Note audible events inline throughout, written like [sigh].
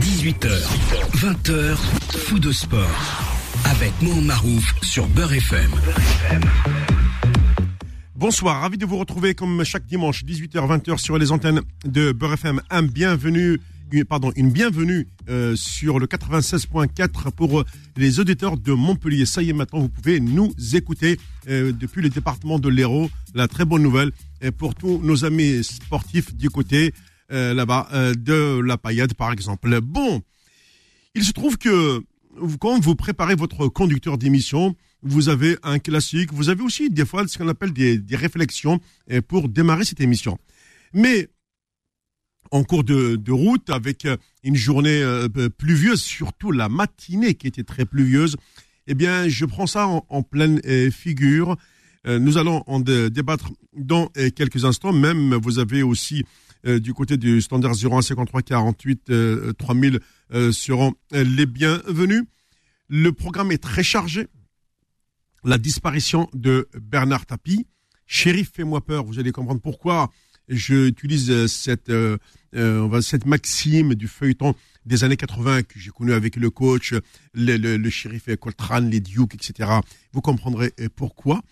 18h, 20h, fou de sport. Avec Mohamed Marouf sur Beurre FM. Bonsoir, ravi de vous retrouver comme chaque dimanche 18h-20h sur les antennes de Beurre FM. Bienvenue, une, pardon, bienvenue euh, sur le 96.4 pour les auditeurs de Montpellier. Ça y est, maintenant vous pouvez nous écouter euh, depuis le département de l'Hérault. La très bonne nouvelle et pour tous nos amis sportifs du côté euh, là-bas de la paillade par exemple. Bon, il se trouve que quand vous préparez votre conducteur d'émission, vous avez un classique, vous avez aussi des fois ce qu'on appelle des, réflexions euh, pour démarrer cette émission. Mais en cours de, route, avec euh, une journée euh, pluvieuse, surtout la matinée qui était très pluvieuse, eh bien, je prends ça en, pleine figure. Nous allons en débattre dans quelques instants. Même, vous avez aussi du côté du standard 0153 48 3000 seront les bienvenus. Le programme est très chargé la disparition de Bernard Tapie. Shérif, fais-moi peur. Vous allez comprendre pourquoi j'utilise euh, cette, euh, euh, cette maxime du feuilleton des années 80 que j'ai connu avec le coach, le, le, shérif Coltrane, les Duke, etc. Vous comprendrez pourquoi.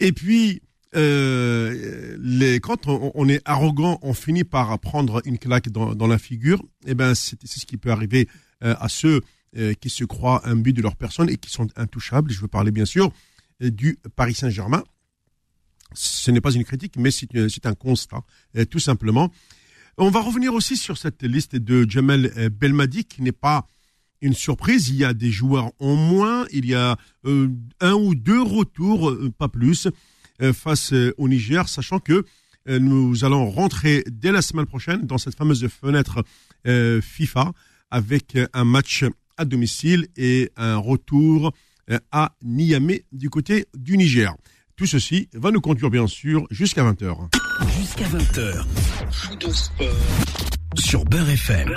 Et puis, les, quand on, est arrogant, on finit par prendre une claque dans, la figure. Eh ben, c'est ce qui peut arriver à ceux euh, qui se croient un but de leur personne et qui sont intouchables. Je veux parler bien sûr euh, du Paris Saint-Germain. Ce n'est pas une critique, mais c'est euh, un constat, tout simplement. On va revenir aussi sur cette liste de Jamel Belmadi, qui n'est pas une surprise. Il y a des joueurs en moins, il y a un ou deux retours, pas plus, face au Niger, sachant que nous allons rentrer dès la semaine prochaine dans cette fameuse fenêtre FIFA avec un match à domicile et un retour euh, à Niamey du côté du Niger. Tout ceci va nous conduire bien sûr jusqu'à 20h. Jusqu'à 20h. Sur Beurre FM.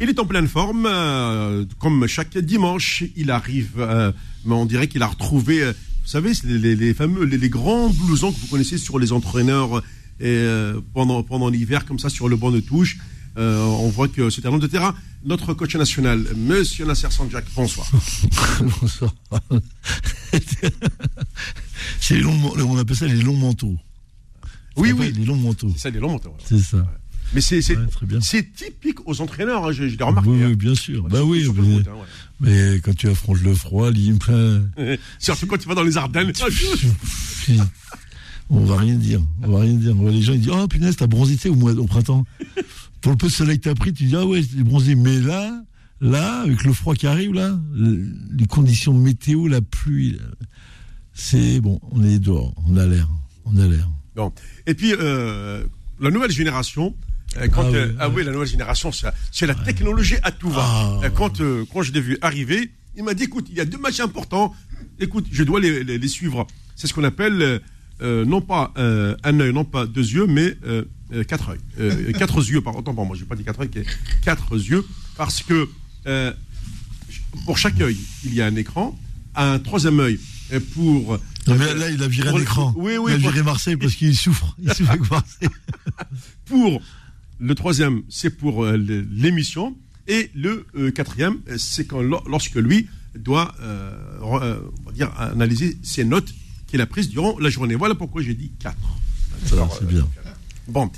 Il est en pleine forme, euh, comme chaque dimanche, il arrive, euh, mais on dirait qu'il a retrouvé, vous savez, les, fameux, les, grands blousons que vous connaissez sur les entraîneurs pendant, pendant l'hiver, comme ça, sur le banc de touche. Euh, on voit que c'est un de terrain. Notre coach national, Monsieur Nasser Sanjak, bonsoir. [laughs] bonsoir. [laughs] c'est les longs, on appelle ça les longs manteaux. Oui, oui. Les longs manteaux. C'est ça, les longs manteaux. C'est ça. Mais c'est typique aux entraîneurs, hein, j'ai remarqué. Oui, hein. bien sûr. Bah oui, mais, hein, mais, quand tu affrontes le froid, l'impression. [laughs] Surtout quand tu vas dans les Ardennes. [laughs] on va rien dire. On va rien dire. Les gens ils disent Oh punaise, t'as bronzé au, mois, au printemps pour le peu de soleil que tu as pris, tu dis, ah ouais, c'est bronzé. Mais là, là, avec le froid qui arrive, là, les conditions météo, la pluie, c'est bon, on est dehors, on a l'air, on a l'air. Bon. Et puis, euh, la nouvelle génération, quand, ah, euh, ah oui, la nouvelle génération, c'est la technologie à tout va. Ah. Quand, quand je l'ai vu arriver, il m'a dit, écoute, il y a deux matchs importants, écoute, je dois les, les, suivre. C'est ce qu'on appelle, non pas un œil, non pas deux yeux, mais euh, quatre yeux. Euh, quatre [laughs] yeux, par autant pour moi, j'ai pas dit quatre yeux, quatre yeux, parce que euh, pour chaque œil, il y a un écran, un troisième œil pour. là, il a viré l'écran. Oui, oui. Il a viré Marseille parce [laughs] qu'il souffre. Il souffre avec Marseille. pour le troisième, c'est pour l'émission. Et le quatrième, c'est quand lorsque lui doit, on va dire, analyser ses notes qu'il a prises durant la journée. Voilà pourquoi j'ai dit quatre. c'est bien. Bon.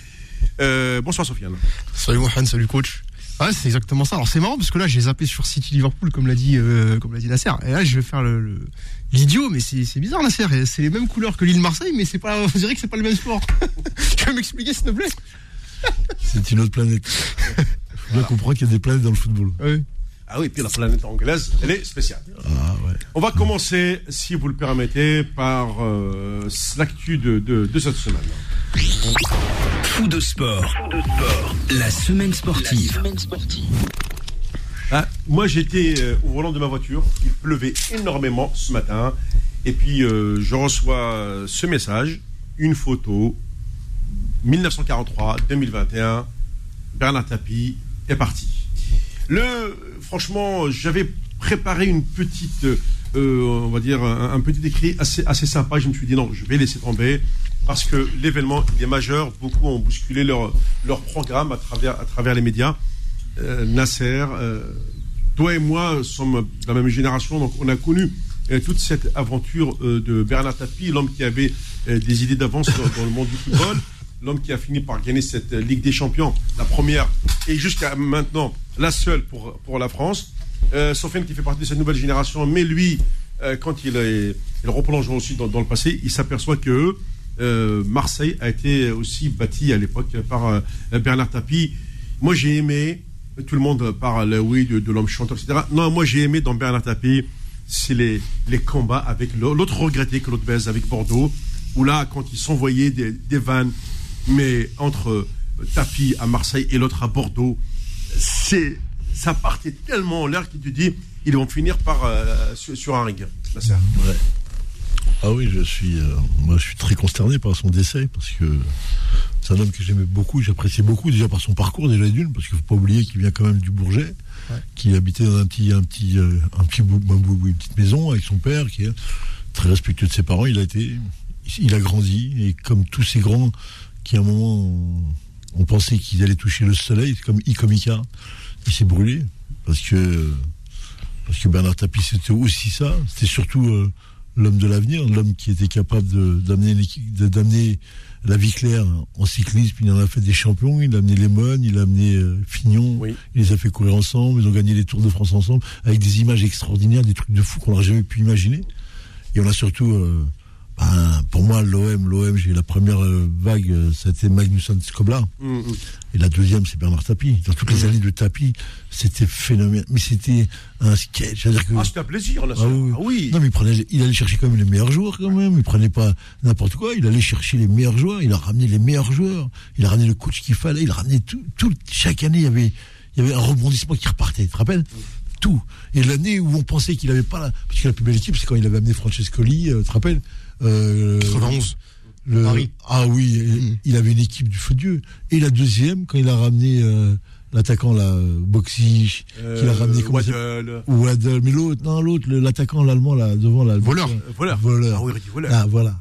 Euh, bonsoir Sofiane. Salut Mohamed, salut coach. Ouais, c'est exactement ça. Alors c'est marrant parce que là j'ai zappé sur City Liverpool comme l'a dit euh, comme l'a dit Nasser. Et là je vais faire le l'idiot, mais c'est bizarre Nasser. C'est les mêmes couleurs que l'île Marseille, mais c'est pas. On dirait que c'est pas le même sport. [laughs] tu peux m'expliquer s'il te plaît? C'est une autre planète. Faut bien comprendre qu'il y a des planètes dans le football. Oui. Ah oui, puis la planète anglaise, elle est spéciale. Ah, ouais. On va commencer, si vous le permettez, par euh, l'actu de, de, de, cette semaine. Fou de sport. La semaine sportive. La semaine sportive. Ah, moi, j'étais euh, au volant de ma voiture. Il pleuvait énormément ce matin. Et puis, euh, je reçois ce message, une photo, 1943-2021, Bernard Tapie est parti. Le, franchement, j'avais préparé une petite, euh, on va dire, un, petit écrit assez, sympa. Je me suis dit non, je vais laisser tomber parce que l'événement est majeur. Beaucoup ont bousculé leur, leur programme à travers, à travers les médias. Euh, Nasser, euh, toi et moi sommes de la même génération, donc on a connu toute cette aventure de Bernard Tapie, l'homme qui avait des idées d'avance dans le monde du football, l'homme qui a fini par gagner cette Ligue des Champions, la première et jusqu'à maintenant la seule pour, pour la France. Euh, Sofiane qui fait partie de cette nouvelle génération, mais lui, euh, quand il, est, il replonge aussi dans, le passé, il s'aperçoit que euh, Marseille a été aussi bâti à l'époque par euh, Bernard Tapie. Moi, j'ai aimé, tout le monde parle, oui, de, l'homme chanteur, etc. Non, moi, j'ai aimé dans Bernard Tapie, c'est les, combats avec l'au- l'autre regretté l'autre baise avec Bordeaux, où là, quand ils s'envoyaient des, des vannes, mais entre Tapie à Marseille et l'autre à Bordeaux, c'est ça partait tellement en l'air qu'il te dit ils vont finir par euh, sur, sur un ring. Là, Ouais. Ah oui, je suis, euh, moi, je suis très consterné par son décès parce que c'est un homme que j'aimais beaucoup, j'appréciais beaucoup déjà par son parcours déjà d'une, parce qu'il faut pas oublier qu'il vient quand même du Bourget, qui habitait dans un petit, un petit, euh, un petit une petite maison avec son père, qui est très respectueux de ses parents. Il a été, il a grandi et comme tous ces grands qui à un moment ont pensé qu'ils allaient toucher le soleil, comme I comme Icar, il s'est brûlé parce que parce que Bernard Tapie c'était aussi ça, c'était surtout euh, l'homme de l'avenir, l'homme qui était capable de- d'amener la vie claire en cyclisme, il en a fait des champions, il a amené Lemon, il a amené euh, Fignon, Oui. il les a fait courir ensemble, ils ont gagné les Tours de France ensemble, avec des images extraordinaires, des trucs de fou qu'on n'aurait jamais pu imaginer. Et on a surtout, euh, ben, pour moi, l'OM, l'OM, j'ai la première euh, vague, euh, c'était Magnusson Skobla. Hum, hum. Et la deuxième, c'est Bernard Tapie. Dans toutes les années de Tapie, c'était phénoménal. Mais c'était un sketch. Que... Ah, c'était un plaisir, là. Ah oui. Ah oui. Non, mais il, prenait, il allait chercher quand même les meilleurs joueurs, quand même. Il prenait pas n'importe quoi. Il allait chercher les meilleurs joueurs. Il a ramené les meilleurs joueurs. Il a ramené le coach qu'il fallait. Il a ramené tout. tout chaque année, il y avait, il y avait un rebondissement qui repartait. Tu te rappelles? Tout. Et l'année où on pensait qu'il avait pas la. Parce que la plus belle équipe, c'est quand il avait amené Francescoli, euh, tu te rappelles? Euh, 91. le- Paris. Ah oui, Mm. il avait une équipe du feu Dieu. Et la deuxième, quand il a ramené euh, l'attaquant, là, Boxich, qu'il a ramené comment Waddle. mais l'autre, non, l'autre, l'attaquant, l'allemand, là, devant, le Voleur. Euh, Voleur. Voleur. Ah oui, Voleur. Là, voilà.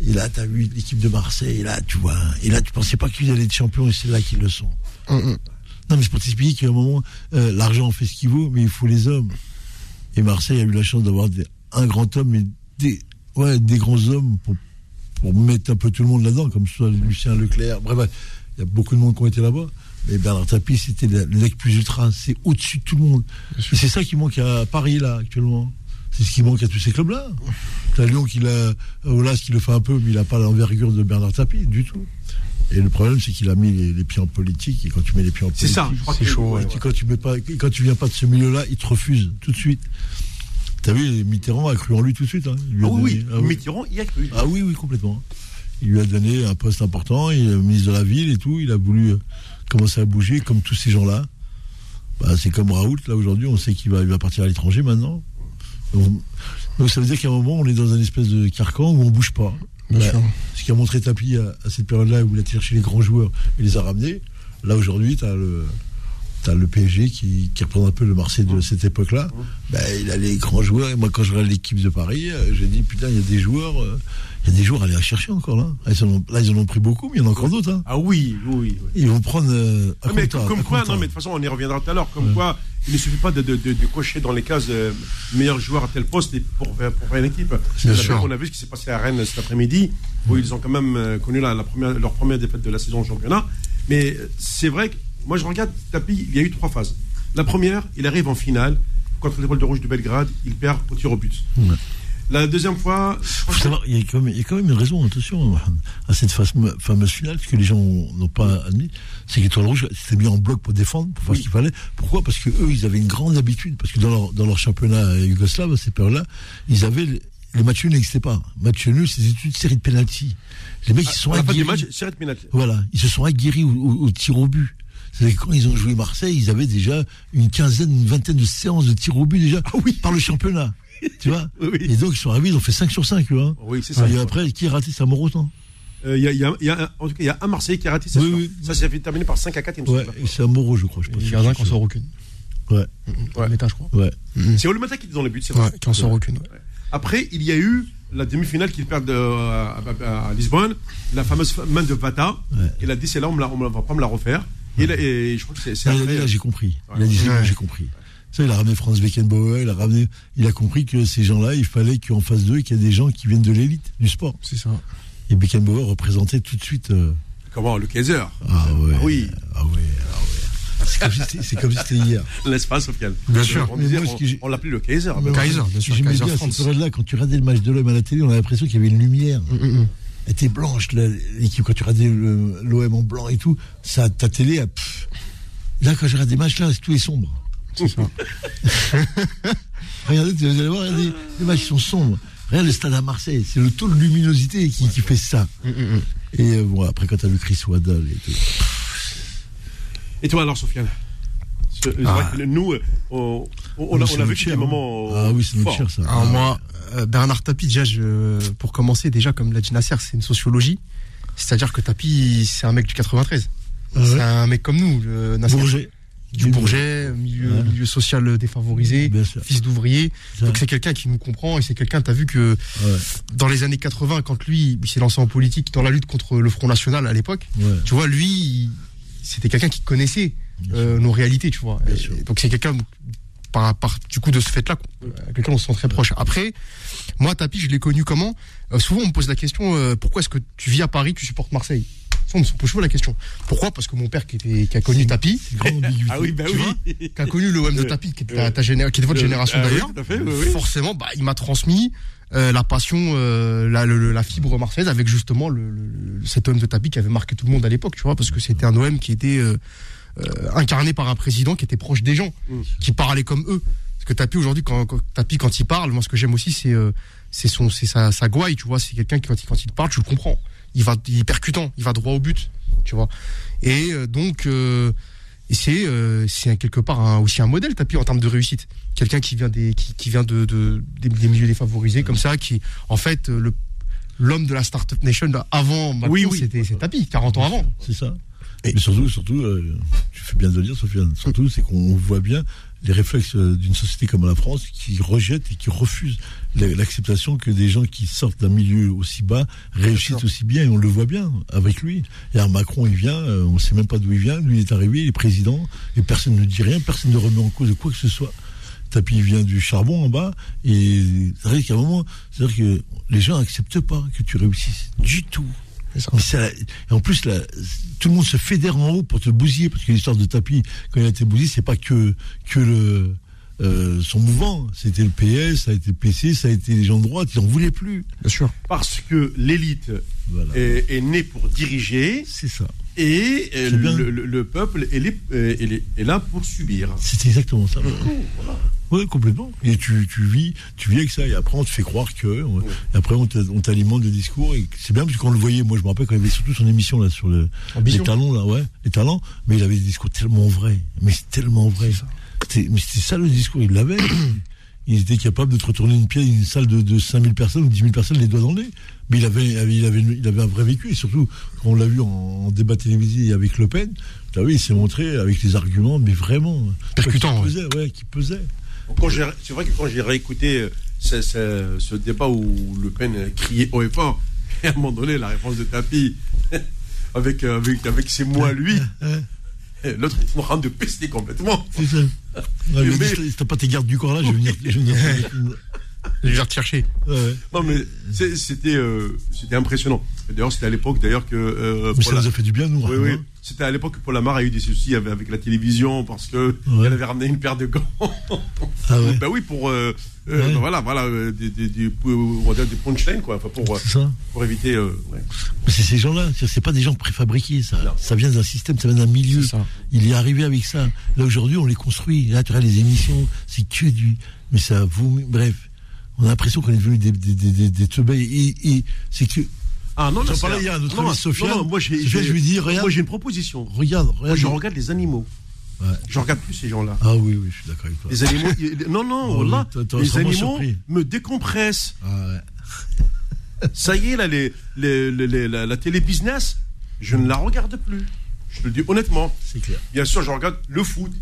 Et là, t'as vu l'équipe de Marseille, et là, tu vois. Et là, tu pensais pas qu'ils allaient être champions, et c'est là qu'ils le sont. Hum, hum. Non, mais c'est pour t'expliquer qu'à un moment, euh, l'argent fait ce qu'il vaut, mais il faut les hommes. Et Marseille a eu la chance d'avoir un grand homme et des, ouais, des grands hommes pour, pour mettre un peu tout le monde là-dedans, comme soit Lucien Leclerc. Bref, il y a beaucoup de monde qui ont été là-bas. Mais Bernard Tapie, c'était le mec plus ultra. C'est au-dessus de tout le monde. Et c'est ça qui manque à Paris, là, actuellement. C'est ce qui manque à tous ces clubs-là. T'as Lyon qui l'a, Olas qui le fait un peu, mais il n'a pas l'envergure de Bernard Tapie, du tout. Et le problème, c'est qu'il a mis les, les pieds en politique. Et quand tu mets les pieds en C'est politique, ça, je crois c'est que chaud, ouais, quand tu mets pas, quand tu viens pas de ce milieu-là, il te refuse tout de suite. T'as vu, Mitterrand a cru en lui tout de suite. Hein. Il lui a Ah oui, donné- oui. ah oui. Mitterrand, y a cru. Ah oui, oui, complètement. Il lui a donné un poste important, il est ministre de la ville et tout. Il a voulu euh, commencer à bouger comme tous ces gens-là. Bah, c'est comme Raoult, là, aujourd'hui, on sait qu'il va, il va partir à l'étranger maintenant. Donc, donc ça veut dire qu'à un moment, on est dans un espèce de carcan où on bouge pas. Bien Bah, sûr. ce qui a montré Tapi à, à cette période-là où il a cherché les grands joueurs et les a ramenés. Là aujourd'hui, tu as le, t'as le PSG qui, qui représente un peu le Marseille de cette époque-là. Ben, il a les grands joueurs. Et moi, quand je regarde l'équipe de Paris, euh, je dis putain, il y a des joueurs, euh, il y a des joueurs à aller à chercher encore là. Là ils, en ont, là, ils en ont pris beaucoup, mais il y en a encore d'autres. hein. Ah oui, oui, oui. Ils vont prendre. euh, à Ah, mais compta, comme à quoi, compta. non, mais de toute façon, on y reviendra tout à l'heure. Comme Ouais. quoi, il ne suffit pas de, de, de, de cocher dans les cases euh, meilleur joueur à tel poste et pour, faire- pour une équipe. Bien sûr. On a vu ce qui s'est passé à Rennes cet après-midi, où ils ont quand même euh, connu la, la première, leur première défaite de la saison au championnat. Mais c'est vrai que moi, je regarde Tapi, il y a eu trois phases. La première, il arrive en finale contre les Bols de Rouge de Belgrade, il perd au tir au but. La deuxième fois, savoir, il y, a quand même, il y a quand même une raison, attention, à cette fame- fameuse finale, ce que les gens n'ont pas admis, c'est que l'Étoile Rouge s'était mis en bloc pour défendre, pour faire ce qu'il fallait. Pourquoi? Parce que eux, ils avaient une grande habitude, parce que dans leur, dans leur championnat yougoslave, à cette période-là, ils avaient. les- matchs nuls n'existaient pas. Match nul, c'était une série de pénalties. Les mecs, ils se sont du aguerris. match, Seret Menat. Voilà, ils se sont aguerris au, au- au tir au but. Quand ils ont joué Marseille, ils avaient déjà une quinzaine, une vingtaine de séances de tir au but déjà par le championnat. Tu vois [laughs] Oui. Et donc ils sont arrivés, ils ont fait 5 sur 5 eux. Hein. Oui, c'est ça. Et après, qui a raté ça Morotan Euh, Il y a, il y a- il y a un- en tout cas, il y a un Marseillais qui a raté ça. Oui, oui. Ça s'est fait terminer par 5 à 4, il me Ouais, semble. et c'est un Moro, je crois. Je Et si le gardien c'est qui en sort aucune. Ouais, Ouais. Méta, je crois. ouais. C'est Olomata qui était dans le but, c'est vrai. Ouais, qui en sort aucune. ouais. Après, il y a eu la demi-finale qu'ils perdent euh, à, à- à Lisbonne, la fameuse main de Vata. Ouais. Il a dit c'est là, on ne va pas me la refaire. Et, là- et je crois que c'est Ah, il a dit, là, euh, j'ai compris. Il a dit, j'ai compris. Ça, il a ramené Franz Beckenbauer, il a ramené, il a compris que ces gens-là, il fallait qu'en face d'eux, qu'il y ait des gens qui viennent de l'élite du sport. C'est ça. Et Beckenbauer représentait tout de suite, euh, Comment Le Kaiser? ah ouais. Ah oui. Ah ouais, ah ouais. C'est comme si c'était- hier. [laughs] Pas, Sofiane Bien sûr. On, disait- moi, l'appelait le Kaiser. Mais Kaiser, bien sûr, J'aimais bien France. cette période-là, quand tu regardais le match de l'homme à la télé, on a l'impression qu'il y avait une lumière. Mm, mm, mm. Était blanche, l'équipe, quand tu regardais le- l'OM en blanc et tout, ça, ta télé, pff. là, quand je regarde des matchs, là, tout est sombre. C'est ça. [laughs] Regardez, vous allez voir, regardez, les matchs sont sombres. Regarde le stade à Marseille, c'est le taux de luminosité qui, qui fait ça. Mm, mm, mm. Et euh, bon, après, quand t'as vu Chris Waddle et tout. Et toi alors, Sofiane? Ah. nous, euh, on, on, on on a notre vécu cher, des hein. moments. Ah oui, c'est notre forts. cher, ça. Ah, moi, Bernard Tapie, déjà, je, pour commencer, déjà, comme l'a dit Nasser, c'est une sociologie. C'est-à-dire que Tapie, c'est un mec du 93. Ah ouais. C'est un mec comme nous, le Nasser. Bourget. Du Bourget, milieu, social défavorisé, fils d'ouvrier. Donc c'est quelqu'un qui nous comprend et c'est quelqu'un, t'as vu que Ouais, dans les années 80, quand lui, il s'est lancé en politique dans la lutte contre le Front National à l'époque, ouais. tu vois, lui, c'était quelqu'un qui connaissait euh, nos réalités, tu vois. Et- donc c'est quelqu'un, par, par, du coup, de ce fait-là, euh, quelqu'un on se sent très proche. Après, moi, Tapi, je l'ai connu comment Euh, Souvent, on me pose la question, euh, pourquoi est-ce que tu vis à Paris, tu supportes Marseille? Souvent, on me pose souvent la question. Pourquoi? Parce que mon père qui, était, qui a connu Tapi. Ah oui, bah Tu oui. qui a connu l'OM de Euh, Tapi, qui, est ta- ta géné- qui est de votre génération ah d'ailleurs, oui, forcément, bah, il m'a transmis euh, la passion, euh, la, le- le- la fibre marseillaise avec justement le, le- le- cet OM de Tapi qui avait marqué tout le monde à l'époque, tu vois, parce que c'était un OM qui était euh, incarné par un président qui était proche des gens, qui parlait comme eux. Parce que Tapi aujourd'hui, quand, quand Tapi quand il parle, moi ce que j'aime aussi c'est euh, c'est son c'est sa, sa gouaille, tu vois, c'est quelqu'un qui quand il, quand il parle, tu le comprends. Il va il est percutant, il va droit au but, tu vois. Et euh, donc euh, et c'est euh, c'est quelque part un- aussi un modèle Tapi en termes de réussite. Quelqu'un qui vient des qui, qui vient de, de des, des milieux défavorisés comme ça, qui en fait euh, le l'homme de la startup nation avant Macron, Oui, oui. c'était c'est Tapi 40 ans avant. C'est ça. Et- Mais surtout, surtout, euh, tu fais bien de le dire, Sofiane, surtout, c'est qu'on voit bien les réflexes euh, d'une société comme la France qui rejette et qui refuse la- l'acceptation que des gens qui sortent d'un milieu aussi bas réussissent aussi bien, et on le voit bien avec lui. Et alors Macron, il vient, euh, on sait même pas d'où il vient, lui il est arrivé, il est président, et personne ne dit rien, personne ne remet en cause de quoi que ce soit. Tapi il vient du charbon en bas, et c'est vrai qu'à un moment, c'est-à-dire que les gens n'acceptent pas que tu réussisses du tout. Ça. En plus, tout le monde se fédère en haut pour te bousiller, parce que l'histoire de Tapi, quand il a été bousillé, c'est pas que, que le, euh, son mouvement, c'était le PS, ça a été le PC, ça a été les gens de droite, ils en voulaient plus. Bien sûr. Parce que l'élite Voilà. est, est née pour diriger C'est ça. et euh, le, le- le peuple est, euh, est là pour subir. C'est exactement ça. Oui, complètement. Et tu, tu vis, tu vis avec ça. Et après, on te fait croire que. Et après, on t'a- on t'alimente de discours. Et c'est bien parce qu'on le voyait. Moi, je me rappelle quand il avait surtout son émission là sur le, les talents là, ouais, les talents. Mais il avait des discours tellement vrais. Mais c'est tellement vrai. Mais c'était ça le discours. Il l'avait. [coughs] il était capable de te retourner une pièce, une salle de, de 5000 personnes ou 10 000 personnes les doigts dans le nez. Mais il avait, il avait, il avait un vrai vécu. Et surtout, quand on l'a vu en, en débat télévisé avec Le Pen, vu, il s'est montré avec les arguments, mais vraiment. Percutant, Qui pesait, ouais, qui pesait. C'est vrai que quand j'ai réécouté euh, ce, ce- ce débat où Le Pen criait haut et fort, [laughs] et à un moment donné, la réponse de Tapi, [laughs] avec, euh, avec, avec ses mots à lui, l'autre est en train de pester complètement. C'est ça. [laughs] Ouais, Mais- dit, si t'as pas tes gardes du corps là, je vais venir. Je vais venir [laughs] Je vais te chercher. Ouais, ouais. Non, mais c'était euh, c'était impressionnant. D'ailleurs, c'était à l'époque d'ailleurs que. euh, Mais ça nous a fait du bien, nous. Oui, oui. C'était à l'époque que Paul Amar a eu des soucis avec, avec la télévision parce que Ouais. elle avait ramené une paire de gants. [laughs] Ah ouais. ben oui, pour euh, Ouais. ben voilà, voilà, des, des, des, des punchlines quoi, enfin, pour, C'est ça. pour éviter. euh, ouais. Mais c'est ces gens-là. C'est c'est pas des gens préfabriqués, ça. Non. Ça vient d'un système, ça vient d'un milieu. C'est ça. Il est arrivé avec ça. Là, aujourd'hui, on les construit. Là, tu regardes les émissions, c'est que du. Mais ça vous. Bref. On a l'impression qu'on est devenu des, des, des, des, des c'est que. Ah non, c'est- parlais hier à notre non, ami Sofiane. non, non, moi je lui dis, regarde. moi j'ai une proposition. Regarde, Moi, regarde. je regarde les animaux. Ouais. Je regarde plus ces gens-là. Ah oui, oui, je suis d'accord avec toi. Les animaux, non, non, Oh, là, oui, les animaux surpris. me décompressent. Ah ouais. [laughs] Ça y est, là, les, les- les- les- la, la télé business, je ne la regarde plus. Je te le dis honnêtement. C'est clair. Bien sûr, je regarde le foot.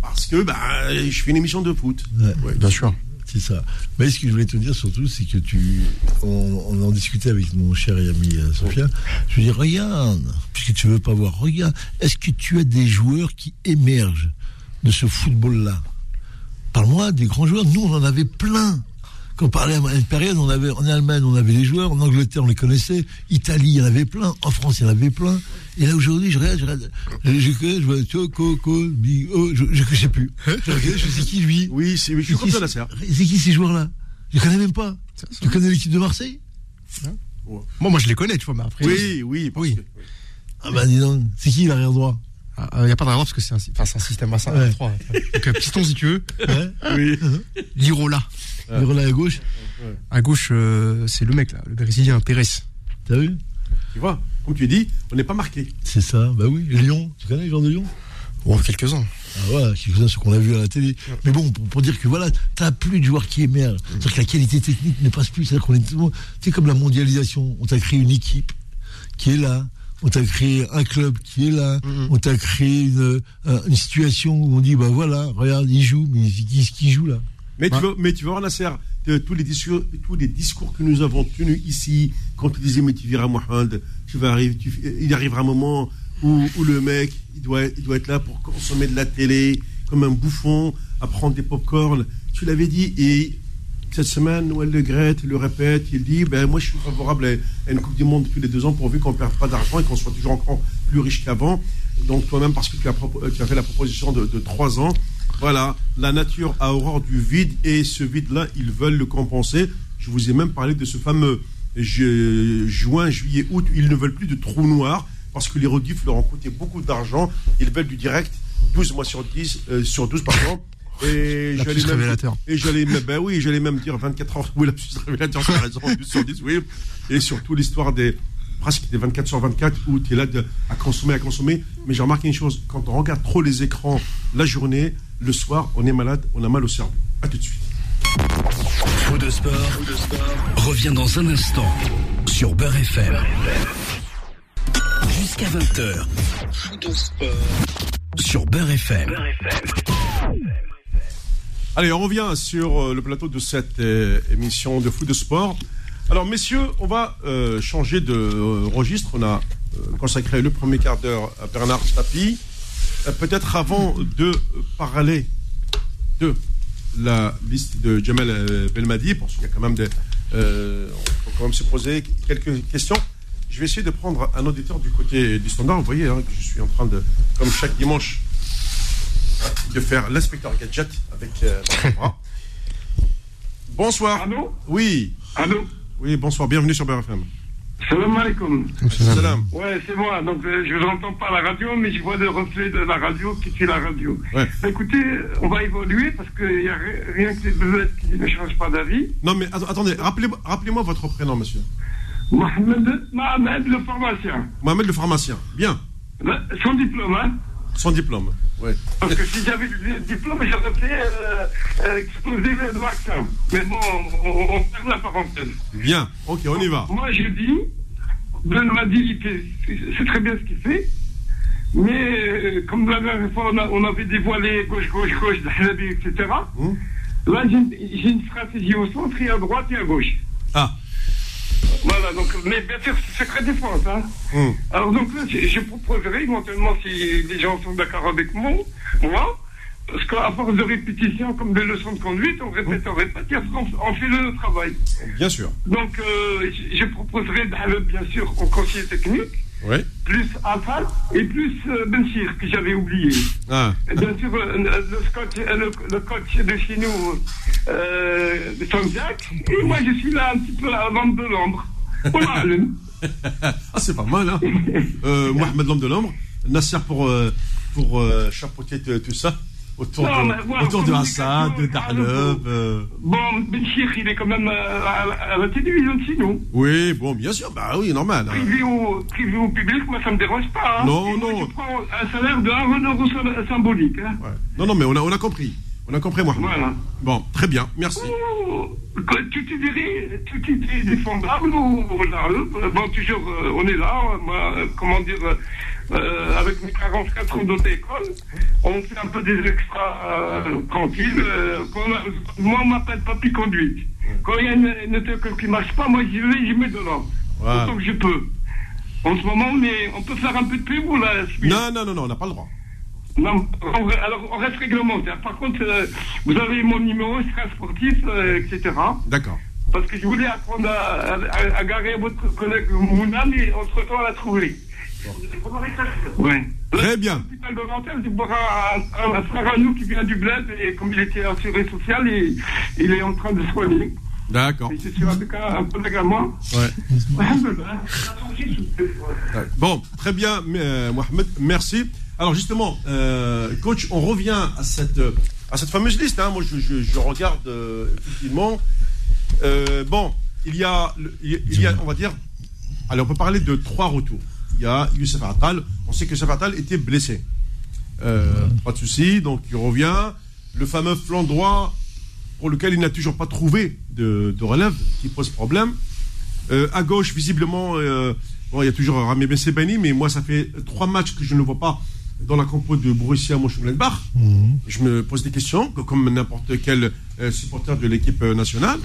Parce que bah, je fais une émission de foot. Ouais. Ouais. Bien sûr. C'est ça. Mais ce que je voulais te dire surtout, c'est que tu. On, en discutait avec mon cher ami euh, Sophia. Je lui dis, regarde, puisque tu veux pas voir, regarde, est-ce que tu as des joueurs qui émergent de ce football-là? Parle-moi des grands joueurs. Nous, on en avait plein. Quand on parlait à une période, on avait, en Allemagne, on avait les joueurs, en Angleterre, on les connaissait, Italie, il y en avait plein, en France, il y en avait plein. Et là, aujourd'hui, je regarde, je regarde, je, connais, je vois, Choco, oh, je, je, je sais plus. [laughs] Je regarde, je sais qui, lui? Oui, c'est, je suis C'est comme qui, ça, la serre. c'est qui ces joueurs-là? Je les connais même pas. Tu connais l'équipe de Marseille? Moi, moi, je les connais, tu vois, mais après. Oui, oui, parce Oui. que- Ah bah dis donc, c'est qui l'arrière droit? Il n'y a pas de parce que c'est un, enfin, un système à 5 Ouais. 3. Donc, euh, piston, si tu veux. ouais oui. Lirola. Il relais à gauche, À gauche, euh, c'est le mec, là, le Brésilien, Pérez. t'as vu? Tu vois, comme tu dis, on n'est pas marqué. C'est ça, bah oui. Lyon, tu connais les joueurs de Lyon? Oh, quelques-uns. Ah voilà, quelques-uns, ce qu'on a vu à la télé. Mais bon, pour, pour dire que voilà, t'as plus de joueurs qui émergent. C'est-à-dire que la qualité technique ne passe plus. C'est-à-dire qu'on est comme la mondialisation. On t'a créé une équipe qui est là. On t'a créé un club qui est là. Mhm. On t'a créé une, euh, une situation où on dit, bah voilà, regarde, il joue, mais qui, qui, qui joue là? Mais, tu vas, mais tu vas voir, Nasser, tous les, discours, tous les discours que nous avons tenus ici, quand tu disais, mais tu verras Mohamed, tu vas arriver, tu- il arrivera un moment où, où le mec, il doit, il doit être là pour consommer de la télé, comme un bouffon, à prendre des pop-corn. Tu l'avais dit, et cette semaine, Noël Le Gret le répète, il dit, ben, moi je suis favorable à une Coupe du Monde tous les deux ans pourvu qu'on ne perde pas d'argent et qu'on soit toujours encore plus riche qu'avant. Donc toi-même, parce que tu as, propo- tu as fait la proposition de, de trois ans, voilà, la nature a horreur du vide et ce vide-là, ils veulent le compenser. Je vous ai même parlé de ce fameux ju- juin, juillet, août, ils ne veulent plus de trous noirs parce que les rediffs leur ont coûté beaucoup d'argent. Ils veulent du direct, 12 mois sur 10, euh, sur 12 pardon. [laughs] Et j'allais même, révélateur. et j'allais même, ben oui, j'allais même dire 24 heures. Oui, la révélateur, tu raison, [laughs] 12 sur 10, oui. Et surtout l'histoire des presque des 24 sur 24 où tu es là de- à consommer, à consommer. Mais j'ai remarqué une chose, quand on regarde trop les écrans la journée, le soir, on est malade, on a mal au cerveau. À tout de suite. Faux de sport, revient dans un instant sur Beurre FM. Jusqu'à 20h. Faux de sport sur Beurre FM. Allez, on revient sur euh, le plateau de cette euh, émission de foot de sport. Alors, messieurs, on va euh, changer de euh, registre. On a consacré le premier quart d'heure à Bernard Tapie. Euh, Peut-être avant de parler de la liste de Jamel euh, Belmadi, parce qu'il y a quand même des. euh, on peut quand même se poser quelques questions. Je vais essayer de prendre un auditeur du côté du standard. Vous voyez hein, que je suis en train de, comme chaque dimanche, de faire l'inspecteur gadget avec euh. [laughs] Bonsoir. Allô? Oui, Allô? Oui, bonsoir. Bienvenue sur BRFM. Salam alaikum. Salam. Ouais, c'est moi. Donc, euh, je n'entends pas la radio, mais je vois le reflet de la radio qui fait la radio. Ouais. Écoutez, on va évoluer parce qu'il n'y a ri- rien que les beuvettes qui ne changent pas d'avis. Non, mais att- attendez, rappelez-moi rappelez-moi votre prénom, monsieur. Mohamed, Mohamed, le pharmacien. Mohamed le pharmacien. Bien. Le- Son diplôme, hein Son diplôme. Ouais. Parce que si j'avais le diplôme, j'aurais fait euh, euh, exploser le vaccin. Mais bon, on, ferme la parenthèse. Bien. Ok, on y va. Moi, je dis, Ben m'a dit, il fait- c'est très bien ce qu'il fait. Mais euh, comme la dernière fois, on, a- on avait dévoilé gauche, gauche, gauche, etc. Hum. Là, j'ai une, j'ai une stratégie au centre et à droite et à gauche. Ah. Voilà, donc, mais bien sûr, c'est secret défense. Hein. Hum. Alors, donc je, proposerais éventuellement, si les gens sont d'accord avec moi, moi, parce qu'à force de répétition, comme des leçons de conduite, on répète, on répète, et après, on, fait le travail. Bien sûr. Donc, euh, je, proposerais, Dahlabi, bien sûr, au conseiller technique, Ouais. plus Afal et plus euh, Benchir, que j'avais oublié. Ah. Bien sûr, euh, le, Scotch, euh, le, le coach de chez nous, euh, et moi je suis là un petit peu à la vente de l'ombre. Voilà, le- [laughs] Ah, c'est pas mal, hein. Euh, Mohamed l'homme de l'ombre. Nasser pour, euh, pour euh, tout ça. Autour Non, de, voilà, autour de Assad, de ah, Dahleb. euh. Bon, Benchir, il est quand même euh, à, la- à la télévision de nous. Oui, bon, bien sûr. Bah oui, normal. hein. Privé ou, privé ou public, moi ça me dérange pas. Hein. Non, Et moi, non. Je prends un salaire de 1 euro sy- symbolique. Hein. Ouais. Non, non, mais on a, on a compris. On a compris, Mohamed. Voilà. Bon, très bien. Merci. Oh, que- Tout est, déré- tout est défendable ou là, euh, bon toujours euh, on est là, euh, moi, euh, comment dire, euh, avec mes 44 ans d'auto-école, on fait un peu des extras euh, tranquilles. euh, on- moi, on m'appelle papy conduite. Quand il y a une, une auto-école qui marche pas, moi, j'y vais, j'y mets de l'ordre. Voilà. Autant que je peux. En ce moment, mais on peut faire un peu de pub ou là Non, non, non, non, on n'a pas le droit. Non, on- alors on reste réglementaire. Par contre, euh, vous avez mon numéro, je serai sportif, euh, etc. D'accord. Parce que je voulais apprendre à, à- à garer votre collègue Mouna, mais entre-temps, elle a trouvé. Ouais. Très bien. L'hôpital de Nanterre, c'est pour un, un- frère à nous qui vient du bled, et comme il était assuré social, et, il est en train de soigner. D'accord. Je suis avec un, collègue à moi. Ouais. Bon, très bien, euh, Mohamed, merci. Alors justement, euh, coach, on revient à cette, à cette fameuse liste. hein. Moi, je, je- je regarde euh, effectivement. Euh, bon, il y a- il y a, on va dire, allez, on peut parler de trois retours. Il y a Youssef Attal. On sait que Youssef Attal était blessé. Euh, pas de souci, donc il revient. Le fameux flanc droit pour lequel il n'a toujours pas trouvé de, de relève qui pose problème. Euh, à gauche, visiblement, euh, bon, il y a toujours Rami Ben Sebani, mais moi, ça fait trois matchs que je ne le vois pas dans la compo de Borussia Mönchengladbach. Je me pose des questions, que- comme n'importe quel euh, supporter de l'équipe nationale.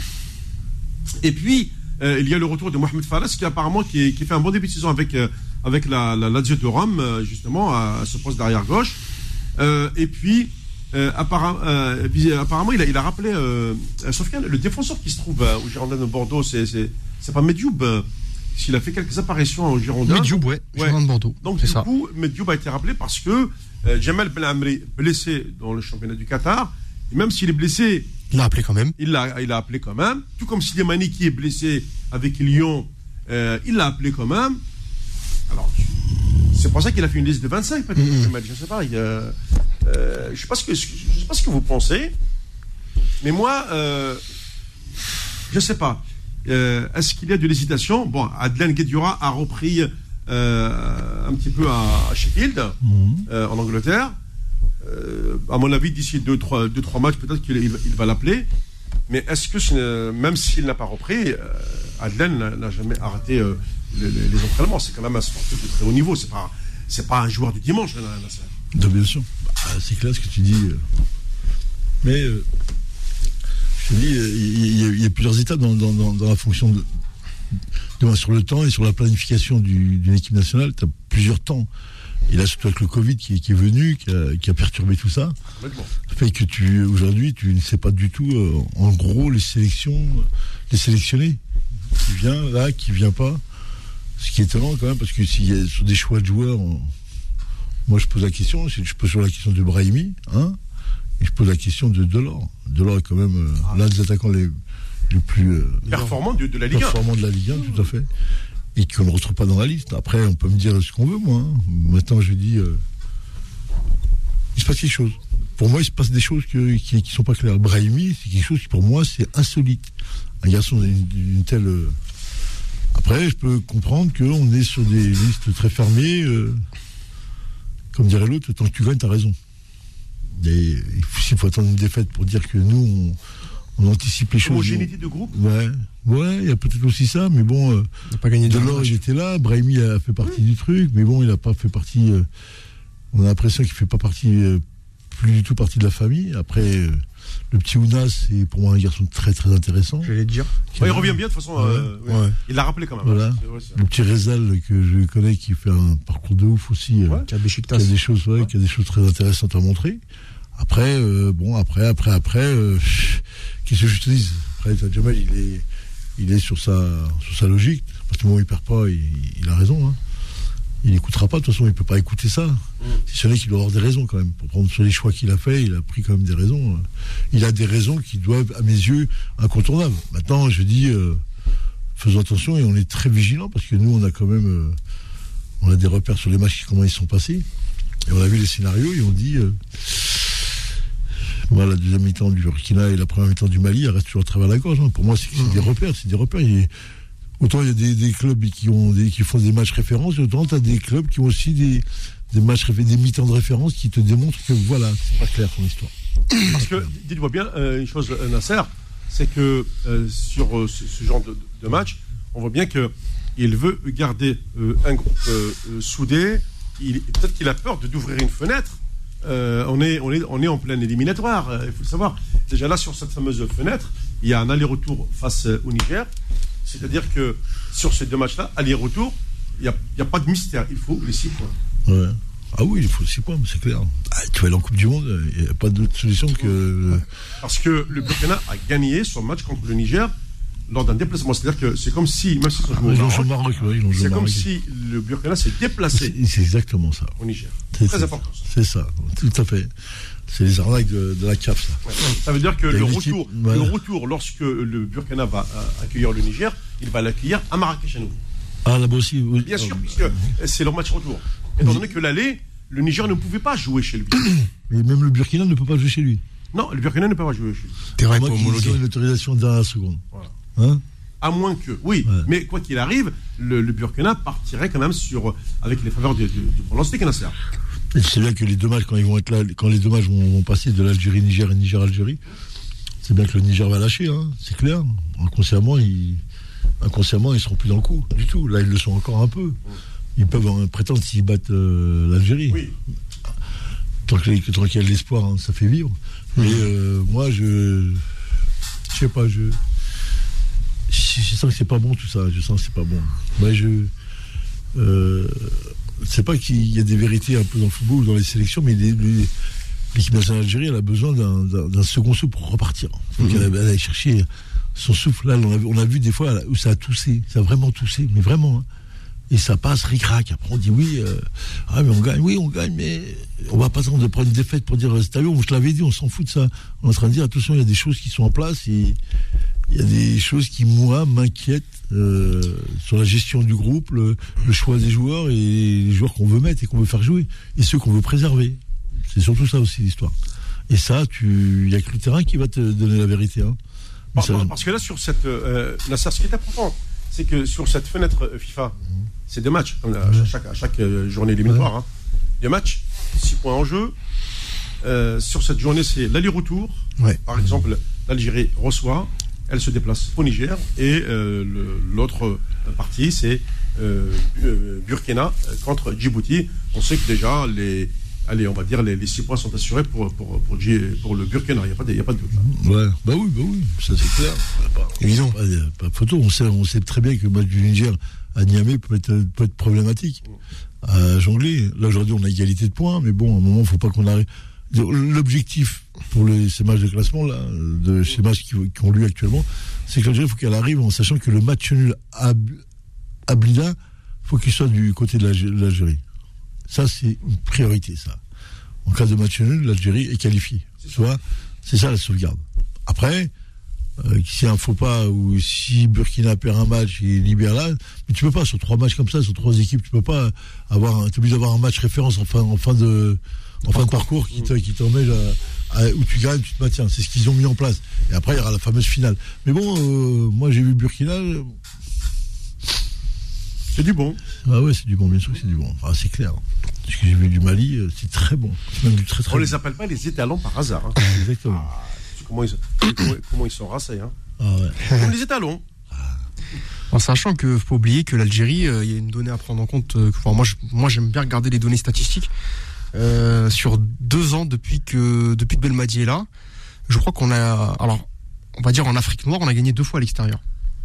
Et puis, euh, il y a le retour de Mohamed Falas, qui apparemment qui, qui fait un bon début de saison avec, avec la, la Lazio de Rome, euh, justement, à, à ce poste d'arrière gauche. Euh, et puis, euh, puis, apparemment, il a, il a rappelé, euh, Sofiane, le défenseur qui se trouve au Girondin de Bordeaux, c'est, c'est, c'est pas Medioub. euh, s'il a fait quelques apparitions au Girondin. Medioub, ouais, Ouais. Girondin de Bordeaux. Donc, c'est du ça. coup, Medioub a été rappelé parce que Jamal Ben Amri, blessé dans le championnat du Qatar, et même s'il est blessé, Il l'a appelé quand même. il l'a il a appelé quand même. Tout comme Slimani qui est blessé avec Lyon, il l'a appelé quand même. Alors, c'est pour ça qu'il a fait une liste de 25, peut-être. Mm-hmm. Je ne sais pas. il, euh, euh, je ne sais, pas ce que- je sais pas ce que vous pensez. Mais moi, euh, je ne sais pas. Euh, Est-ce qu'il y a de l'hésitation? Bon, Adlan Guedjura a repris un petit peu à, à Sheffield, euh, en Angleterre. À mon avis, d'ici 2-3 deux, trois, deux, trois matchs, peut-être qu'il il va- l'appeler. Mais est-ce que, même s'il n'a pas repris, Adlan n'a- jamais arrêté les, entraînements C'est quand même un sportif de très haut niveau. C'est pas, c'est pas un joueur du dimanche. Nasser. Non, bien sûr. Bah, c'est clair ce que tu dis. euh. Mais euh, je te dis, euh, il y, a- il y a plusieurs étapes dans, dans- dans- dans la fonction de, de- sur le temps et sur la planification du- d'une équipe nationale. Tu as plusieurs temps. Et là, surtout avec le Covid qui, est- qui est venu, qui a, qui a perturbé tout ça, fait que tu aujourd'hui, tu ne sais pas du tout, euh, en gros, les sélections, les sélectionnés. Qui vient là, qui vient pas. Ce qui est étonnant quand même, parce que s'il y a sur des choix de joueurs, on- moi je pose la question, je pose la question de Brahimi, hein, et je pose la question de Delors. Delors est quand même euh, l'un des attaquants les, les plus euh, Performant de, de la Ligue 1. performants de la Ligue 1, tout à fait. Et qu'on ne retrouve pas dans la liste. Après, on peut me dire ce qu'on veut, moi. hein. Maintenant, je dis, euh, il se passe quelque chose. Pour moi, il se passe des choses que- qui ne sont pas claires. Brahimi, c'est quelque chose qui, pour moi, c'est insolite. Un garçon d'une telle. Après, je peux comprendre qu'on est sur des listes très fermées. euh, Comme dirait l'autre, tant que tu gagnes, tu as raison. Et s'il faut attendre une défaite pour dire que nous, on, on anticipe les choses. Homogénéité de groupe. Ouais, ouais, il y a peut-être aussi ça, mais bon, euh, Il n'a pas gagné de Delors, il était là, Brahimi a fait partie du truc, mais bon, il n'a pas fait partie. euh, on a l'impression qu'il fait pas partie, euh, plus du tout partie de la famille. Après, euh, le petit Ounas, c'est pour moi un garçon très très intéressant. J'allais te dire. Ouais, il revient bien de toute façon. euh, Ouais, ouais. ouais. Il l'a rappelé quand même. Voilà. Le petit Rezal que je connais qui fait un parcours de ouf aussi, euh, Ouais. Qui a qui Beşiktaş. a des choses, ouais, qui a des choses très intéressantes à montrer. Après, euh, bon, après, après, après, euh, qu'est-ce que je te dis Après, t'as Jamal, il est, il est sur sa, sur sa logique. Parce que moment où il perd pas, il, il a raison. Hein. Il n'écoutera pas, de toute façon, il peut pas écouter ça. C'est celui qui doit avoir des raisons quand même. Pour prendre sur les choix qu'il a fait, il a pris quand même des raisons. Il a des raisons qui doivent, à mes yeux, incontournables. Maintenant, je dis, euh, faisons attention et on est très vigilants parce que nous, on a quand même, euh, on a des repères sur les matchs, comment ils sont passés. Et on a vu les scénarios et on dit, euh, voilà, la deuxième mi-temps du Burkina et la première mi-temps du Mali, elle reste toujours à travers la gorge. hein. Pour moi, c'est c'est des repères, c'est des repères. Autant il y a des, clubs qui, ont qui font des matchs références, autant tu as des clubs qui ont aussi des, des matchs, des mi-temps de référence qui te démontrent que voilà, c'est pas clair ton histoire. Parce que, dites-moi bien, euh, une chose, euh, Nasser, c'est que euh, sur ce, genre de, match, on voit bien qu'il veut garder un groupe soudé, peut-être qu'il a peur d'ouvrir une fenêtre. On, est, en pleine éliminatoire, il faut le savoir. Déjà là, sur cette fameuse fenêtre, il y a un aller-retour face au Niger. C'est-à-dire que sur ces deux matchs-là, aller-retour, il n'y a, y a pas de mystère. Il faut les six points. Ouais. Ah oui, il faut 6 points, mais c'est clair. Ah, tu vas aller en Coupe du Monde, il n'y a pas d'autre solution que. Parce que le Burkina a gagné son match contre le Niger lors d'un déplacement. C'est-à-dire que c'est comme si, même si joué c'est comme si le Burkina s'est déplacé C'est exactement ça. au Niger. C'est Très important. ça. C'est ça, tout à fait. C'est les arnaques de, de la CAF, ça. Ouais. Ça veut dire que le retour, voilà. le retour, lorsque le Burkina va euh, accueillir le Niger, il va l'accueillir à Marrakech à nouveau. Ah, là-bas aussi, oui. Bien sûr, Ah, puisque c'est leur match retour. Étant donné que l'aller, le Niger ne pouvait pas jouer chez lui. [coughs] Mais même le Burkina ne peut pas jouer chez lui. Non, le Burkina ne peut pas jouer chez lui. Homologué. aient une autorisation de dernière seconde. Voilà. Hein À moins que, oui, Ouais. mais quoi qu'il arrive, le, le Burkina partirait quand même sur, avec les faveurs du, du, du pronostic Nasser. Et sais bien que les deux matchs, quand ils vont être là, quand les deux matchs vont, vont passer de l'Algérie-Niger et Niger-Algérie, c'est bien que le Niger va lâcher, hein, c'est clair. Inconsciemment, ils, inconsciemment, ils seront plus dans le coup, du tout. Là, ils le sont encore un peu. Ils peuvent en prétendre s'ils battent euh, l'Algérie. Oui. Tant que- tant qu'il y a de l'espoir, hein, ça fait vivre. Mais euh, moi, je. Je sais pas, je. Je, je sens que c'est pas bon tout ça. Je sens que c'est pas bon. Moi, je. Euh, c'est pas qu'il y a des vérités un peu dans le football ou dans les sélections, mais l'équipe nationale d'Algérie, elle a besoin d'un- second souffle pour repartir. Faut qu'elle elle aille chercher son souffle. Là, on a, vu- on a vu des fois où ça a toussé. Ça a vraiment toussé, mais vraiment. hein. Et ça passe ric-rac. Après, on dit oui, euh, ah, mais on gagne, oui, on gagne, mais on va pas attendre de prendre une défaite pour dire, euh, c'est à je te l'avais dit, on s'en fout de ça. On est en train de dire, attention, il y a des choses qui sont en place et il y a des choses qui, moi, m'inquiètent euh, sur la gestion du groupe, le, le choix des joueurs et les joueurs qu'on veut mettre et qu'on veut faire jouer et ceux qu'on veut préserver. C'est surtout ça aussi l'histoire. Et ça, tu, il y a que le terrain qui va te donner la vérité. Hein. Par- ça- parce que là, sur cette. Euh, Nasser, ce qui est important, c'est que sur cette fenêtre euh, FIFA, c'est deux matchs, comme à chaque, à chaque journée éliminatoire. hein. Deux matchs, six points en jeu. Euh, sur cette journée, c'est l'aller-retour. Ouais. Par exemple, l'Algérie reçoit, elle se déplace au Niger, et euh, l'autre partie, c'est euh, euh, Burkina contre Djibouti. On sait que déjà, les, allez, on va dire, les, les six points sont assurés pour, pour, pour, le Burkina. Il n'y a, pas de- il y a pas de doute. là. Ouais, bah oui, bah oui, ça c'est clair. Pas, Évident. pas, y a pas de photo. On sait, on sait très bien que le match du Niger à Niamey peut être, peut être problématique. À jongler, là aujourd'hui on a égalité de points, mais bon, à un moment, il ne faut pas qu'on arrive. L'objectif pour les, ces matchs de classement, là, de ces matchs qui, qui ont lieu actuellement, c'est que l'Algérie, il faut qu'elle arrive en sachant que le match nul à, à Blida, faut qu'il soit du côté de l'Algé- de l'Algérie. Ça, c'est une priorité, ça. En cas de match nul, l'Algérie est qualifiée. Tu vois C'est ça la sauvegarde. Après, euh, a un faux pas ou si Burkina perd un match et libère là, mais tu peux pas sur trois matchs comme ça, sur trois équipes, tu peux pas avoir, un- t'es obligé d'avoir un match référence en fin, en fin de, en fin de parcours qui te, qui t'emmène à- à- où tu gagnes, tu te maintiens. C'est ce qu'ils ont mis en place. Et après, il y aura la fameuse finale. Mais bon, euh, moi j'ai vu Burkina. euh, C'est du bon. Ah ouais, c'est du bon, bien sûr que c'est du bon. Ah, c'est clair. Ce que j'ai vu du Mali, euh, c'est très bon. C'est même du très très On bon. les appelle pas les étalons par hasard. hein. Exactement. Tu sais comment, ils, comment, comment ils sont racés. Hein. Ah ouais. Comme les étalons. En sachant que faut pas oublier que l'Algérie, euh, il y a une donnée à prendre en compte. euh, que- enfin, moi, je- moi, j'aime bien regarder les données statistiques. Euh, sur deux ans depuis que depuis que Belmadi est là, je crois qu'on a, alors, on va dire en Afrique noire, on a gagné deux fois à l'extérieur.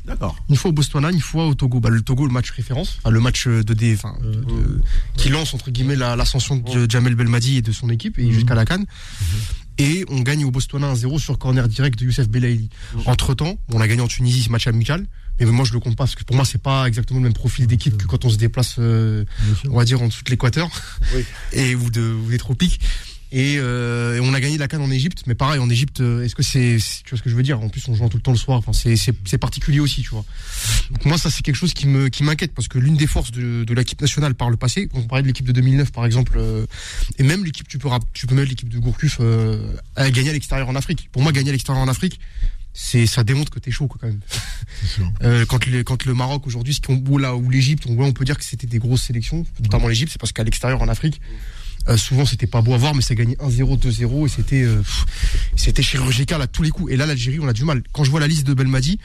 D'accord. Une fois au Botswana, une fois au Togo. Bah, le Togo, le match référence, enfin, le match de D, enfin, de- de- qui lance entre guillemets la- l'ascension de Jamel Belmadi et de son équipe et jusqu'à la Cannes. Et on gagne au Botswana 1-0 sur corner direct de Youssef Belaïli. Entre temps, on a gagné en Tunisie ce match amical. Mais moi, je le compte pas parce que pour moi, c'est pas exactement le même profil d'équipe que quand on se déplace, euh, on va dire en dessous de l'équateur Oui. [laughs] et ou, de, ou des tropiques. Et, euh, et on a gagné la canne en Égypte, mais pareil en Égypte, euh, est-ce que c'est, tu vois ce que je veux dire? En plus, on joue tout le temps le soir. Enfin, c'est, particulier aussi, tu vois. Donc moi, ça c'est quelque chose qui me, qui m'inquiète parce que l'une des forces de, de l'équipe nationale par le passé, on parlait de l'équipe de 2009 par exemple, euh, et même l'équipe, tu peux, tu peux mettre l'équipe de Gourcuff euh, à gagner à l'extérieur en Afrique. Pour moi, gagner à l'extérieur en Afrique, c'est, ça démontre que t'es chaud quoi, quand même. Sûr. [laughs] Euh, quand, le, quand le Maroc aujourd'hui, ce qu'on- ou là, ou l'Égypte, on, ouais, on peut dire que c'était des grosses sélections, notamment l'Égypte, c'est parce qu'à l'extérieur en Afrique, euh, souvent c'était pas beau à voir, mais ça gagnait 1-0, 2-0 et c'était euh, c'était chirurgical à tous les coups. Et là, l'Algérie, on a du mal. Quand je vois la liste de Belmadi,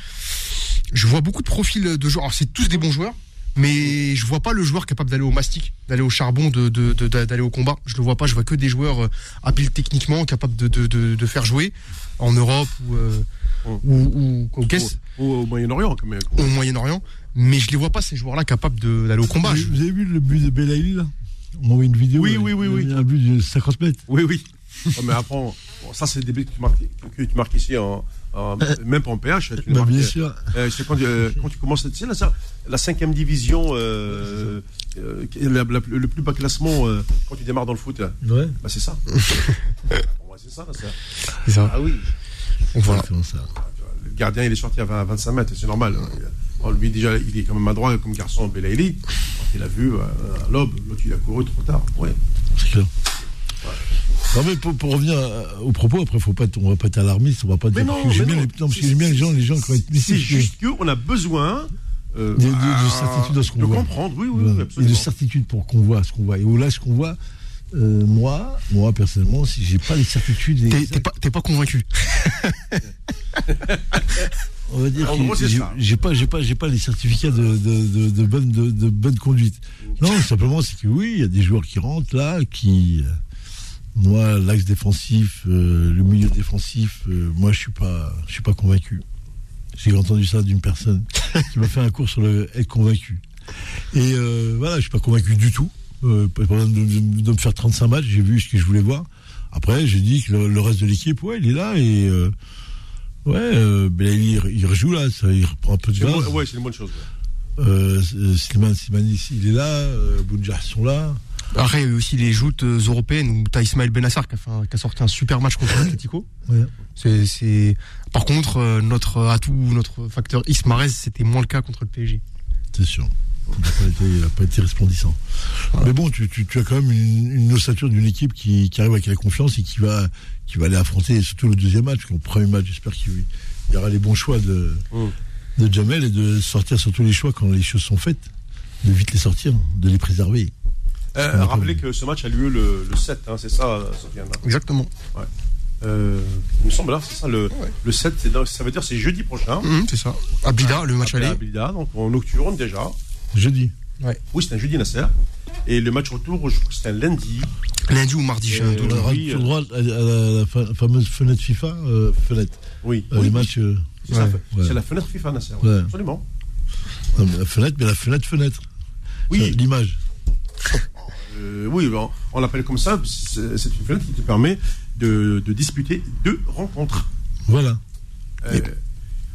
je vois beaucoup de profils de joueurs. Alors c'est tous des bons joueurs, Mais je vois pas le joueur capable d'aller au mastic, d'aller au charbon, de, de- de- d'aller au combat. Je le vois pas. Je vois que des joueurs habiles techniquement, capables de, de, de, de faire jouer en Europe ou euh, Oh. ou, ou, ou qu'est-ce- Au, Moyen-Orient, quand même. au Moyen-Orient. Mais je les vois pas ces joueurs-là capables d'aller au combat. Vous, avez vu le but de Belaïli là? On m'a envoyé une vidéo. Oui, oui, oui, oui. Il y a Un but de 50 mètres. Oui, oui. Mais après, bon, ça, c'est des buts que tu marques, que tu marques ici, en, en- même pas en PH. Tu Bah, marques, bien euh, sûr. euh, c'est quand, euh, quand tu commences, tu sais, là, ça, la cinquième division, euh, euh, la- la- le plus bas classement euh, quand tu démarres dans le foot. Ouais. Bah, c'est ça. [laughs] Pour moi, c'est ça, là, ça. C'est ça. Ah oui. Voilà. Exactement ça. Le gardien, il est sorti à 20 25 mètres, c'est normal. hein. Bon, lui, déjà, il est quand même adroit comme garçon, Belaïli. Quand il a vu euh, à l'aube, l'autre, il a couru trop tard. Ouais. C'est clair. Non mais pour, pour revenir à- au propos, après faut pas, être- on va pas être alarmiste, on va pas Mais dire non, que j'aime mais bien, non. les, non, parce que j'aime bien les gens, les gens qui vont être C'est juste qu'on a besoin euh, De- de- de certitude dans ce qu'on de voit. comprendre, oui, oui, Voilà. oui, et absolument. de certitude pour qu'on voit ce qu'on voit. Et au là, ce qu'on voit, euh, moi, moi personnellement, si j'ai pas les certitudes, T'es, pas, t'es pas convaincu. On va dire En que j'ai pas, j'ai pas, j'ai pas les certificats de, de, de, de bonne, de, de bonne conduite. Non, simplement, c'est que oui, il y a des joueurs qui rentrent là, qui, euh, moi, l'axe défensif, euh, le milieu défensif, euh, moi, je suis pas, je suis pas convaincu. J'ai entendu ça d'une personne [laughs] qui m'a fait un cours sur le être convaincu. Et euh, voilà, je suis pas convaincu du tout. Pas besoin de me faire 35 matchs, j'ai vu ce que je voulais voir. Après, j'ai dit que le, le reste de l'équipe, ouais, il est là et euh, ouais, euh, Belaïli, il, il rejoue là, ça, il reprend un peu de gaz. bon- ouais, c'est une bonne chose. ouais. Euh, euh, Slimane Slimani, il est là, euh, Bounjah sont là. Après, il y a eu aussi les joutes européennes où t'as Ismaël Benassar qui a, fait un- qui a sorti un super match contre l'Atletico. Ouais. C'est, c'est... Par contre, notre atout, notre facteur Ismarez, c'était moins le cas contre le PSG. C'est sûr. Il n'a pas, été- pas été resplendissant. Mais bon, tu, tu, tu as quand même une, une ossature d'une équipe qui, qui arrive avec la confiance et qui va, qui va aller affronter surtout le deuxième match. Le premier match, j'espère qu'il y aura les bons choix de, Mm. de Jamel et de sortir sur tous les choix quand les choses sont faites. De vite les sortir, de les préserver. Euh, qu'on rappelez que ce match a lieu le, le 7, hein, c'est ça, Sofiane hein Exactement. Euh, Il me semble là, c'est ça, le, le 7, c'est dans- ça veut dire c'est jeudi prochain. Mhm, c'est ça. Abida, le match aller. Abida, donc en nocturne déjà. Jeudi. Oui, c'est un jeudi, Nasser. Et le match retour, je crois que c'est un lundi. Lundi ou mardi, j'ai un doute. Sur euh, le droit à, à la, la fa- fameuse fenêtre FIFA. euh, fenêtre. Oui, Euh, oui, les matchs. euh, c'est ouais, ouais. la fenêtre FIFA, Nasser. Ouais. Absolument. non, mais la fenêtre, mais la fenêtre, fenêtre. Oui. L'image. Euh, oui, on, on l'appelle comme ça. C'est une fenêtre qui te permet de, de disputer deux rencontres. Voilà. Euh,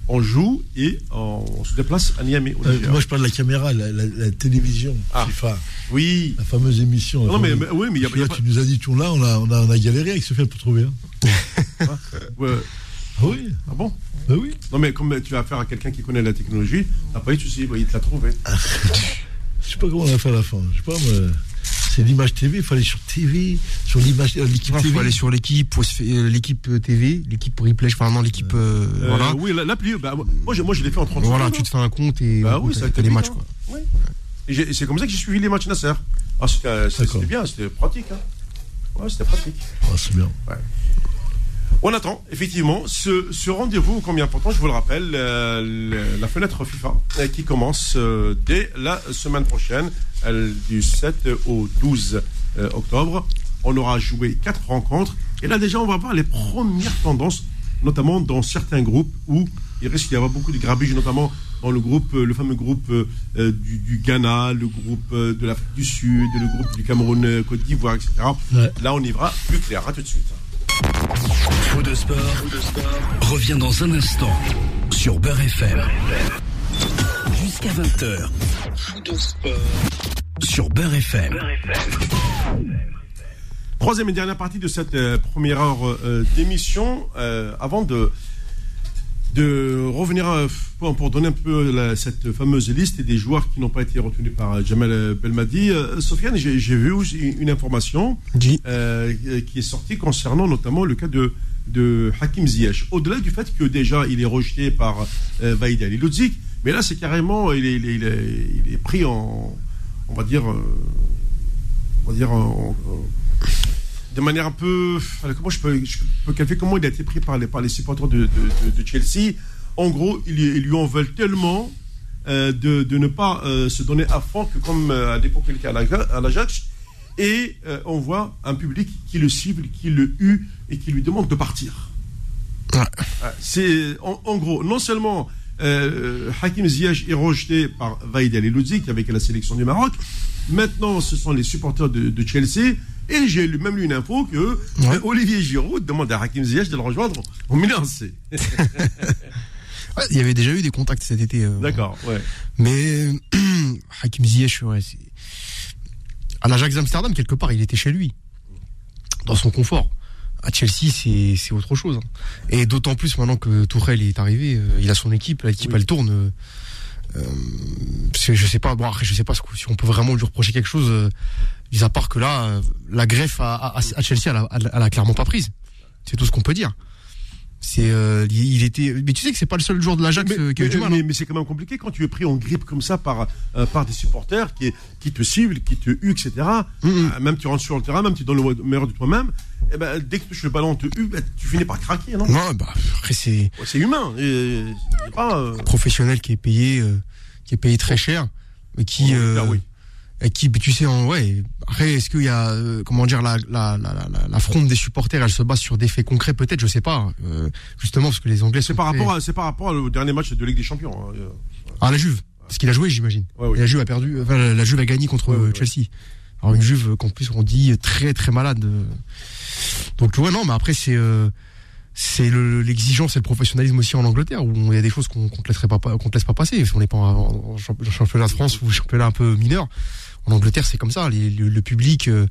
on joue et on, on se déplace à Niamey. Euh, moi, je parle de la caméra, la, la- la télévision Ah. FIFA, oui. la fameuse émission. la Non, mais, fameuse- mais- oui, mais il y a, y là, pas- tu nous as dit tout là, on a, on a, on a galéré avec Sofiane pour trouver. Hein. ouais. Ah oui, Ah bon? Bah oui. Non, mais comme tu as affaire à quelqu'un qui connaît la technologie, t'as pas eu de souci, il te l'a trouvé. Je sais pas comment on a fait à la fin. Je sais pas. C'est l'image TV, il faut aller sur TV, sur l'image, euh, l'équipe Il TV. faut aller sur l'équipe, euh, l'équipe euh, TV, l'équipe replay, enfin non, l'équipe. euh, Euh, voilà. Oui, la- l'appli, bah, moi, je, moi je l'ai fait en 30 Voilà, secondes. tu te fais un compte et Bah oui, t'as- ça les matchs hein. quoi. Oui. Et c'est comme ça que j'ai suivi les matchs Nasser. Ah, c'était bien, c'était pratique. Hein. Ouais, c'était pratique. Ah, c'est bien. On attend, effectivement, ce, ce rendez-vous, combien important, je vous le rappelle, euh, le- la fenêtre FIFA, euh, qui commence euh, dès la semaine prochaine, du 7 au 12 euh, octobre. On aura joué quatre rencontres. Et là, déjà, on va voir les premières tendances, notamment dans certains groupes où il risque d'y avoir beaucoup de grabuge, notamment dans le groupe, le fameux groupe euh, du, du Ghana, le groupe euh, de l'Afrique du Sud, le groupe du Cameroun, Côte d'Ivoire, etc. Ouais. Là, on y verra plus clair. À tout de suite. Faux de sport, revient dans un instant sur Beurre FM. Jusqu'à 20h. Faux de sport sur Beurre FM. Troisième et dernière partie de cette euh, première heure euh, d'émission. euh, avant de, de revenir pour, donner un peu la- cette fameuse liste des joueurs qui n'ont pas été retenus par euh, Jamal euh, Belmadi, euh, Sofiane, j'ai j'ai vu une information euh, qui est sortie concernant notamment le cas de, de Hakim Ziyech. Au-delà du fait que déjà il est rejeté par euh, Vaïd Ali Ludzik, mais là c'est carrément, il est, il, est, il, est, il est pris en, on va dire, on va dire, en- en- de manière un peu, allez, comment je peux, je peux qualifier comment il a été pris par les, par les supporters de, de- de- de Chelsea. En gros, ils, ils lui en veulent tellement euh, de, de ne pas euh, se donner à fond que comme euh, à l'époque il était à l'Aja- à l'Ajax. Et euh, on voit un public qui le cible, qui le hue et qui lui demande de partir. Ouais. C'est en, en gros, non seulement euh, Hakim Ziyech est rejeté par Vaïd El Eloudzi, qui avec la sélection du Maroc, maintenant ce sont les supporters de, de Chelsea, et j'ai lu- même lu une info que euh, Olivier Giroud demande à Hakim Ziyech de le rejoindre au Milan. [laughs] Ouais, il y avait déjà eu des contacts cet été. euh, D'accord, ouais. Mais [clears throat] Hakim Ziyech, ouais, à l'Ajax Amsterdam, quelque part, il était chez lui, dans son confort. À Chelsea, c'est autre chose. hein. Et d'autant plus maintenant que Tourelle est arrivé, euh, il a son équipe, l'équipe Oui. elle tourne. euh, euh, je sais pas, bon après je sais pas si on peut vraiment lui reprocher quelque chose, mis à part que là, euh, la greffe à, à- à Chelsea, elle a, elle a clairement pas prise. C'est tout ce qu'on peut dire. C'est, euh, il était, mais tu sais que c'est pas le seul joueur de l'Ajax euh, qui a eu mais- du mal. mais- hein. mais c'est quand même compliqué quand tu es pris en grippe comme ça par, euh, par des supporters qui, qui te ciblent, qui te huent, etc. Euh, même tu rentres sur le terrain, même tu donnes le meilleur de toi-même. Et ben, dès que tu touches le ballon, on te hue, ben, tu finis par craquer, non? Non, bah après c'est Ouais, C'est humain. et c'est pas, euh, professionnel qui est payé, euh, qui est payé très cher, mais qui, euh, Angleterre, oui. Et qui, tu sais, en, ouais. Après, est-ce qu'il y a, euh, comment dire, la, la, la, la, la fronde des supporters, elle se base sur des faits concrets, peut-être, je sais pas. euh, justement, parce que les Anglais C'est par, rapport à- c'est par rapport au dernier match de Ligue des Champions. hein. À la Juve, parce qu'il a joué, j'imagine. Ouais, oui. La Juve a perdu, enfin, la la Juve a gagné contre Ouais, ouais. Chelsea. Alors une Juve qu'en plus on dit très très malade. Donc ouais non, mais après c'est euh, c'est le- l'exigence et le professionnalisme aussi en Angleterre où il y a des choses qu'on qu'on te laisserait pas qu'on te laisse pas passer. On n'est pas en, en en championnat de France ou championnat un peu mineur. En Angleterre, c'est comme ça. Les- le, le public euh,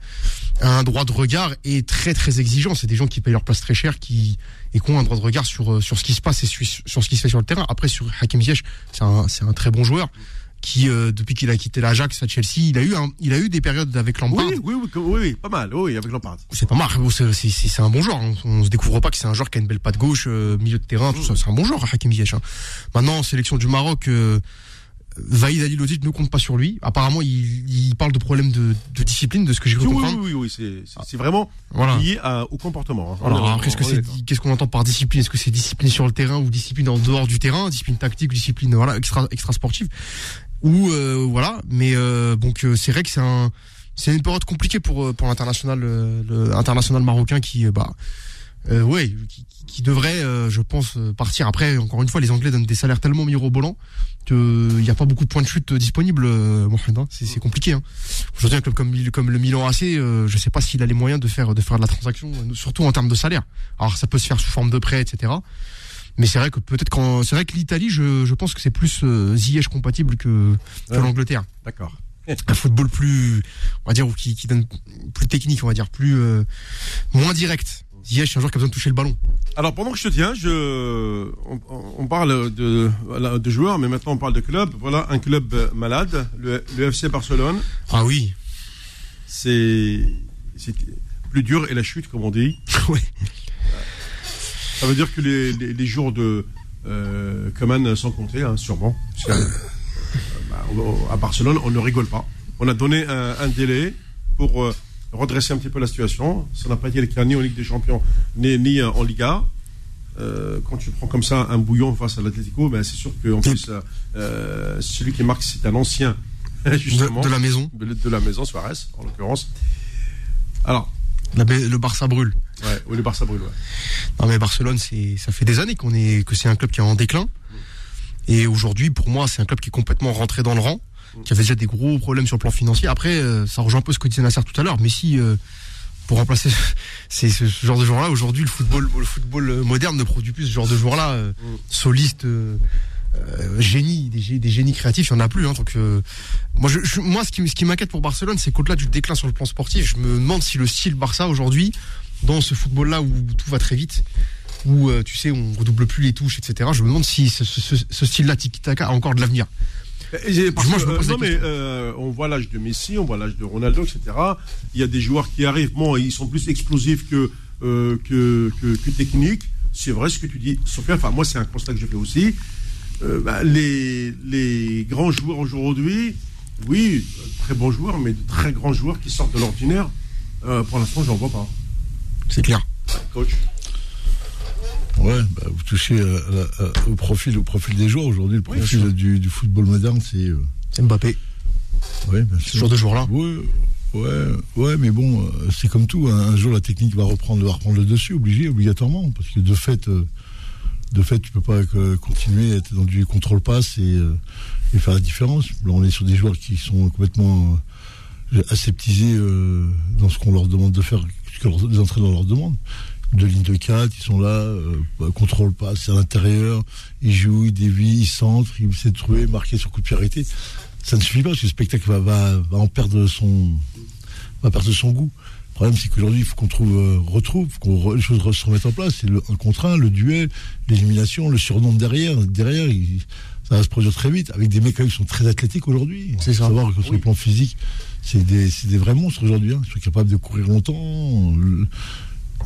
a un droit de regard et très très exigeant. C'est des gens qui payent leur place très cher, qui et qui ont un droit de regard sur euh, sur ce qui se passe et sur, sur ce qui se fait sur le terrain. Après, sur Hakim Ziyech, c'est un c'est un très bon joueur qui euh, depuis qu'il a quitté l'Ajax à Chelsea, il a eu un, il a eu des périodes avec Lampard. Oui, oui, oui, pas mal, oui, avec Lampard. C'est pas mal. C'est- un bon joueur. hein. On se découvre pas que c'est un joueur qui a une belle patte gauche, euh, milieu de terrain, tout ça. C'est un bon joueur, Hakim Ziyech. hein. Maintenant, en sélection du Maroc, euh, Vaïd Alilodzic ne compte pas sur lui. Apparemment, il, il parle de problèmes de, de discipline, de ce que j'ai cru Oui, oui, oui, oui, c'est- vraiment Voilà. lié à- au comportement. hein. Alors après, qu'est-ce qu'on entend par discipline? Est-ce que c'est discipline sur le terrain ou discipline en dehors du terrain, discipline tactique discipline voilà extra extra sportive ou euh, voilà. Mais euh, donc euh, c'est vrai que c'est un c'est une période compliquée pour pour l'international international marocain qui bah euh, ouais qui, qui devrait euh, je pense euh, partir. Après encore une fois, les Anglais donnent des salaires tellement mirobolants que il n'y a pas beaucoup de points de chute euh, disponibles. euh, Mohamed, hein. c'est compliqué. Hein. Aujourd'hui, un club comme, comme le Milan AC, euh, je sais pas s'il a les moyens de faire de faire de la transaction, euh, surtout en termes de salaire. Alors ça peut se faire sous forme de prêt, etc. Mais c'est vrai que peut-être quand c'est vrai que l'Italie, je, je pense que c'est plus euh, Ziyech compatible que, que Ouais. l'Angleterre. D'accord. Un football plus, on va dire, ou qui, qui donne plus technique, on va dire, plus euh, moins direct. Ziyech, c'est un joueur qui a besoin de toucher le ballon. Alors pendant que je te tiens, je, on, on parle de, joueurs, mais maintenant on parle de club. Voilà un club euh, malade, le, le FC Barcelone. Ah oui. C'est plus dur et la chute, comme on dit. [laughs] ouais. Ça veut dire que les, les, les jours de euh, Coman sont comptés, hein, sûrement. Parce que, euh, bah, on- à Barcelone, on ne rigole pas. On a donné un, un délai pour euh, redresser un petit peu la situation. Ça n'a pas été le cas ni en Ligue des Champions, ni, ni euh, en Liga. Euh, quand tu prends comme ça un bouillon face à l'Atlético, ben, c'est sûr qu'en plus, euh, celui qui marque, c'est un ancien, [laughs] justement, De, de la maison. de, de la maison, Suarez, en l'occurrence. Alors, La- le Barça brûle. ouais, oui, le Barça brûle, ouais. Non mais Barcelone, ça fait des années qu'on est que c'est un club qui est en déclin. Et aujourd'hui, pour moi, c'est un club qui est complètement rentré dans le rang, qui avait déjà des gros problèmes sur le plan financier. Après, euh, ça rejoint un peu ce que disait Nasser tout à l'heure. Mais si euh, pour remplacer [laughs] c'est ce, genre de joueur-là, aujourd'hui, le football, le football euh, moderne ne produit plus ce genre de joueur-là, euh, soliste. euh, euh, génie, des, gé- des génies créatifs, il n'y en a plus. Hein, donc, moi, je, je- moi, ce qui, m- ce qui m'inquiète pour Barcelone, c'est qu'au-delà du déclin sur le plan sportif, je me demande si le style Barça aujourd'hui, dans ce football-là où tout va très vite, où tu sais, on redouble plus les touches, etc. Je me demande si ce- ce style-là, tiki-taka, a encore de l'avenir. Et j'ai- parce Moi, je me pose euh, la non, mais euh, on voit l'âge de Messi, on voit l'âge de Ronaldo, etc. Il y a des joueurs qui arrivent, bon, ils sont plus explosifs que, euh, que, que, que techniques. C'est vrai ce que tu dis, Sophia. Enfin, moi, c'est un constat que je fais aussi. Euh, bah, les, les grands joueurs aujourd'hui, oui, très bons joueurs, mais de très grands joueurs qui sortent de l'ordinaire, pour l'instant, j'en vois pas. C'est clair. Coach. Ouais, bah, vous touchez euh, à- à- au profil, au profil des joueurs aujourd'hui. Le Oui, profil du, du football moderne, c'est. euh, C'est Mbappé, bien ce genre de joueur-là. Ouais, ouais, ouais, mais bon, euh, c'est comme tout. hein. Un jour, la technique va reprendre, va reprendre le dessus, obligé, obligatoirement, parce que de fait, euh, de fait, tu peux pas euh, continuer à être dans du contrôle passe et, euh, et faire la différence. Là, on est sur des joueurs qui sont complètement euh, aseptisés euh, dans ce qu'on leur demande de faire, ce que les entraîneurs leur demandent. De ligne de 4, ils sont là, euh, bah, contrôle passe, c'est à l'intérieur, ils jouent, ils dévient, ils centrent, ils essaient de trouver, marquer sur coup de pied arrêté ça ne suffit pas parce que le spectacle va, va, va en perdre son va perdre son goût. Le problème c'est qu'aujourd'hui il faut qu'on trouve euh, retrouve, qu'on re- les choses se remettent en place. C'est le un contre un, le duel, l'élimination, le surnom de derrière. Derrière, il- ça va se produire très vite avec des mecs qui sont très athlétiques aujourd'hui. C'est Faut ça. Savoir que sur le plan physique, c'est des, c'est des vrais monstres aujourd'hui. Hein. Ils sont capables de courir longtemps. Le-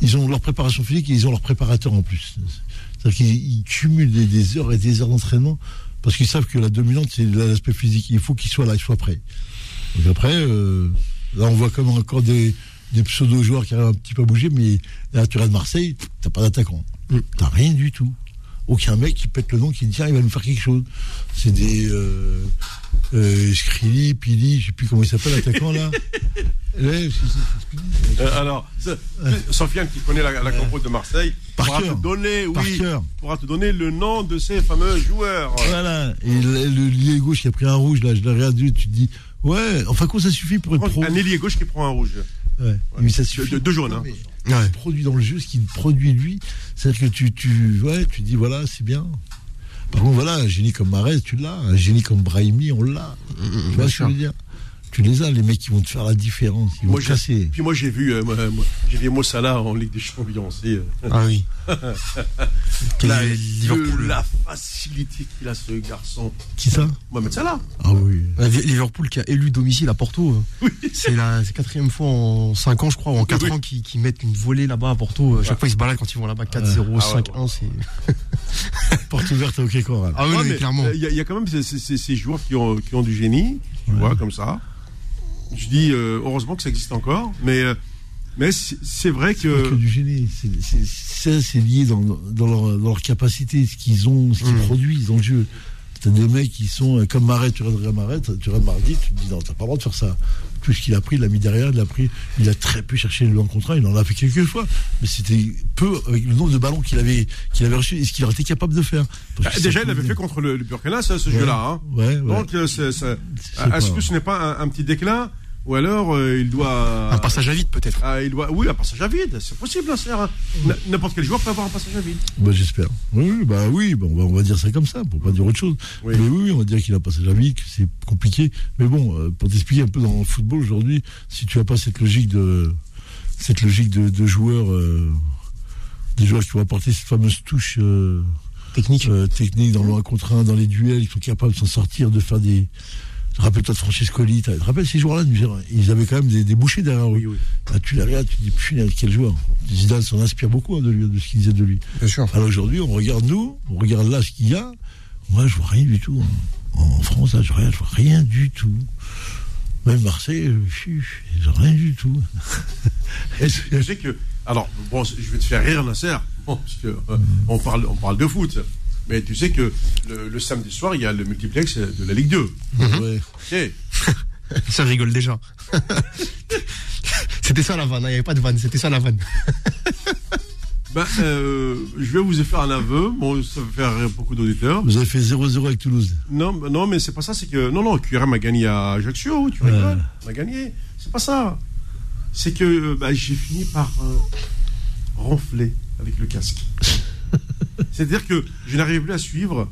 Ils ont leur préparation physique et ils ont leur préparateur en plus. C'est-à-dire qu'ils ils cumulent des, des heures et des heures d'entraînement parce qu'ils savent que la dominante, c'est l'aspect physique. Il faut qu'ils soient là, qu'ils soient prêts. Donc après, euh, là, on voit comme encore des, des pseudo-joueurs qui arrivent un petit peu à bouger, mais là, tu regardes Marseille, t'as pas d'attaquant. T'as rien du tout. Aucun mec qui pète le nom, qui dit tiens, il va nous faire quelque chose. C'est des euh, euh, Pili, je sais plus comment il s'appelle l'attaquant là. [laughs] Ouais, Euh, alors, Sofiane qui connaît la, la compo de Marseille Par pourra cœur. te donner, Par oui, cœur. pourra te donner le nom de ces fameux joueurs. Voilà. Et le, le lié gauche qui a pris un rouge, là, je l'ai regardé, tu te dis, ouais, enfin, quoi, ça suffit pour être pro. Un ailier gauche qui prend un rouge. Ouais. Mais ça suffit. De- de jaune, Non, hein. mais Ouais. ce qui produit dans le jeu, ce qui produit lui, c'est-à-dire que tu, tu, ouais, tu dis, voilà, c'est bien. Par contre, voilà, un génie comme Marez, tu l'as. Un génie comme Brahimi, on l'a. tu vois ce que je veux dire? Tu les as, les mecs qui vont te faire la différence. Ils Moi, casser. Puis moi j'ai vu, euh, moi, moi, j'ai vu Mossala en Ligue des Champions. C'est euh, Ah oui. [laughs] La, le- la facilité qu'il a ce garçon. Qui ça? Mohamed Salah. Ah oui. Euh, Liverpool qui a élu domicile à Porto. euh, C'est la quatrième fois en 5 ans, je crois, ou en 4 Oui. ans qu'ils mettent une volée là-bas à Porto. Euh, Chaque fois, ils se baladent quand ils vont là-bas 4-0, Ah ouais, 5-1. c'est [laughs] [laughs] Porte ouverte au Coral. Ah oui, Ouais, mais mais, clairement. Il y, a- il y a quand même ces, ces- ces- ces joueurs qui ont, qui ont du génie, tu vois, comme ça. Je dis euh, heureusement que ça existe encore, mais, euh, mais c'est vrai que. que du génie. Ça, c'est lié dans, dans, leur, dans leur capacité, ce qu'ils ont, ce qu'ils Mm. produisent dans le jeu. T'as des mecs qui sont euh, comme Marais, tu regardes Marais, tu regardes Mardi, tu te dis non, t'as pas le droit de faire ça. Tout ce qu'il a pris, il l'a mis derrière, il l'a pris, il a très peu cherché le 1 contre 1, il en a fait quelques fois, mais c'était peu avec le nombre de ballons qu'il avait, qu'il avait reçu et ce qu'il aurait été capable de faire. Ah, déjà, il avait pouvait- fait contre le, le Burkina, ça, ce Ouais. jeu-là. Hein. Ouais, ouais. Donc, euh, est-ce pas. que ce n'est pas un, un petit déclin Ou alors, euh, il doit. Un passage à vide, peut-être. Ah, il doit, oui, un passage à vide, c'est possible, hein, c'est, hein. N- N'importe quel joueur peut avoir un passage à vide. Bah, j'espère. Oui, oui, bah oui, bah, on, va, on va dire ça comme ça, pour pas dire autre chose. Oui. Mais oui, on va dire qu'il a passé la vie, que c'est compliqué. Mais bon, euh, pour t'expliquer un peu dans le football aujourd'hui, si tu as pas cette logique de cette logique de, de joueurs, euh, des joueurs qui vont apporter cette fameuse touche euh, Technique. euh, technique dans le 1 contre 1, dans les duels, ils sont capables de s'en sortir, de faire des. Rappelle-toi de Francescoli, t'as- tu te rappelles ces joueurs-là Ils avaient quand même des, des bouchées derrière eux. oui. Là, tu les regardes, tu te dis, putain, quel joueur. Zidane s'en inspire beaucoup hein, de, lui, de ce qu'il disait de lui. Bien sûr. Alors aujourd'hui, on regarde nous, on regarde là ce qu'il y a. Moi, je vois rien du tout. hein. En France, là, je regarde, je vois rien du tout. Même Marseille, je vois rien du tout. [laughs] Je sais que. Alors, bon, je vais te faire rire, Nasser, bon, [laughs] parce que euh, on, parle, on parle de foot. Mais tu sais que le, le samedi soir, il y a le multiplex de la Ligue 2. Ouais. Ok. [laughs] Ça rigole déjà. [laughs] c'était ça la vanne, hein, il n'y avait pas de vanne, c'était ça la vanne. [laughs] Ben, euh, je vais vous faire un aveu. Bon, ça va faire beaucoup d'auditeurs. Vous avez fait 0-0 avec Toulouse. Non, ben non, mais c'est pas ça. C'est que non, non, QRM a gagné à Ajaccio. Tu rigoles. On a gagné. C'est pas ça. C'est que euh, ben, j'ai fini par euh, ronfler avec le casque. C'est-à-dire que je n'arrivais plus à suivre.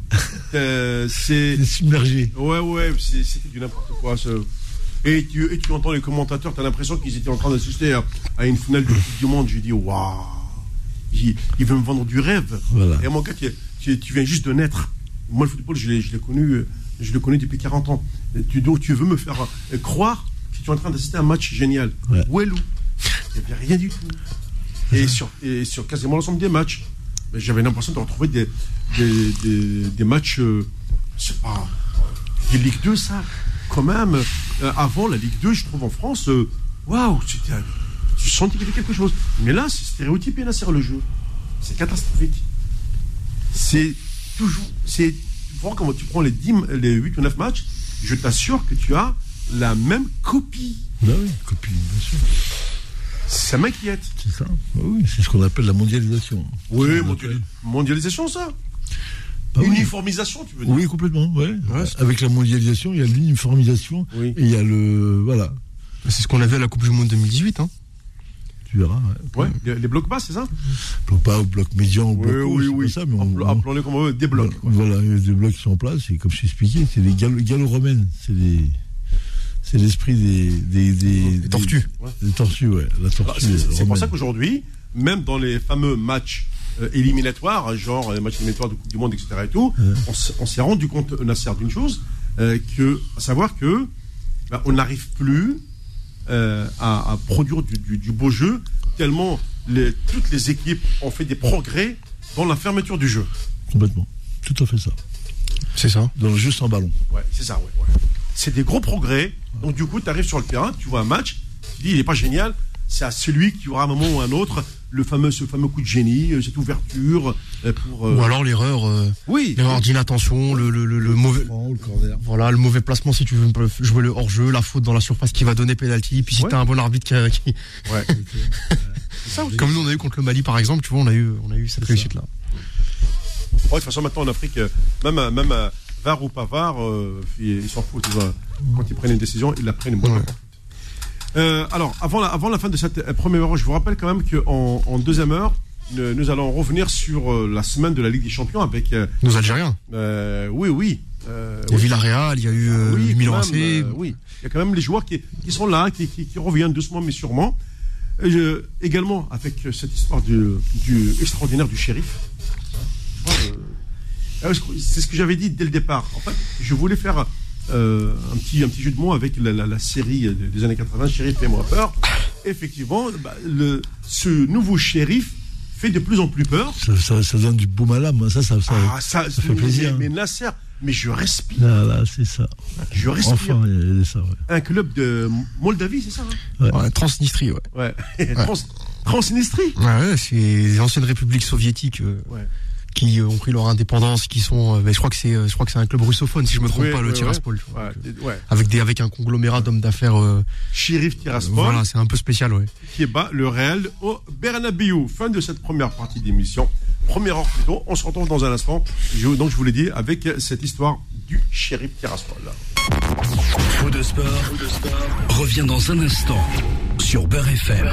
Euh, c'est [laughs] submergé. Ouais, ouais, c'était du n'importe quoi. Et tu, et tu entends les commentateurs, tu as l'impression qu'ils étaient en train d'assister à, à une finale de Coupe du Monde. J'ai dit, waouh, il, il veut me vendre du rêve. Voilà. Et mon gars, tu, tu- tu viens juste de naître. Moi, le football, je l'ai connu, euh, je l'ai connu depuis 40 ans. Et tu, donc, tu veux me faire euh, croire que tu es en train d'assister à un match génial. Ouais. Où est Lou? Il n'y avait rien du tout. Et sur, et sur quasiment l'ensemble des matchs, j'avais l'impression de retrouver des, des, des, matchs, euh, pas. Des Ligue 2, ça, quand même. Euh, avant la Ligue 2, je trouve en France, euh, waouh, un- Tu sentais qu'il y avait quelque chose. Mais là, c'est stéréotypé, là, c'est le jeu. C'est catastrophique. c'est toujours, c'est, voir comment tu prends les 10, les 8 ou 9 matchs, je t'assure que tu as la même copie. Bah oui, copie, bien sûr. Ça m'inquiète. C'est ça. Bah oui, c'est ce qu'on appelle la mondialisation. Oui, mondialisation, ça. Bah oui. Uniformisation, tu veux dire. Oui, complètement. Ouais. Ouais, c'est- Avec la mondialisation, il y a l'uniformisation Oui. et il y a le. Voilà. C'est ce qu'on avait à la Coupe du Monde 2018. Hein. Tu verras. Ouais. Ouais, les, blocs bas, c'est ça? Bloc pas au bloc médian, au bloc Oui, haut, oui, oui. pas ça, mais on, Appel- on- Appelons-les comme on veut, des blocs. Voilà, des blocs qui sont en place, et comme je t'ai expliqué, c'est des gallo- gallo-romaines. C'est des. C'est l'esprit des, des, des, Des tortues. Des, tortues, ouais. La tortue. C'est c'est pour ça qu'aujourd'hui, même dans les fameux matchs euh, éliminatoires, genre les matchs éliminatoires de Coupe du Monde, etc. et tout, on on s'est rendu compte, Nasser, d'une chose, euh, que, à savoir que bah, on n'arrive plus euh, à, à produire du, du- du beau jeu, tellement les- toutes les équipes ont fait des progrès dans la fermeture du jeu. Complètement. Tout à fait ça. C'est ça. Dans le jeu sans ballon. Ouais, c'est ça, ouais. ouais. C'est des gros progrès. Donc, du coup, tu arrives sur le terrain, tu vois un match, tu dis, il n'est pas génial. C'est à celui qui aura un moment ou un autre le fameux, ce fameux coup de génie, euh, cette ouverture euh, pour. euh, Ou alors l'erreur, euh, Oui. l'erreur d'inattention, le, le, le, le mauvais. Voilà, le mauvais placement si tu veux jouer le hors-jeu, la faute dans la surface qui va donner pénalty, puis si Ouais. t'as un bon arbitre qui, qui- Ouais. c'est ça aussi. comme nous on a eu contre le Mali par exemple, tu vois, on a eu, on a eu cette réussite là. Ouais, de toute façon, maintenant en Afrique, même, même VAR ou pas VAR, euh, ils s'en foutent. quand ils prennent une décision, ils la prennent bonne Ouais. Euh, alors, avant la, avant la fin de cette euh, première heure, je vous rappelle quand même qu'en en deuxième heure, nous allons revenir sur euh, la semaine de la Ligue des Champions avec. euh, Nos Algériens. oui, oui. Il y a. Villarreal, il y a eu Oui, Milan AC. oui, il y a quand même les joueurs qui, qui sont là, qui, qui- qui reviennent doucement mais sûrement. Et également avec cette histoire du, du extraordinaire du shérif. Je crois- C'est ce que j'avais dit dès le départ. En fait, je voulais faire euh, un, petit, un petit jeu de mots avec la, la- la série de- des années 80, Shérif Fais-moi peur. Effectivement, bah, le, ce nouveau shérif fait de plus en plus peur. Ça, ça, ça donne du baume à l'âme. hein. Ça, ça, ça, Ah, ça, ça fait plaisir. Mais, mais Nasser, mais je respire. Là, là, c'est ça. Je respire. Enfin, il y a ça, ouais. Un club de Moldavie, c'est ça hein? Ouais, Transnistrie, ouais. Ouais. [laughs] Trans, Transnistrie? Ouais, ouais, c'est les anciennes républiques soviétiques euh, Ouais. Qui euh, ont pris leur indépendance, qui sont. euh, ben, je crois que c'est, euh, je crois que c'est un club russophone, si je me trompe pas, le Tiraspol. Donc. Avec des, avec un conglomérat d'hommes d'affaires. euh, Sheriff Tiraspol, voilà, c'est un peu spécial, ouais. qui bat le Real au Bernabéu. Fin de cette première partie d'émission. Première heure plus tôt. On se retrouve dans un instant. Je, donc, je vous l'ai dit, avec cette histoire du Sheriff Tiraspol. Faux de sport, revient dans un instant sur Beurre FM.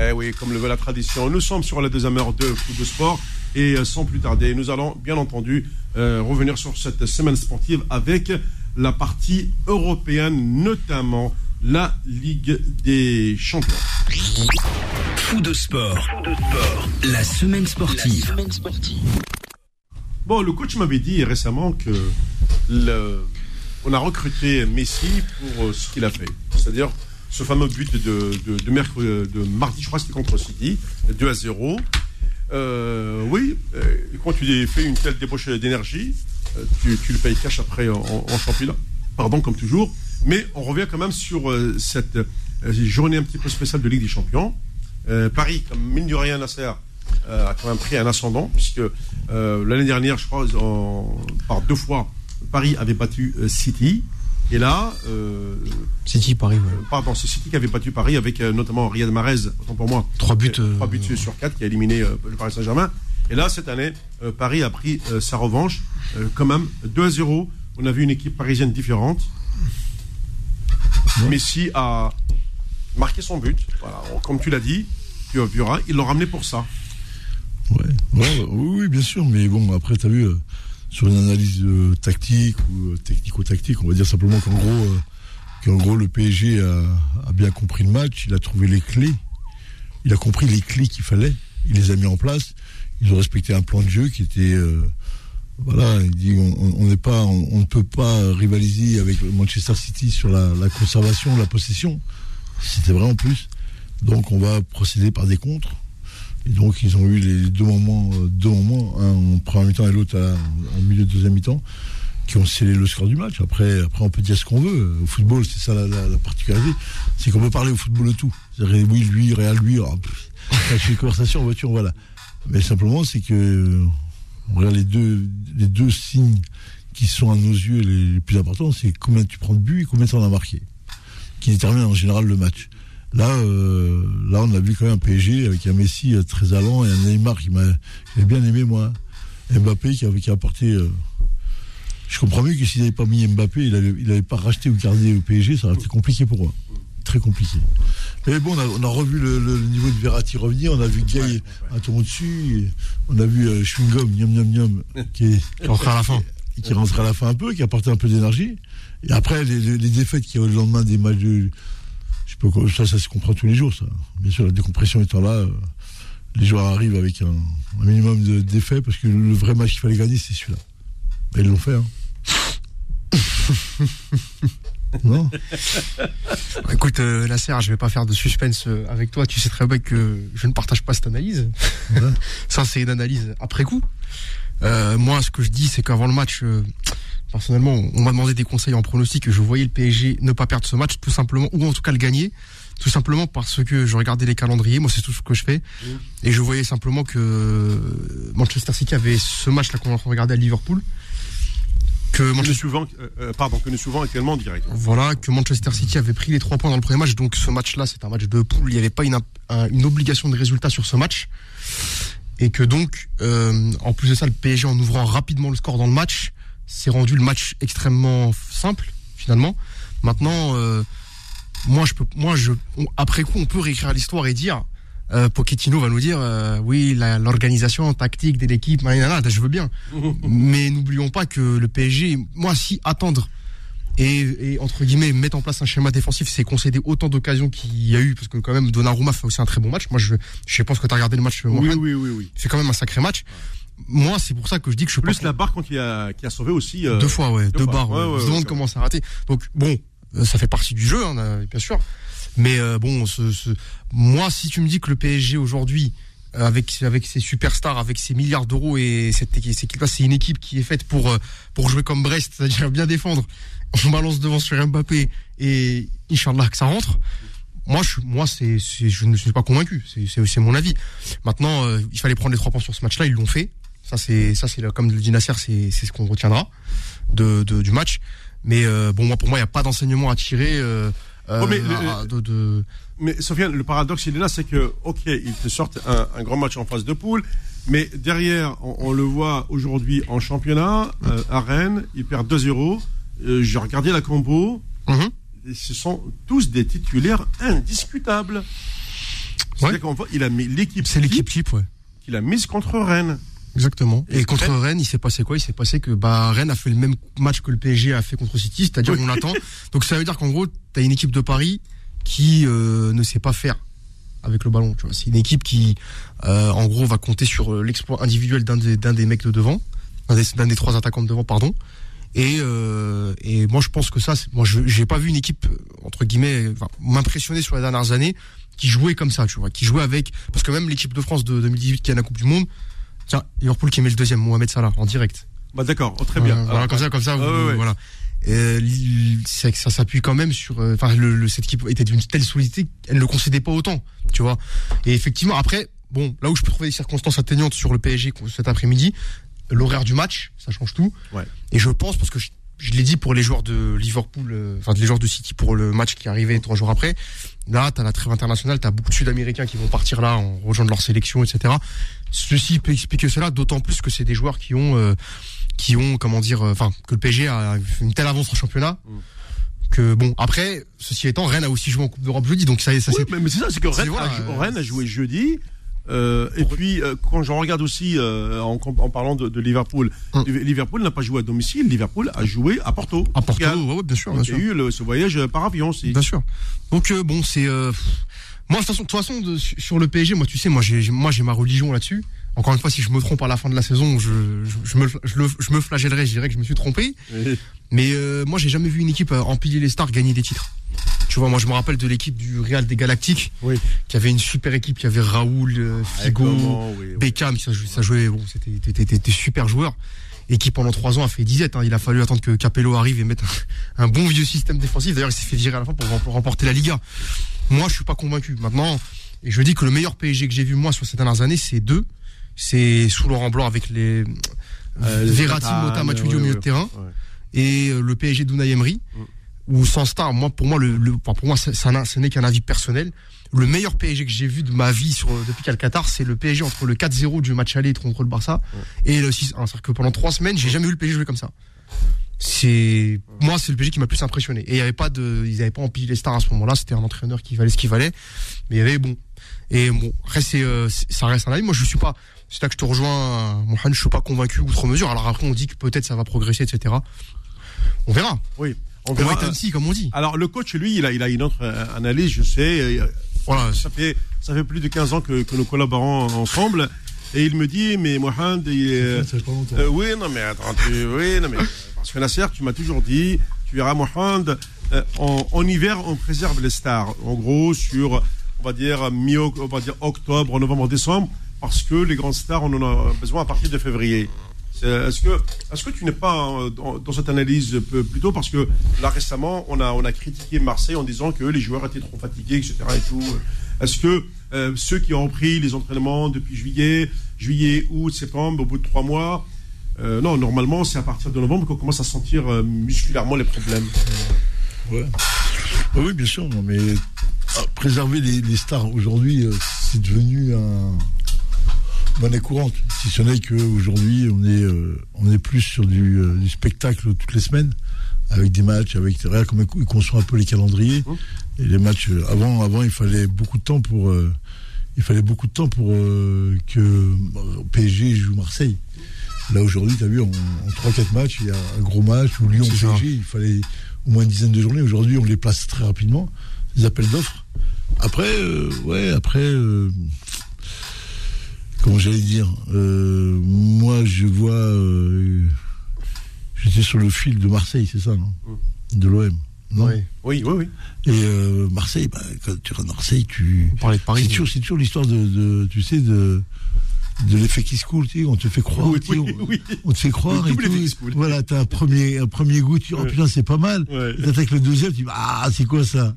Eh oui, comme le veut la tradition, nous sommes sur la deuxième heure de foot de sport. Et euh, sans plus tarder, nous allons bien entendu euh, revenir sur cette semaine sportive avec la partie européenne, notamment la Ligue des Champions. Fou de sport, la semaine sportive. Bon, le coach m'avait dit récemment que le- on a recruté Messi pour euh, ce qu'il a fait. C'est-à-dire ce fameux but de, de, mardi, je crois que c'était contre City, 2 à 0. Euh, oui, euh, quand tu fais une telle débauche d'énergie, euh, tu, le payes cash après en, championnat. Pardon, comme toujours. Mais on revient quand même sur cette journée un petit peu spéciale de Ligue des Champions. Paris, comme mine de rien, Nasser, euh, a quand même pris un ascendant, puisque l'année dernière, je crois, par deux fois, Paris avait battu City. Et là, euh, City, Paris, ouais. pardon, c'est City qui avait battu Paris avec euh, notamment Riyad Mahrez, autant pour moi. Trois buts, Euh, euh, Trois buts sur quatre qui a éliminé euh, le Paris Saint-Germain. Et là, cette année, euh, Paris a pris euh, sa revanche, euh, quand même 2 à 0. On a vu une équipe parisienne différente. Messi a marqué son but. Voilà, comme tu l'as dit, tu verras, ils l'ont ramené pour ça. Ouais, ouais, oui, oui, bien sûr, mais bon, après, tu as vu, euh, sur une analyse euh, tactique ou euh, technico-tactique, on va dire simplement qu'en gros, euh, qu'en gros, le PSG a, bien compris le match, il a trouvé les clés, il a compris les clés qu'il fallait, il les a mis en place, ils ont respecté un plan de jeu qui était, voilà, il dit, on n'est pas, ne peut pas rivaliser avec Manchester City sur la, la conservation, la possession, c'était vrai en plus, donc on va procéder par des contres. Et donc, ils ont eu les deux moments, euh, deux moments, un en première mi-temps et l'autre en milieu de deuxième mi-temps, qui ont scellé le score du match. Après, après on peut dire ce qu'on veut. Au football, c'est ça la, la- la particularité. C'est qu'on peut parler au football de tout. Oui, lui, Réal, lui. je fais une conversation en voiture, voilà. Mais simplement, c'est que les deux, les deux signes qui sont à nos yeux les, les plus importants, c'est combien tu prends de buts et combien tu en as marqué, qui détermine en général le match. Là, euh, là, on a vu quand même un PSG avec un Messi euh, très allant et un Neymar qui m'a j'ai bien aimé moi. Mbappé qui a, qui a apporté. euh, je comprends mieux que s'il n'avait pas mis Mbappé, il n'avait il avait pas racheté ou gardé au PSG, ça aurait été compliqué pour moi. Très compliqué. Mais bon, on a, on a revu le, le- le niveau de Verratti revenir, on a vu Gay un tour au-dessus, on a vu euh, Chewing-Gum, Niam Niam Niam, [laughs] qui est, Qui rentre à la fin. et qui rentre à la fin un peu, qui apportait un peu d'énergie. Et après, les, les- les défaites qu'il y a eu le lendemain des matchs de. Je ça, ça se comprend tous les jours, ça. Bien sûr, la décompression étant là, euh, les joueurs arrivent avec un, un minimum de défaites, parce que le vrai match qu'il fallait gagner, c'est celui-là. Et ils l'ont fait, hein. [laughs] non Écoute, euh, Nasser, je vais pas faire de suspense euh, avec toi. Tu sais très bien que je ne partage pas cette analyse. Ouais. [laughs] Ça, c'est une analyse après coup. Euh, moi, ce que je dis, c'est qu'avant le match, euh, personnellement, on m'a demandé des conseils en pronostic je voyais le PSG ne pas perdre ce match, tout simplement, ou en tout cas le gagner, tout simplement parce que je regardais les calendriers. Moi, c'est tout ce que je fais, et je voyais simplement que Manchester City avait ce match-là qu'on regarder à Liverpool. Que Manchester suivons, euh, pardon, que nous suivons actuellement en direct. voilà, que Manchester City avait pris les trois points dans le premier match. Donc ce match-là, c'est un match de poule. Il n'y avait pas une obligation de résultat sur ce match. Et que donc, euh, en plus de ça, le PSG, en ouvrant rapidement le score dans le match, s'est rendu le match extrêmement simple, finalement. Maintenant, euh, moi, je peux, moi, je, on- après coup, on peut réécrire l'histoire et dire, euh, Pochettino va nous dire, euh, oui, l'organisation tactique de l'équipe, je veux bien. [laughs] Mais n'oublions pas que le PSG, moi, si attendre et, et, entre guillemets mettre en place un schéma défensif, c'est concéder autant d'occasions qu'il y a eu, parce que quand même Donnarumma fait aussi un très bon match. Moi, je, je pense que tu as regardé le match. Oui, Mohamed. oui, oui, oui. C'est quand même un sacré match. Moi, c'est pour ça que je dis que je suis Plus pas la barre quand il a, qui a sauvé aussi. euh, deux fois, ouais, deux, fois. barres. Ouais, ouais. ouais, ça a raté. Donc bon, euh, ça fait partie du jeu, hein, euh, bien sûr. Mais euh, bon, ce, ce- moi, si tu me dis que le PSG aujourd'hui, avec avec ses superstars, avec ses milliards d'euros et cette, c'est une équipe qui est faite pour pour jouer comme Brest, c'est-à-dire bien défendre. On balance devant sur Mbappé et Inch'Allah que ça rentre. Moi, je, moi, c'est, je ne suis pas convaincu. C'est, mon avis. Maintenant, euh, il fallait prendre les trois points sur ce match-là. Ils l'ont fait. Ça, c'est, ça, c'est comme le dit Nasser, c'est, c'est ce qu'on retiendra de, de- du match. Mais euh, bon, moi, pour moi, il n'y a pas d'enseignement à tirer. Euh, euh, Oh, mais à- de, de- Mais Sofiane, le paradoxe, il est là, c'est que, ok, ils te sortent un, un grand match en phase de poule, mais derrière, on, on le voit aujourd'hui en championnat, euh, à Rennes, ils perdent 2-0. Euh, J'ai regardé la combo, Mhm. et ce sont tous des titulaires indiscutables. Voit, il a mis l'équipe C'est l'équipe type, ouais. qu'il a mise contre Rennes. Exactement. Et, Et contre Rennes- Rennes, il s'est passé quoi? Il s'est passé que bah, Rennes a fait le même match que le PSG a fait contre City, c'est-à-dire Oui. on attend. [laughs] Donc ça veut dire qu'en gros, tu as une équipe de Paris qui euh, ne sait pas faire avec le ballon. C'est une équipe qui, euh, en gros, va compter sur euh, l'exploit individuel d'un des, des mecs de devant, d'un des, trois attaquants de devant, pardon. Et, euh, et moi, je pense que ça, moi, je j'ai pas vu une équipe entre guillemets enfin, m'impressionner sur les dernières années qui jouait comme ça, tu vois, qui jouait avec parce que même l'équipe de France de 2018 qui a la Coupe du Monde, tiens, Liverpool qui met le deuxième, Mohamed Salah en direct. Bah d'accord, oh, très bien. Voilà, voilà, comme ça, comme ça, vous- ouais, ouais. voilà. Euh, ça s'appuie quand même sur. euh, Enfin, le, le- cette équipe était d'une telle solidité qu'elle ne le concédait pas autant, tu vois. Et effectivement, après, bon, là où je peux trouver des circonstances atteignantes sur le PSG cet après-midi, l'horaire du match, ça change tout. Ouais. Et je pense parce que je, je l'ai dit pour les joueurs de Liverpool, euh, enfin les joueurs de City pour le match qui arrivait trois jours après. Là, t'as la trêve internationale, t'as beaucoup de Sud-Américains qui vont partir là, en rejoindre leur sélection, etc. Ceci peut expliquer cela, d'autant plus que c'est des joueurs qui ont, euh, qui ont, comment dire, euh, enfin, que le PSG a une telle avance en championnat. Mm. Que bon, après, ceci étant, Rennes a aussi joué en Coupe d'Europe jeudi, donc ça, ça Oui, c'est. mais, mais c'est ça, c'est que Rennes, voilà, a, euh, Rennes a joué jeudi. Euh, et puis, euh, quand je regarde aussi, euh, en, parlant de, de Liverpool, Hum. Liverpool n'a pas joué à domicile, Liverpool a joué à Porto. À Porto, ouais, ouais, bien sûr, Il y a eu le- ce voyage par avion aussi. Bien sûr. Donc euh, bon, c'est euh, moi de toute façon, de toute façon de- sur le PSG, moi tu sais, moi j'ai j'ai- moi j'ai ma religion là-dessus. Encore une fois, si je me trompe à la fin de la saison, je, je, je me je, le- je me flagellerai, je dirais que je me suis trompé. Mais euh, moi j'ai jamais vu une équipe euh, empiler les stars gagner des titres. Tu vois, moi je me rappelle de l'équipe du Real des Galactiques, Oui. qui avait une super équipe, qui avait Raoul, euh, Figo, oui, oui. Beckham, ça, jouait- ça jouait, bon, c'était des super joueurs. Et qui pendant trois ans a fait disette. Hein. Il a fallu attendre que Capello arrive et mette un, un bon vieux système défensif. D'ailleurs, il s'est fait virer à la fin pour rem- pour remporter la Liga. Moi, je suis pas convaincu. Maintenant, et je dis que le meilleur PSG que j'ai vu moi sur ces dernières années, c'est deux. C'est sous Laurent Blanc avec les Euh, les Verratti, Mota, Matuidi au milieu de terrain Ouais. et euh, le PSG d'Unai Emery. Où sans star, moi pour moi le, le- pour moi ça n'est qu'un avis personnel. Le meilleur PSG que j'ai vu de ma vie sur, depuis qu'il y a le Qatar, c'est le PSG entre le 4-0 du match aller contre le Barça et le 6-1. C'est-à-dire que pendant trois semaines, j'ai jamais vu le PSG jouer comme ça. C'est moi, c'est le PSG qui m'a plus impressionné. Et il y avait pas de, ils avaient pas empilé les stars à ce moment-là. C'était un entraîneur qui valait ce qu'il valait, mais il y avait bon. Et bon, après c'est, euh, ça reste un avis. Moi, je suis pas. C'est là que je te rejoins, Mohamed. Je suis pas convaincu outre mesure. Alors après, on dit que peut-être ça va progresser, etc. On verra. Oui. On On verra. va être comme on dit. Alors, le coach, lui, il a, il a une autre euh, analyse, je sais. Euh, Voilà. Ça fait, ça fait plus de 15 ans que, que nous collaborons ensemble. Et il me dit, mais Mohamed, il est. Ça fait pas longtemps. Euh, oui, non, mais attends, tu- oui, non, mais. Parce que Nasser, tu m'as toujours dit, tu verras, Mohamed, euh, en, en hiver, on préserve les stars. En gros, sur, on va dire, mi on va dire octobre, novembre, décembre, parce que les grandes stars, on en a besoin à partir de février. C'est- Est-ce que, est-ce que tu n'es pas euh, dans, cette analyse plutôt parce que là récemment on a on a critiqué Marseille en disant que les joueurs étaient trop fatigués etc. Est-ce que euh, ceux qui ont repris les entraînements depuis juillet, juillet, août, septembre, au bout de trois mois, euh, non normalement c'est à partir de novembre qu'on commence à sentir euh, musculairement les problèmes. Oui, bien sûr, mais ah, préserver les, les stars aujourd'hui, euh, c'est devenu un monnaie courante. Si ce n'est qu'aujourd'hui, on est, euh, on est plus sur du, euh, du spectacle toutes les semaines, avec des matchs, avec regarde comme ils conçoivent un peu les calendriers. Et les matchs, euh, avant, avant, il fallait beaucoup de temps pour, euh, il fallait beaucoup de temps pour que PSG joue Marseille. Là aujourd'hui, tu as vu, en, en 3-4 matchs, il y a un gros match ou Lyon C'est ça. PSG, il fallait au moins une dizaine de journées. Aujourd'hui, on les place très rapidement, des appels d'offres. Après, ouais, après, comment j'allais dire, euh, moi je vois, euh, j'étais sur le fil de Marseille, c'est ça, non De l'OM, non. Oui, oui, oui. Et euh, Marseille, bah, quand tu regardes Marseille, tu, On parlait de Paris. c'est toujours, c'est toujours l'histoire de, de, tu sais, de, de l'effet qui se coule, tu sais, on te fait croire, Oui, tu sais, oui, on, oui. on te fait croire et tout. Voilà, t'as un premier, un premier goût, tu dis, oh putain, c'est pas mal. Ouais. T'attaques le deuxième, tu dis, ah, c'est quoi ça?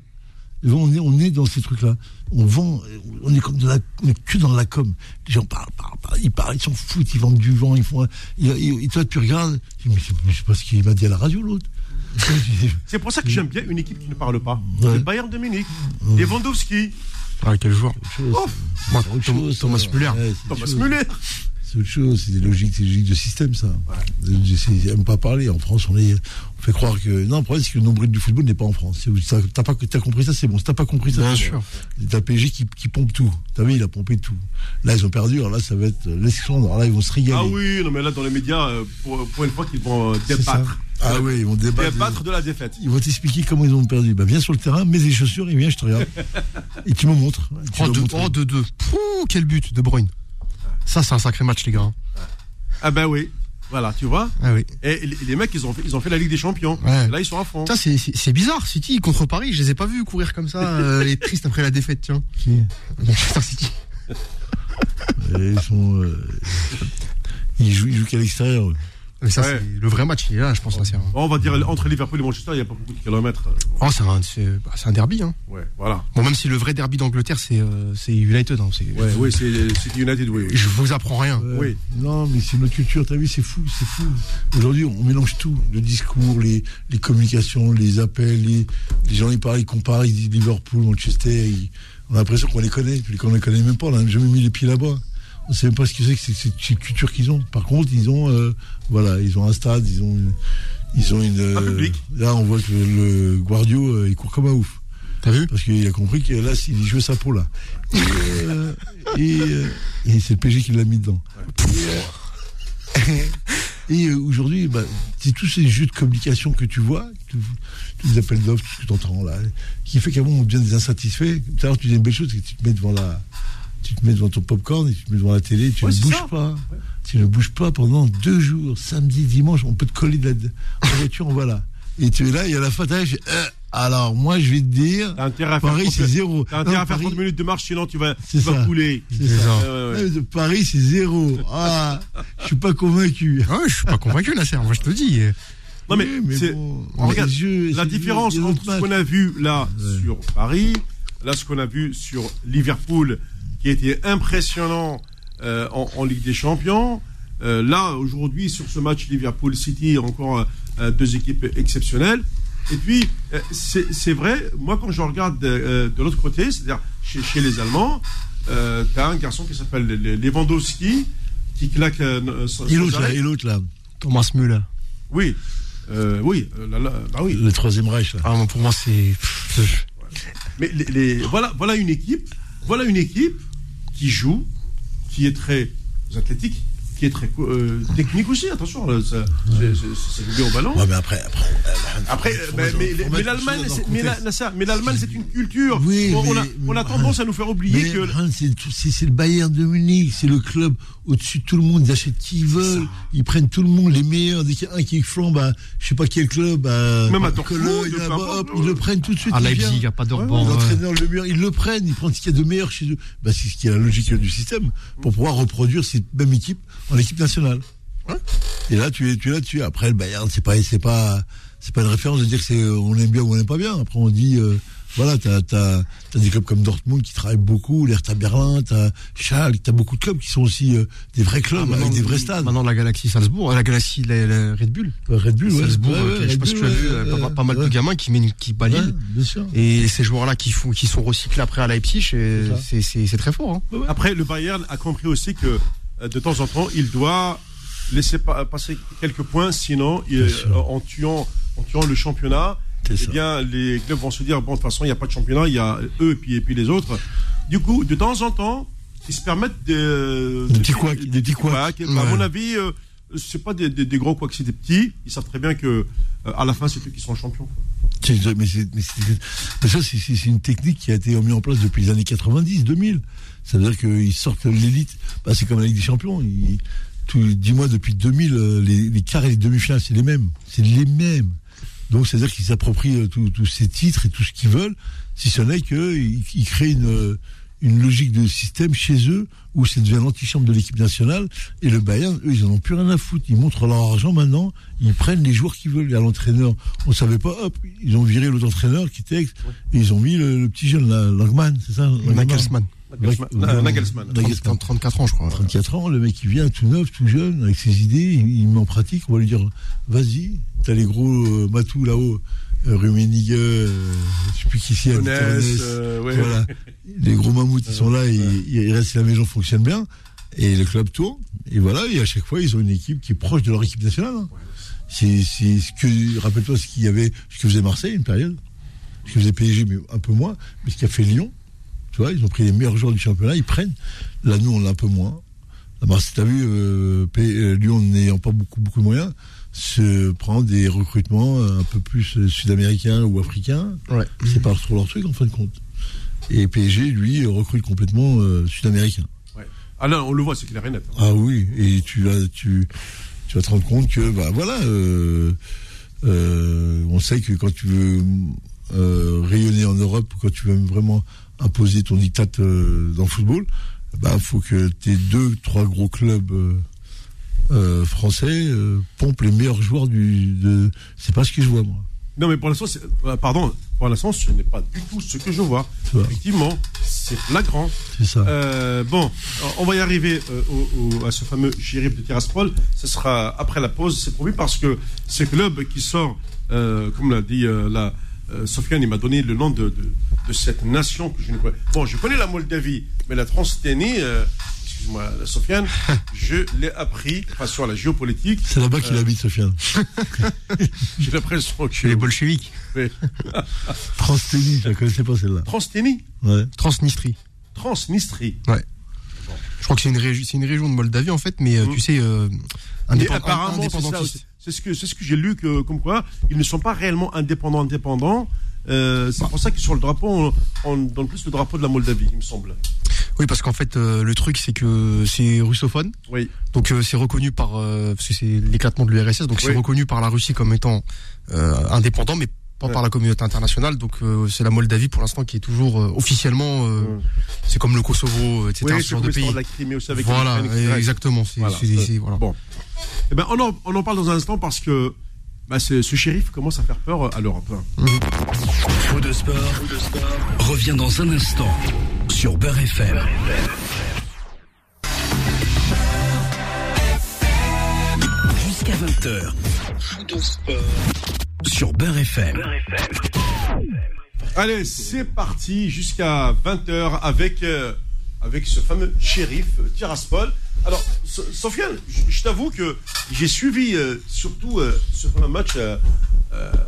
Et bon, on est, on est dans ces trucs-là. On vend, on est comme de la, on est que dans la com. Les gens parlent, parlent, parlent, ils parlent, ils s'en foutent, ils vendent du vent, ils font, et, et- et toi, tu regardes, tu dis, mais c'est mais c'est pas ce qu'il m'a dit à la radio, l'autre. [laughs] C'est pour ça que j'aime bien une équipe qui ne parle pas. Ouais. Le Bayern de Munich, Lewandowski, Ah, quel joueur Oh, Thomas. Müller. Ouais, Thomas. Müller. C'est autre chose, c'est des logiques, des logiques de système, ça. Je sais, j'aime pas parler. En France, on, est, on fait croire que. Non, le problème, c'est que le nombril du football n'est pas en France. T'as pas, t'as compris ça, c'est bon. Si t'as pas compris ça, Bien sûr. T'as PSG qui, qui pompe tout. T'as vu, il a pompé tout. Là, ils ont perdu. Alors là, ça va être. Alors là, ils vont se régaler. Ah oui, non mais là dans les médias, euh, pour, pour une fois qu'ils vont euh, débattre. Ah oui, ils vont débattre. Débattre de la défaite. Ils vont t'expliquer comment ils ont perdu. Bah, viens sur le terrain, mets des chaussures et viens, je te regarde. [laughs] et tu me montres. Tu Oh, de, montres. oh, de, de. Pouh, quel but de Bruyne. Ça, c'est un sacré match, les gars. Ah ben oui, voilà, tu vois. Ah oui. Et les, les mecs, ils ont fait, ils ont fait la Ligue des Champions. Ouais. Là, ils sont à fond. Ça, c'est- bizarre. City contre Paris, je les ai pas vus courir comme ça, euh, les tristes après la défaite, tiens. Qui? Manchester City. Et ils sont. euh, ils jouent, ils jouent qu'à l'extérieur. Mais ça, Ouais. c'est le vrai match, il est là, je pense, un- On va dire entre Liverpool et Manchester, il n'y a pas beaucoup de kilomètres. Oh, c'est un, c'est bah, c'est un derby, hein. Ouais, voilà. Bon, même si le vrai derby d'Angleterre, c'est euh, c'est United, hein. c'est- Ouais, oui, c'est c'est United, oui. oui. Je vous apprends rien. Ouais. Oui. Non, mais c'est notre culture, t'as vu, c'est fou, c'est fou. Aujourd'hui, on mélange tout. Le discours, les, les communications, les appels, les, les gens, ils parlent, ils comparent, ils disent Liverpool, Manchester, ils- on a l'impression qu'on les connaît, puis qu'on les connaît même pas, on n'a jamais mis les pieds là-bas. On sait même pas ce que c'est que cette culture qu'ils ont. Par contre, ils ont, euh, voilà, ils ont un stade, ils ont, une- ils ont une. Un euh, public. Là, on voit que le Guardio, euh, il court comme un ouf. T'as vu Parce qu'il a compris que là, il jouait sa peau là. Et, euh, et, euh, et c'est le PG qui l'a mis dedans. Et, et, aujourd'hui, bah, c'est tous ces jeux de communication que tu vois, tous les appels d'offres, tout ce que tu entends là, qui fait qu'avant on devient des insatisfaits. Tout à l'heure, tu dis une belle chose, c'est que tu te mets devant la. Tu te mets devant ton popcorn et tu te mets devant la télé, tu Ouais, ne c'est bouges ça. pas. Tu ne bouges pas pendant deux jours, samedi, dimanche, on peut te coller de la, voiture, voilà. Et tu es là, et à la fin, euh, alors moi je vais te dire, intérêt à faire, Paris c'est 30 zéro. t'as intérêt Non, à faire Paris- 30 minutes de marche, sinon tu vas, tu C'est vas ça. couler. C'est C'est ça. ça. Ouais, ouais, ouais. Ouais, de Paris, c'est zéro. Ah, je suis pas convaincu. Ah ouais, je suis pas convaincu, Nasser. Moi, je te dis. Non mais, Oui, c'est- bon, regarde, yeux, la c'est- différence entre ce qu'on a vu là Ouais. sur Paris, là ce qu'on a vu sur Liverpool, qui était impressionnant euh, en, en Ligue des Champions. Euh, là, aujourd'hui, sur ce match Liverpool City, encore euh, deux équipes exceptionnelles. Et puis, euh, c'est vrai, moi, quand je regarde de l'autre côté, c'est-à-dire chez, chez les Allemands, euh, t'as un garçon qui s'appelle Le- Lewandowski, qui claque. euh, Et sans l'autre là, l'autre là, Thomas Müller. Oui, euh, oui, là, là, bah oui. le troisième Reich là. Ah, pour moi, c'est. Mais les, les- voilà, voilà une équipe, voilà une équipe qui joue, qui est très athlétique, qui est très euh, technique aussi. Attention, là, ça, c'est- c'est- au ballon. Ouais, mais après, après, mais, l'Allemagne, c'est- mais la- l'Allemagne, c'est une culture. Oui, on, on a, on a tendance à nous faire oublier que. C'est le Bayern de Munich, c'est le club au-dessus de tout le monde. Ils achètent qui ils veulent, ils prennent tout le monde, les meilleurs. Dès qu'il y a un qui flambe, bah, je sais pas quel club, bah, Même à bah, hop, ils le prennent tout de suite. À il Leipzig, vient. il n'y a pas ouais. L'entraîneur le meilleur, ils le prennent, ils prennent ce qu'il y a de meilleur chez eux. Bah, c'est ce qui est la logique du système pour pouvoir reproduire cette même équipe en équipe nationale. Et là, tu es, tu es là-dessus. Après, le Bayern, c'est pas, c'est pas, c'est pas une référence de dire que c'est, on aime bien ou on aime pas bien. Après, on dit, euh, voilà, t'as, t'as, t'as des clubs comme Dortmund qui travaillent beaucoup, l'Hertha Berlin, t'as Schalke, t'as beaucoup de clubs qui sont aussi euh, des vrais clubs Ah, avec des vrais stades. Maintenant, la Galaxie Salzbourg, la Galaxie la, la Red Bull. Red Bull, ouais. Salzbourg, ouais, euh, ouais, je sais pas Red si tu as vu, ouais, euh, pas, mal ouais. de gamins qui mènent, qui Ouais, balinent. bien sûr. Et ces joueurs-là qui font, qui sont recyclés après à Leipzig, c'est, c'est, c'est très fort. Hein. Après, le Bayern a compris aussi que euh, de temps en temps, il doit laisser pa- passer quelques points, sinon, il- euh, en tuant, en tuant le championnat, eh bien, les clubs vont se dire bon, de toute façon, il n'y a pas de championnat, il y a eux et puis, et puis les autres. Du coup, de temps en temps, ils se permettent de, Des petits couacs, des petits couacs. couacs. À mon avis, euh, c'est pas des, des, des gros couacs, c'est des petits. Ils savent très bien que euh, à la fin, c'est eux qui sont champions. C'est- Mais, ça, c'est une technique qui a été mise en place depuis les années 90, 2000. Ça veut dire qu'ils sortent l'élite. Bah, c'est comme la Ligue des Champions. Ils- tout- Dis-moi, depuis 2000, euh, les, les quarts et les demi-finales, c'est les mêmes. C'est les mêmes. Donc, c'est-à-dire qu'ils s'approprient euh, tous ces titres et tout ce qu'ils veulent, si ce n'est qu'ils ils créent une, euh, une logique de système chez eux où ça devient l'antichambre de l'équipe nationale. Et le Bayern, eux, ils en ont plus rien à foutre. Ils montrent leur argent maintenant. Ils prennent les joueurs qu'ils veulent. Et à l'entraîneur, on savait pas, hop, ils ont viré l'autre entraîneur qui était ex, et ils ont mis le, le petit jeune, Langman, c'est ça Nagelsmann. Nagelsmann. Ouais. Nagelsmann. Nagelsmann. 30, 34 ans, je crois. 34 ans, le mec il vient tout neuf, tout jeune, avec ses idées, il, met en pratique, on va lui dire vas-y, t'as les gros euh, matous là-haut, euh, Rummenigge, euh, je sais plus qui c'est, euh, ouais. voilà. [laughs] Les gros mammouths ils sont là, et il reste si la maison fonctionne bien, et le club tourne, et voilà, et à chaque fois ils ont une équipe qui est proche de leur équipe nationale. hein. C'est ce que, rappelle-toi ce qu'il y avait, ce que faisait Marseille une période, ce que faisait PSG, mais un peu moins, mais ce qu'a fait Lyon. Tu vois, ils ont pris les meilleurs joueurs du championnat, ils prennent. Là, nous, on l'a un peu moins. Là, Marseille, t'as vu, euh, P- euh, Lyon, n'ayant pas beaucoup, beaucoup de moyens, se prend des recrutements euh, un peu plus euh, sud-américains ou africains. Ouais. C'est pas trop leur truc, en fin de compte. Et PSG, lui, recrute complètement euh, sud-américain. Ah non, on le voit, c'est clair et net. Ah oui, et tu vas, tu, tu vas te rendre compte que, bah voilà, euh, euh, on sait que quand tu veux euh, rayonner en Europe, quand tu veux vraiment imposer ton diktat euh, dans le football, bah faut que tes deux, trois gros clubs euh, euh, français euh, pompent les meilleurs joueurs du. De... C'est pas ce que je vois moi. Non, mais pour l'instant, pardon, pour l'instant, ce n'est pas du tout ce que je vois. Effectivement, c'est flagrant. C'est ça. Euh, bon, on va y arriver euh, au- au- à ce fameux shérif de Tiraspol. Ce sera après la pause, c'est promis, parce que ce club qui sort, euh, comme l'a dit la, Sofiane, il m'a donné le nom de, de, de cette nation que je ne connais. Bon, je connais la Moldavie, mais la Transténie, euh, excuse-moi, la Sofiane, [laughs] je l'ai appris, enfin, sur la géopolitique. C'est là-bas qu'il euh, habite, Sofiane. [laughs] J'ai l'impression que les bolcheviks. Oui. [laughs] Transténie, je la connaissais pas celle-là. Transténie, Ouais. Transnistrie. Transnistrie. Je crois que c'est une, régi- c'est une région de Moldavie, en fait, mais euh, Mm. tu sais, euh, indépend- apparemment, c'est indépendantiste. ce que c'est ce que j'ai lu que comme quoi ils ne sont pas réellement indépendants indépendants. Euh, c'est pour ça que sur le drapeau on, on donne plus le drapeau de la Moldavie, il me semble. Oui, parce qu'en fait, euh, le truc, c'est que c'est russophone. Oui. Donc euh, c'est reconnu par parce que c'est l'éclatement de l'URSS, donc Oui. c'est reconnu par la Russie comme étant indépendant, mais pas Ouais. par la communauté internationale. Donc c'est la Moldavie pour l'instant qui est toujours officiellement, Mm. c'est comme le Kosovo, etc. Oui, ce genre de pays. de la Crimée aussi avec Voilà, exactement. C'est, Voilà. voilà. Bon. Eh ben, on, en, on en parle dans un instant parce que bah, ce, shérif commence à faire peur euh, à l'Europe. Mmh. De sport, revient dans un instant sur Beurre FM. Beurre Jusqu'à 20h. Faux de sport. Sur Beurre FM. Beurre Allez, c'est parti jusqu'à 20h avec, euh, avec ce fameux shérif euh, Tiraspol. Alors, So- Sofiane, je, je t'avoue que j'ai suivi euh, surtout euh, ce fameux match euh,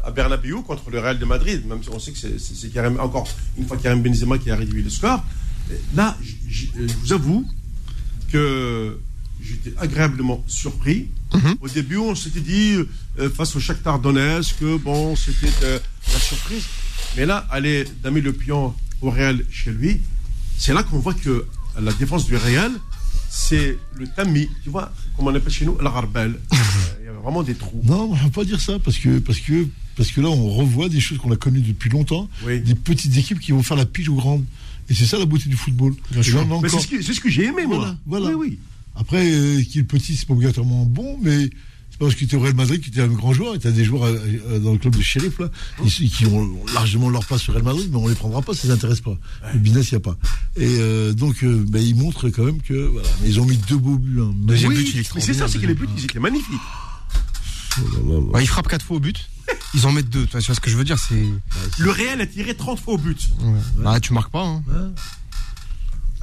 à Bernabeu contre le Real de Madrid, même si on sait que c'est- Karim- encore une fois Karim Benzema qui a réduit le score. Là, je vous avoue que j'étais agréablement surpris. Au début, on s'était dit, face au Shakhtar Donetsk, que bon, c'était la surprise. Mais là, aller damer le pion au Real chez lui, c'est là qu'on voit que la défense du Real, c'est le tamis, tu vois, comme on appelle chez nous, la rarbelle. [laughs] Euh, Il y a vraiment des trous. Non, on ne pas dire ça parce que, parce, que, parce que là, on revoit des choses qu'on a connues depuis longtemps, Oui. des petites équipes qui vont faire la pige aux grandes. Et c'est ça la beauté du football. C'est ce que, c'est ce que j'ai aimé, moi. Voilà, voilà. Oui, oui. Après, euh, qui est le petit, c'est pas obligatoirement bon, mais c'est parce que tu es au Real Madrid que tu es un grand joueur. Et tu as des joueurs euh, euh, dans le club de shérif, là, ici, qui ont largement leur place sur Real Madrid, mais on les prendra pas, ça les intéresse pas. Le business, il n'y a pas. Et euh, donc, euh, ben, ils montrent quand même que, voilà. Mais ils ont mis deux beaux buts. Hein. Deuxième Oui, but, il est mais c'est ça, c'est que les buts, ils étaient magnifiques. Oh. Bah, il frappe 4 fois au but. Ils en mettent 2. Tu vois ce que je veux dire C'est. Le Real a tiré 30 fois au but. Bah, tu marques pas. Hein.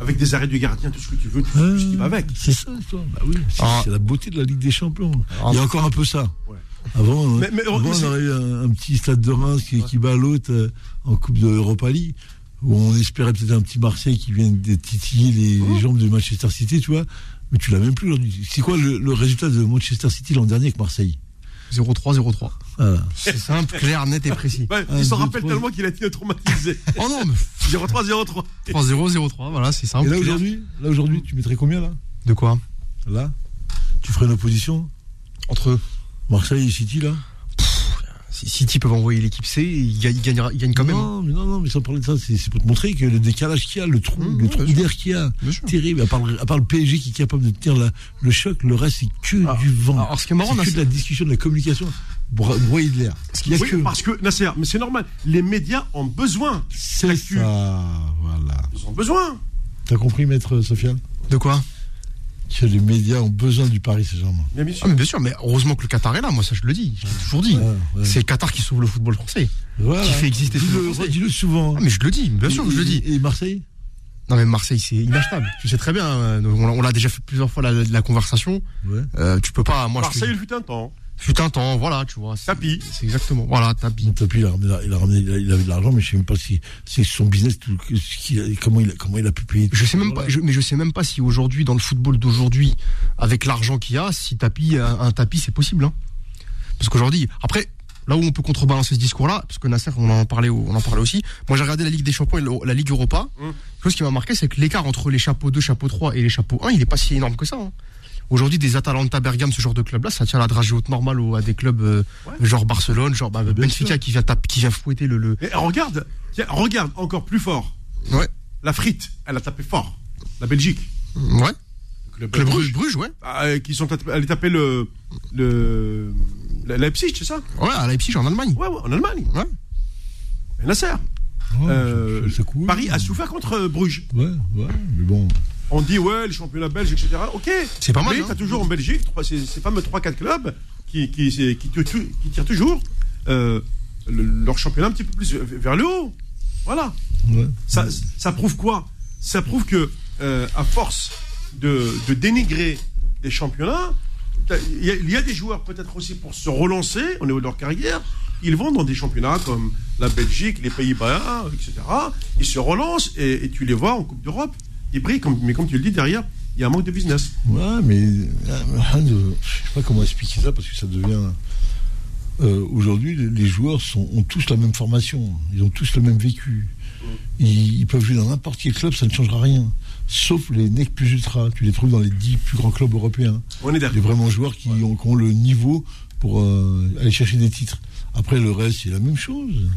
Avec des arrêts du gardien, tout ce que tu veux, tout ce qui va avec. C'est ça, l'histoire. Bah oui, c'est Ah. c'est la beauté de la Ligue des Champions. Ah. Il y a encore un peu ça. Ouais. Avant, Mais- mais- avant, mais on aurait eu un, un petit stade de Reims qui, qui bat l'autre euh, en Coupe de Europa League, où on espérait peut-être un petit Marseille qui vienne de titiller les, les jambes de Manchester City, tu vois. Mais tu l'as même plus aujourd'hui. C'est quoi le, le résultat de Manchester City l'an dernier avec Marseille? 0-3, 0-3. Voilà. C'est simple, clair, net et précis. Ouais, il s'en rappelle tellement qu'il a été traumatisé. Oh non, mais 0-3, 0-3. 3-0, 0-3, voilà, c'est Et simple. là aujourd'hui, là aujourd'hui, tu mettrais combien là? De quoi? Là, tu ferais une opposition? Entre. Marseille et City là? Si City peuvent envoyer l'équipe C, ils gagnent, ils quand même. Non, mais non, non, mais sans parler de ça, c'est pour te montrer que le décalage qu'il y a, le trou, Mmh, le trou d'air qu'il y a, terrible. À part, le- à part le PSG qui est capable de tenir la- le choc, le reste c'est que Ah, du vent. alors, ce qui est marrant, c'est de la discussion, de la communication, bro- broyer de l'air. Oui, que parce que, Nasser, mais c'est normal. Les médias ont besoin. c'est ça, voilà. Ils ont besoin. T'as compris, maître Sofiane? De quoi? Que les médias ont besoin du Paris Saint-Germain. Bien, bien sûr. Ah, mais bien sûr, mais heureusement que le Qatar est là, moi ça je le dis, je l'ai toujours dit. Ouais, ouais. C'est le Qatar qui sauve le football français. Voilà. qui fait exister le Dis-le Français. dis-le souvent. Ah, mais je le dis, bien sûr que je le dis. Et, Marseille? Non mais Marseille c'est inachetable. Tu sais très bien, euh, on l'a- déjà fait plusieurs fois la, la conversation. Ouais. Euh, tu peux pas, moi je Marseille, te il fut un temps. Fut un temps, voilà, tu vois. Tapis. C'est exactement, voilà, tapis. Mon tapis, il a ramené, il a ramené, il a- il avait de l'argent, mais je sais même pas si c'est son business, tout, ce qu'il a- comment il a, comment il a pu payer. Je sais même Voilà. pas, je- mais je sais même pas si aujourd'hui dans le football d'aujourd'hui, avec l'argent qu'il y a, si tapis, un, un tapis c'est possible. Hein. Parce qu'aujourd'hui, après, là où on peut contrebalancer ce discours-là, parce que Nasser, on en parlait, on en parlait aussi. Moi, j'ai regardé la Ligue des Champions et la Ligue Europa. Mmh. Chose qui m'a marqué, c'est que l'écart entre les chapeaux 2, chapeau 3 et les chapeaux 1, il est pas si énorme que ça. hein. Aujourd'hui, des Atalanta, Bergame, ce genre de club-là, ça tient la dragée haute normale au- à des clubs euh, Ouais. genre Barcelone, genre bah, Benfica qui vient, qui vient fouetter le. le... Et regarde, tiens, regarde encore plus fort. Ouais. La frite, elle a tapé fort. La Belgique. Ouais. Le Club Bruges, Bruges, ouais. Ah, euh, qui sont allés taper le, le, la Leipzig, c'est ça Ouais, à Leipzig, en Allemagne. Ouais, ouais, en Allemagne. Ouais. Et Nasser. Ouais, Euh. Paris a souffert contre euh, Bruges. Ouais, ouais, mais bon. On dit, ouais, le championnat belge, etc. Ok. C'est pas mal, Mais hein. t'as toujours en Belgique ces, fameux 3-4 clubs qui, qui, tirent tu- qui tirent toujours euh, le- leur championnat un petit peu plus vers le haut. Voilà. Ouais. Ça, ça prouve quoi? Ça prouve que, euh, à force de, de dénigrer des championnats, il y, a- il y a des joueurs peut-être aussi pour se relancer au niveau de leur carrière. Ils vont dans des championnats comme la Belgique, les Pays-Bas, etc. Ils se relancent et, et tu les vois en Coupe d'Europe. Ils brillent, comme, mais comme tu le dis derrière, il y a un manque de business. Ouais, mais euh, je sais pas comment expliquer ça parce que ça devient. euh, Aujourd'hui, les- joueurs sont, ont tous la même formation, ils ont tous le même vécu. Ils, ils peuvent jouer dans n'importe quel club, ça ne changera rien. Sauf les NEC plus ultra. Tu les trouves dans les 10 plus grands clubs européens. On est d'accord. vraiment joueurs qui, ont, qui ont le niveau pour euh, aller chercher des titres. Après, le reste, c'est la même chose.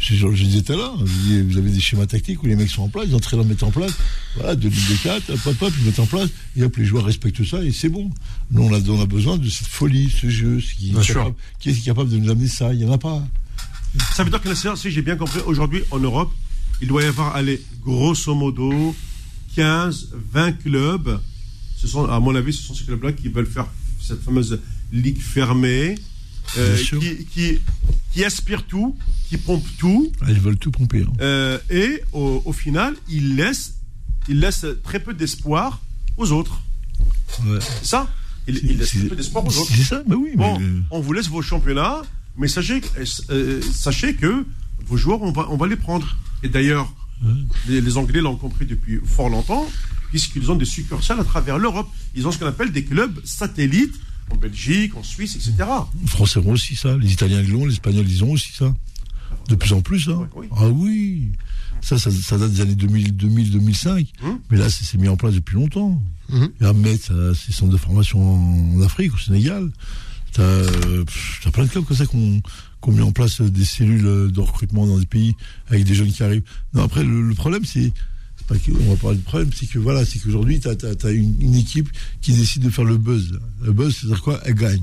Je, je, je disais tout à l'heure, vous avez des schémas tactiques où les mecs sont en place, les entraîneurs mettent en place, voilà, de Ligue des 4, hop, hop, hop, ils mettent en place, et hop, les joueurs respectent ça, et c'est bon. Nous, on a, on a besoin de cette folie, ce jeu, ce qui, Bien est sûr. capable, qui est capable de nous amener ça, il n'y en a pas. Ça veut dire que la séance, si j'ai bien compris, aujourd'hui en Europe, il doit y avoir, allez, grosso modo, 15, 20 clubs. Ce sont, à mon avis, ce sont ces clubs-là qui veulent faire cette fameuse ligue fermée, euh, qui, qui, qui aspire tout, qui pompe tout, Ah, Ils veulent tout pomper. hein. euh, et au, au final, il laisse, il laisse très peu d'espoir aux autres. Ouais. C'est ça il, il laisse C'est- très peu d'espoir aux autres. C'est ça, bah oui. Bon, mais, on vous laisse vos championnats, mais sachez, euh, sachez que vos joueurs, on va, on va les prendre. Et d'ailleurs, les, les Anglais l'ont compris depuis fort longtemps, puisqu'ils ont des succursales à travers l'Europe. Ils ont ce qu'on appelle des clubs satellites en Belgique, en Suisse, etc. Les Français ont aussi ça, les Italiens l'ont, les Espagnols ils ont aussi ça. De plus en plus, hein. Oui. Ah oui. Ça, ça, ça date des années 2000, 2000 2005. Hum. Mais là, c'est mis en place depuis longtemps. Mhm. Et à Metz, c'est centre de formation en, en Afrique, au Sénégal. T'as t'as plein de clubs comme ça qui ont qui ont mis en place des cellules de recrutement dans des pays avec des jeunes qui arrivent. Non, après, le, le problème, c'est on va parler de problème, c'est que voilà, c'est qu'aujourd'hui, t'as as, une, équipe qui décide de faire le buzz. Le buzz, c'est-à-dire quoi? Elle gagne.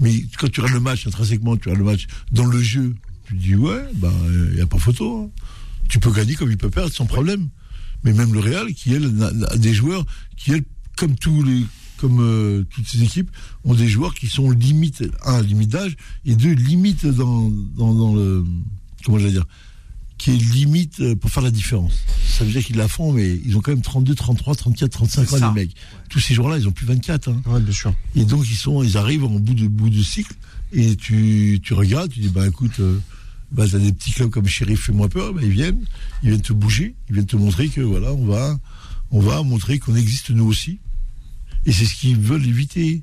Mais quand tu regardes le match, intrinsèquement, tu regardes le match dans le jeu, tu dis, ouais, bah, il n'y a pas photo. hein. Tu peux gagner comme il peut perdre sans problème. Mais même le Real, qui elle, a des joueurs qui, elle, comme tous les, comme euh, toutes ces équipes, ont des joueurs qui sont limite, un, limite d'âge, et deux, limite dans, dans, dans le, comment je vais dire, qui est limite euh, pour faire la différence. Ça veut dire qu'ils la font, mais ils ont quand même 32, 33, 34, 35 C'est ans, les mecs. Tous ces joueurs-là, ils ont plus 24, hein. Ouais, bien sûr. Et donc ils sont, ils arrivent en bout de bout de cycle et tu, tu regardes, tu dis bah écoute, euh, bah t'as des petits clubs comme Sheriff fais-moi peur, bah, ils viennent, ils viennent te bouger, ils viennent te montrer que voilà, on va, on va montrer qu'on existe nous aussi. Et c'est ce qu'ils veulent éviter.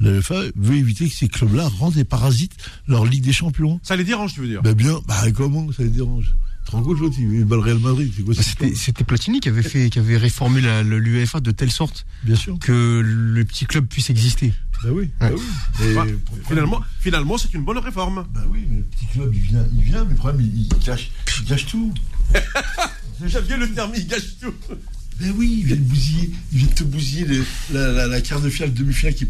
La UEFA veut éviter que ces clubs-là rendent des parasites leur Ligue des Champions. Ça les dérange, tu veux dire Bah bien, bah comment ça les dérange? Tu te rends compte, l'autre, il bat le Real Madrid, c'est quoi cette C'était Platini qui avait fait, qui avait réformé l'UEFA de telle sorte Bien sûr. que le petit club puisse exister. Bah oui, bah oui. Et Bah, Finalement, finalement c'est une bonne réforme. Bah oui, mais le petit club, il vient, il vient, mais le problème, il, il cache, il cache tout. [laughs] J'aime bien le terme, il gâche tout. Ben oui, il vient de bousiller, il vient de te bousiller les- la, la, la quart de finale, demi-finale qui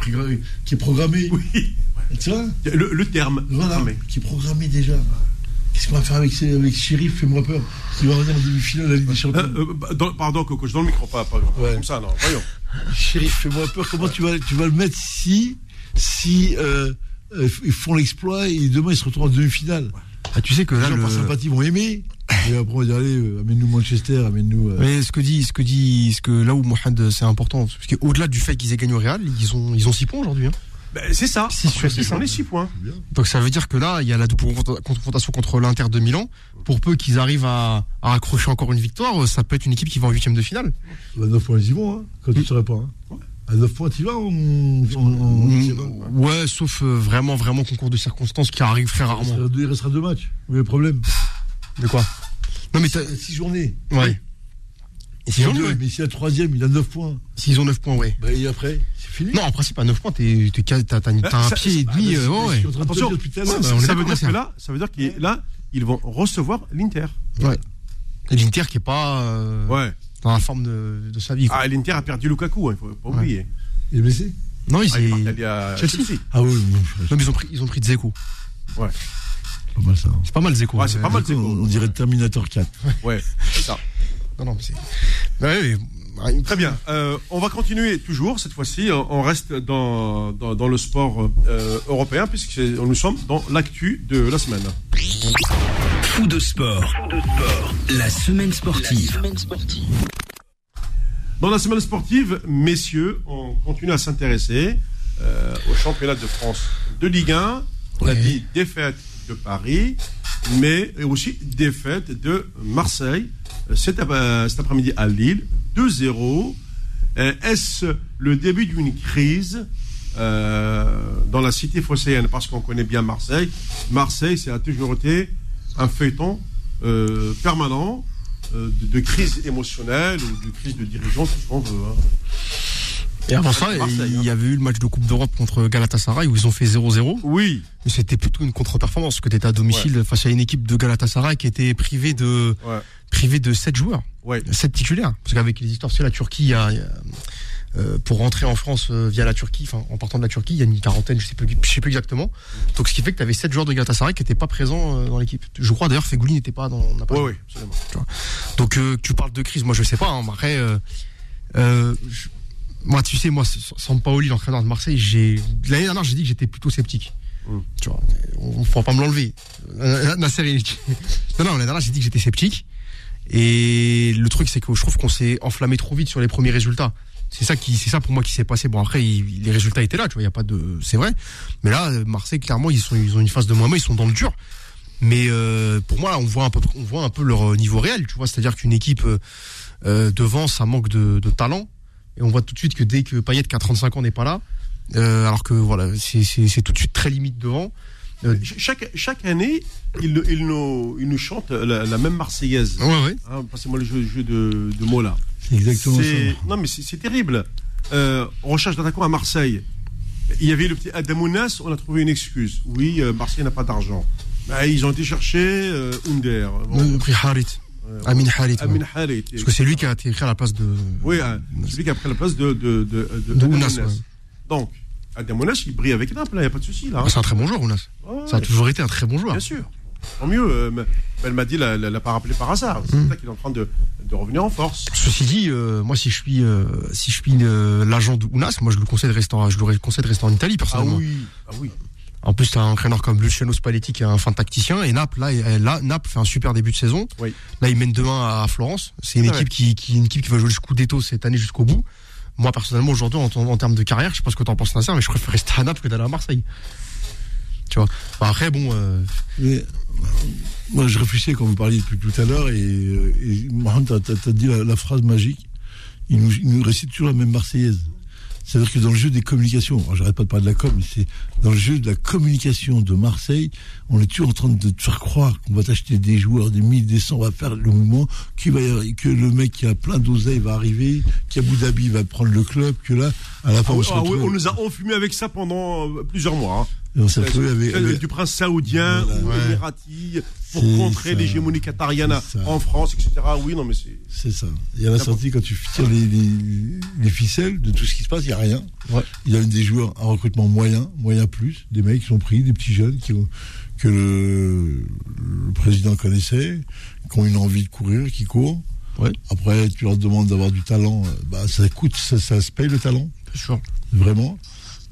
qui est programmée. Oui, Tu vois le, le terme. Voilà, Mais- qui est programmée déjà. Qu'est-ce qu'on va faire avec, avec Sheriff, fais-moi peur, qui va revenir en demi-finale de la Ligue des Champions Euh, euh, bah, dans- pardon, Coco, dans le micro, pas, pas Ouais. comme ça, non. Voyons. Sheriff, fais-moi peur, comment tu vas, tu vas le mettre si, si euh, euh, ils font l'exploit et demain ils se retrouvent en demi-finale? Ah, tu sais que Les là, gens le- par sympathie vont aimer. Et après on va dire, allez, euh, amène-nous Manchester, amène-nous... euh, Mais ce que dit, ce que dit, ce que là où Mohamed c'est important, parce qu'au-delà du fait qu'ils aient gagné au Real, ils ont, ils ont six points aujourd'hui. hein. Ben, c'est ça. Six sur six, Ils ont hein. les 6 points. Donc ça veut dire que là, il y a la confrontation contre l'Inter de Milan. Pour peu qu'ils arrivent à, à accrocher encore une victoire, euh, ça peut être une équipe qui va en huitième de finale. À 9 points, ils y vont, hein, quand tu ne saurais pas. Hein. À 9 points, tu y vas en- Mm, ouais, sauf euh, vraiment, vraiment concours de circonstances qui arrive très il, rarement. restera deux, il restera deux matchs. Où est le problème? De quoi? Non mais t'as- 6 journées. ouais. Et S'ils ont, deux, ouais. Mais si la troisième, il a 9 points. S'ils ont 9 points, ouais. Bah, et après, c'est fini. Non, en principe, à 9 points, t'es, t'es, quasi- t'as, t'as, une- t'as un ça- pied et Ah, demi. bah, euh, ouais, Attention, ça, bah, on ça veut dire que là, ça veut dire que là, ils vont recevoir l'Inter. Ouais. L'Inter qui est pas euh, Ouais. Dans la forme de, de sa vie. quoi. Ah, l'Inter a perdu Lukaku, il faut pas oublier. Il est blessé non, Ah, il est ils- parti aller à Chelsea. Chelsea. Ah oui, bon, non, mais ils ont pris, ils ont pris Dzeko. Ouais, pas mal ça. C'est pas mal Dzeko. Ouais, c'est pas mal. On, on dirait Terminator 4. ouais, c'est ça. Non, non, mais c'est. Ouais, ouais, ouais. Très bien. Euh, on va continuer toujours. Cette fois-ci, on on reste dans, dans, dans le sport euh, européen, puisque nous sommes dans l'actu de la semaine. Fou de sport. La semaine sportive. Dans la semaine sportive, messieurs, on continue à s'intéresser euh, au championnat de France de Ligue 1. On a dit défaite de Paris, mais aussi défaite de Marseille euh, euh, cet après-midi à Lille, 2-0. Euh, Est-ce le début d'une crise dans la cité phocéenne? Parce qu'on connaît bien Marseille. Marseille, c'est a toujours été un feuilleton permanent de, crise émotionnelle ou de crise de dirigeants, ce qu'on veut. hein. Et avant ça, il y hein. avait eu le match de Coupe d'Europe contre Galatasaray où ils ont fait 0-0. Oui, Mais c'était plutôt une contre-performance parce que tu étais à domicile face à une équipe de Galatasaray qui était privée de, ouais, privée de 7 joueurs, ouais. 7 titulaires. Parce qu'avec les histoires, c'est la Turquie, il y a, y euh, pour rentrer en France euh, via la Turquie, enfin en partant de la Turquie, il y a une quarantaine, je sais plus, je sais plus exactement. Donc ce qui fait que tu avais 7 joueurs de Galatasaray qui n'étaient pas présents euh, dans l'équipe. Je crois d'ailleurs Fegouli n'était pas dans. Ouais, joué. ouais, absolument. Donc euh, tu parles de crise, moi je sais pas. hein, après, je- moi, tu sais, moi, Sampaoli, l'entraîneur de Marseille, j'ai l'année dernière, j'ai dit que j'étais plutôt sceptique. Mm. Tu vois, on ne pourra pas me l'enlever. Nasser, il- [laughs] non, non, l'année dernière, j'ai dit que j'étais sceptique. Et le truc, c'est que je trouve qu'on s'est enflammé trop vite sur les premiers résultats. C'est ça qui, c'est ça pour moi qui s'est passé. Bon après, il- les résultats étaient là, tu vois, il y a pas de, c'est vrai. Mais là, Marseille, clairement, ils sont, ils ont une phase de moins, ils sont dans le dur. Mais euh, pour moi, là, on voit un peu, on voit un peu leur euh, niveau réel, tu vois. C'est-à-dire qu'une équipe euh, euh, devant, ça manque de, de talent. Et on voit tout de suite que dès que Payet, qui a 35 ans, n'est pas là, euh, alors que voilà, c'est- tout de suite très limite devant. Euh, Ch- Chaque, chaque année, il, il nous, il nous chante la, la même Marseillaise. ouais, ouais. Hein, Passez-moi le jeu, jeu de, de mots là. C'est exactement ça. Non, mais c'est terrible. Euh, on recherche d'attaquant à Marseille. Il y avait le petit Adamounas, on a trouvé une excuse. Oui, euh, Marseille n'a pas d'argent. Bah, ils ont été chercher Under. Bon, Le prix Harit. Amin Harit. ouais. Amin Harit. Parce que c'est lui qui a été écrit à la place de. Oui, hein, celui qui a pris la place de, de, de, de, De Adamounas. Ounas. Donc, Adamounas, il brille avec Naples, il n'y a pas de souci là. Ah, c'est un très bon joueur, Ounas. Ouais, Ça a toujours été un très bon joueur. Bien sûr. Tant mieux. euh, elle m'a dit, elle l'a pas rappelé par hasard. C'est Mm. ça qu'il est en train de, de revenir en force. Ceci dit, euh, moi, si je suis, euh, si je suis euh, l'agent de Ounas, moi, je lui conseille de rester, en, je lui conseille de rester en Italie, Ah personnellement. oui, ah oui. En plus, t'as un entraîneur comme Luciano Spalletti qui est un fin tacticien et Naples, là, là, Naples fait un super début de saison. Oui. Là, il mène demain à Florence. C'est une Ouais. équipe qui, qui, une équipe qui va jouer le Scudetto cette année jusqu'au bout. Moi, personnellement, aujourd'hui, en, en termes de carrière, je sais pas ce que t'en penses, Nasser, mais je préfère rester à Naples que d'aller à Marseille. Tu vois. Bah, après, bon, euh, Mais, euh, moi, je réfléchissais quand vous parliez depuis tout à l'heure et, euh, et Mohamed, t'as, t'as- t'as dit la, la phrase magique. Il nous, il nous récite toujours la même Marseillaise. C'est-à-dire que dans le jeu des communications, j'arrête pas de parler de la com, mais c'est dans le jeu de la communication de Marseille, on est toujours en train de te faire croire qu'on va t'acheter des joueurs, des 1000, des 100, on va faire le mouvement, va que le mec qui a plein d'oseille va arriver, qu'Abu Dhabi va prendre le club, que là, à la fin, Ah on se ah oui, retrouve, on nous a enfumé avec ça pendant euh, plusieurs mois. hein. Et on s'est retrouvé avec, avec- du prince saoudien Voilà. ou Ouais. émirati pour contrer l'hégémonie qatarienne en France, etc. Oui, non, mais c'est. C'est ça. Et à la sortie, quand tu tires les, les, les ficelles de tout ce qui se passe, il n'y a rien. Ouais. Il y a des joueurs, un recrutement moyen, moyen plus, des mecs qui sont pris, des petits jeunes qui ont, que le, le président connaissait, qui ont une envie de courir, qui courent. Ouais. Après, tu leur demandes d'avoir du talent, euh, bah, ça coûte, ça, ça se paye le talent, bien sûr. vraiment.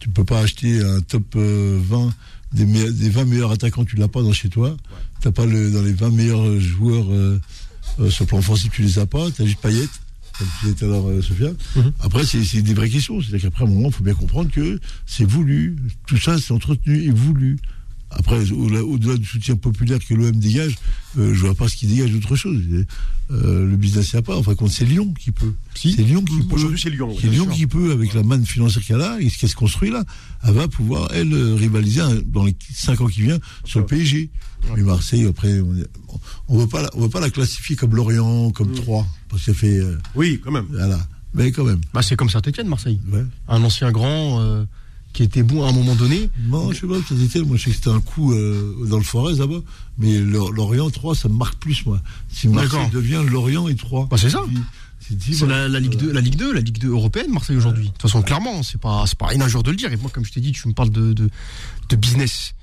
Tu peux pas acheter un top euh, 20 des, me- des 20 meilleurs attaquants, tu l'as pas dans chez toi. T'as pas le, dans les 20 meilleurs joueurs euh, euh, sur le plan offensif, tu les as pas. T'as juste Payet, comme tu disais tout à l'heure, euh, Sofiane. Mhm. Après, c'est c'est des vraies questions. C'est-à-dire qu'après, à un moment, il faut bien comprendre que c'est voulu. Tout ça, c'est entretenu et voulu. Après, au-delà du soutien populaire que l'OM dégage, euh, je vois pas ce qui dégage d'autre chose. Euh, le business, n'y a pas. Enfin, c'est Lyon qui peut. Si. C'est Lyon qui peut. Aujourd'hui, c'est Lyon. C'est Lyon sûr. qui peut, avec la manne financière qu'elle a, et ce qu'elle se construit là, elle va pouvoir, elle, euh, rivaliser dans les 5 ans qui viennent sur le PSG. Mais Marseille, après, on ne veut pas la- on veut pas la classifier comme Lorient, comme Mm. Troyes, parce qu'elle fait, euh, Oui, quand même. voilà. Mais quand même, Bah, c'est comme Saint-Etienne, Marseille. ouais. Un ancien grand, euh, qui était bon à un moment donné. Non, je sais pas, ça était, moi je sais que c'était un coup euh, dans le Forez là-bas, mais Lor- Lorient 3, ça me marque plus, moi. Si Marseille devient Lorient et 3. Bah, c'est ça. C'est la, la Ligue 2, la Ligue 2, la Ligue 2 européenne, Marseille aujourd'hui. De toute façon, clairement, c'est pas, c'est pas jour de le dire. Et moi, comme je t'ai dit, tu me parles de, de, de business.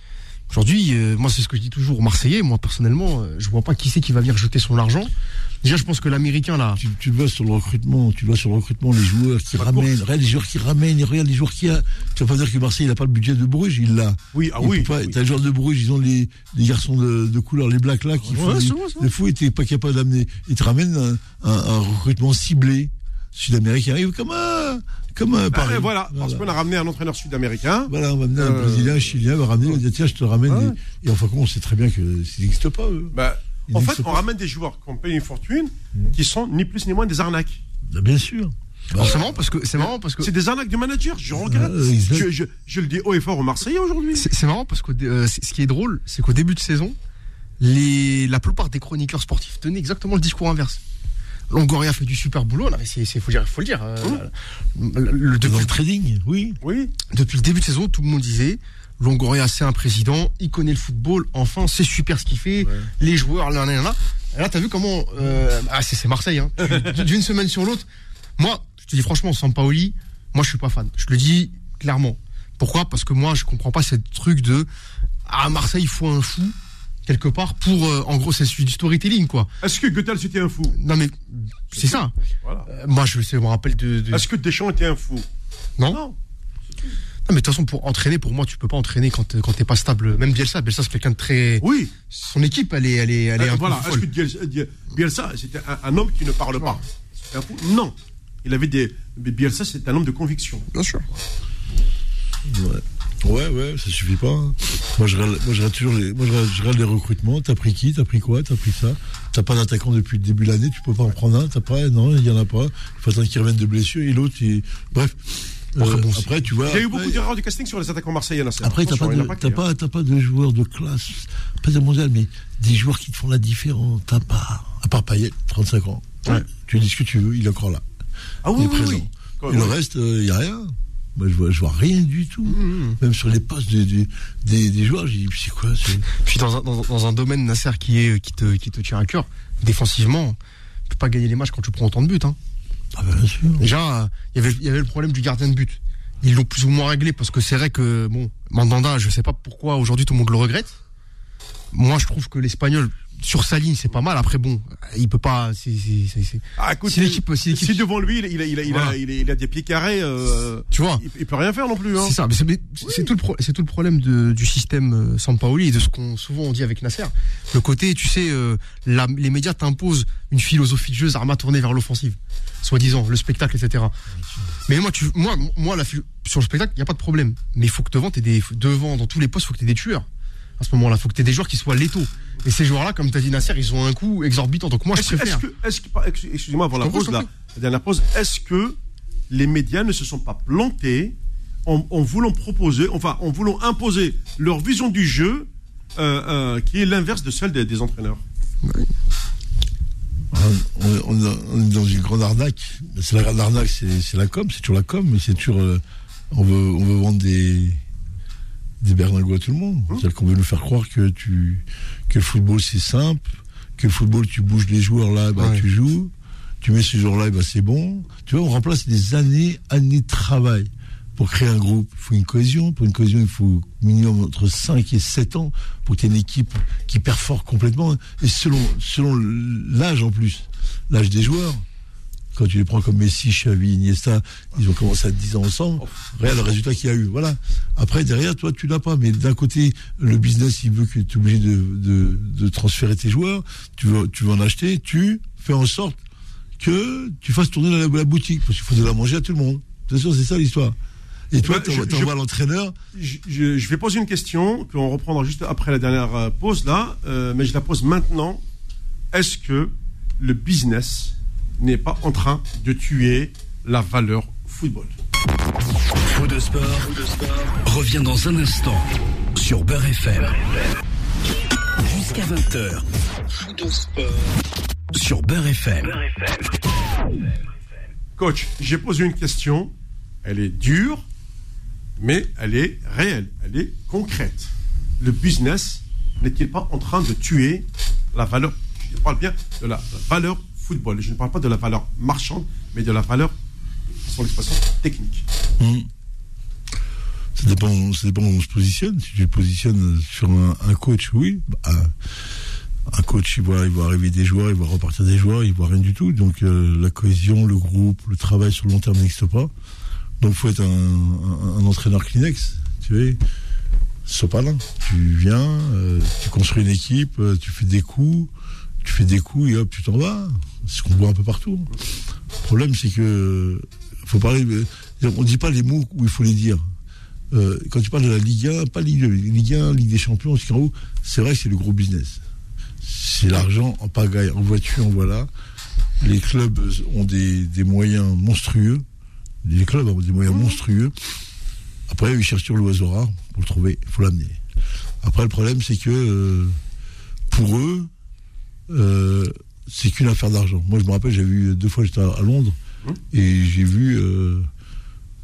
Aujourd'hui, euh, moi, c'est ce que je dis toujours aux Marseillais. Moi, personnellement, euh, je vois pas qui c'est qui va venir jeter son argent. Déjà, je pense que l'Américain, là, Tu, tu le vois sur le recrutement, tu vois sur le recrutement, les joueurs qui ramènent, regarde les joueurs qui ramènent, et regarde les joueurs qui a. Tu vas pas dire que Marseille n'a pas le budget de Bruges, il l'a. Oui, ah Il oui. oui. T'as le joueur de Bruges, ils ont les, les garçons de, de couleur, les blacks là, qui Ouais, font c'est des- vrai, c'est vrai. le fou était pas capable d'amener. Ils te ramènent un, un- un recrutement ciblé sud-américain, arrive comme un, comme un Ah, Paris. et voilà, parce qu'on a ramené un entraîneur sud-américain. Voilà, on va amener un Euh, Brésilien, un Chilien, on va ramener, on va dire, tiens, je te ramène. Ouais. des- Et enfin, on sait très bien que ça n'existe pas, eux. Bah, en fait, on pas. ramène des joueurs qu'on paye une fortune, Mm. qui sont ni plus ni moins des arnaques. Bah, bien sûr. Bah, Alors, c'est marrant parce que c'est marrant parce que C'est des arnaques de manager, je regrette. Euh, je, je- je le dis haut et fort aux Marseillais aujourd'hui. c'est marrant parce que euh, c'est- ce qui est drôle, c'est qu'au début de saison, les la plupart des chroniqueurs sportifs tenaient exactement le discours inverse. Longoria fait du super boulot, c'est c'est- faut dire faut le dire. euh, le- le- dans depuis, le trading, oui. Oui, depuis le début de saison, tout le monde disait Longoria c'est un président, il connaît le football, enfin c'est super ce qu'il fait, les joueurs là là là. Là t'as vu comment euh, ah c'est Marseille hein. [laughs] D'une semaine sur l'autre. Moi, je te dis franchement, Sampaoli, moi je suis pas fan. Je le dis clairement. Pourquoi? Parce que moi je comprends pas ce truc de ah Marseille il faut un fou. quelque part pour, euh, en gros, c'est du storytelling, quoi. Est-ce que Goethals était un fou? Non, mais c'est ça. Voilà. Euh, moi, je me rappelle de. de- Est-ce que Deschamps était un fou? Non. Non. Non, mais de toute façon, pour entraîner, pour moi, tu peux pas entraîner quand, t'es- quand t'es pas stable. Même Bielsa, Bielsa, c'est quelqu'un de très. Oui. Son équipe, elle est, elle est, elle est Euh, un voilà. peu folle. que Bielsa, c'était un, un homme qui ne parle pas C'était un fou Non. Il avait des. mais Bielsa, c'est un homme de conviction. Bien sûr. Ouais. ouais, ouais, ça suffit pas. hein. Moi, je regarde, moi, je regarde toujours les, moi, je regarde, je regarde les recrutements. T'as pris qui? T'as pris quoi? T'as pris ça? T'as pas d'attaquant depuis le début de l'année, tu peux pas en prendre un? T'as pas? Non, il y en a pas. Il faut attendre qu'il revienne de blessure. Et l'autre, il... bref. Après, Euh, bon, après, tu vois. Il y a eu après- beaucoup d'erreurs de casting sur les attaquants marseillais. Après, t'as pas, il de, t'as hein. pas, t'as pas de joueurs de classe, pas de mondial, mais des joueurs qui te font la différence. T'as pas, à part Payet, 35 ans. Ouais. Tu dis ce que tu veux, il est encore là. Ah il oui, est oui, présent. oui. Et le reste, il y a rien. Moi, je vois, je vois rien du tout. Mmh, Même sur les postes de- de- des, des joueurs, j'ai dit, c'est quoi Puis dans un, dans, dans un domaine, Nasser, qui, est, qui, te, qui te tient à cœur, défensivement, tu peux pas gagner les matchs quand tu prends autant de buts. Hein. Ah, ben, bien. Déjà, il y avait- y avait le problème du gardien de but. Ils l'ont plus ou moins réglé parce que c'est vrai que, bon, Mandanda, je sais pas pourquoi aujourd'hui tout le monde le regrette. Moi, je trouve que l'Espagnol, sur sa ligne, c'est pas mal. Après, bon, il peut pas. c'est- c'est- Ah, écoute, Si l'équipe- si si devant lui, il a, il a, il a, il a, Voilà. il a- il a des pieds carrés, euh, Tu vois il, peut rien faire non plus. Hein. C'est ça, mais c'est mais tout le pro- c'est tout le problème de, du système euh, Sampaoli et de ce qu'on souvent on dit avec Nasser. Le côté, tu sais, euh, la- les médias t'imposent une philosophie de jeu, Zarma tournée vers l'offensive, soi-disant, le spectacle, etc. Mais moi, tu, moi, moi, la, sur le spectacle, il y a pas de problème. Mais il faut que devant, t'aies des devant dans tous les postes, il faut que t'aies des tueurs. À ce moment-là, il faut que t'aies des joueurs qui soient létaux. Et ces joueurs-là, comme t'as dit Nasser, ils ont un coût exorbitant. Donc moi, je préfère. excusez-moi, avant la pause, la dernière pause, est-ce que les médias ne se sont pas plantés en, en voulant proposer, enfin, en voulant imposer leur vision du jeu, euh, euh, qui est l'inverse de celle des, des entraîneurs? On, on- on est dans une grande arnaque. C'est la grande arnaque, c'est la com, c'est toujours la com, mais c'est toujours. euh, on, veut, on veut vendre des, des berlingots à tout le monde. C'est-à-dire qu'on veut nous faire croire que, tu, que le football c'est simple, que le football tu bouges les joueurs là, bah, Ouais. tu joues, tu mets ces joueurs-là, bah, c'est bon. Tu vois, on remplace des années, années de travail. Pour créer un groupe, il faut une cohésion. Pour une cohésion, il faut minimum entre 5 et 7 ans pour que tu aies une équipe qui perfore complètement. Et selon, selon l'âge en plus, l'âge des joueurs. Quand tu les prends comme Messi, Xavi, Iniesta, ils ont commencé à 10 ans ensemble. Regarde le résultat qu'il y a eu. Voilà. Après, derrière, toi, tu l'as pas. Mais d'un côté, le business, il veut que tu es obligé de, de, de transférer tes joueurs. Tu veux, tu veux en acheter. Tu fais en sorte que tu fasses tourner la, la boutique. Parce qu'il faut de la manger à tout le monde. C'est sûr, c'est ça l'histoire. Et toi, tu envoies l'entraîneur? je, je- je vais poser une question qu'on reprendra juste après la dernière euh, pause là, euh, mais je la pose maintenant. Est-ce que le business n'est pas en train de tuer la valeur football Faux de sport, revient dans un instant sur Beurre FM. Jusqu'à 20h. Faux de sport sur Beurre FM. Coach, j'ai posé une question. Elle est dure, mais elle est réelle, elle est concrète. Le business n'est-il pas en train de tuer la valeur Je parle bien de la valeur Je ne parle pas de la valeur marchande, mais de la valeur, technique. Ça dépend, ça dépend où on se positionne. Si tu te positionnes sur un, coach, oui. Bah, un coach, il voit, il arriver des joueurs, il voit repartir des joueurs, il voit rien du tout. Donc euh, la cohésion, le groupe, le travail sur le long terme n'existe pas. Donc faut être un entraîneur Kleenex. Tu vois, Sopalin. Tu viens, euh, tu construis une équipe, euh, tu fais des coups, tu fais des coups et hop, tu t'en vas. Ce qu'on voit un peu partout. Le problème, c'est que faut parler. euh, On dit pas les mots où il faut les dire. Euh, quand tu parles de la Ligue 1, pas Ligue 2, Ligue 1, Ligue des Champions, c'est vrai que c'est le gros business. C'est l'argent en pagaille, en voiture, en voilà. Les clubs ont des, des moyens monstrueux. Les clubs ont des moyens monstrueux. Après, ils cherchent sur l'oiseau rare pour le trouver, il faut l'amener. Après, le problème, c'est que euh, pour eux, euh, c'est qu'une affaire d'argent. Moi, je me rappelle, j'ai vu deux fois, j'étais à, Londres, et j'ai vu euh,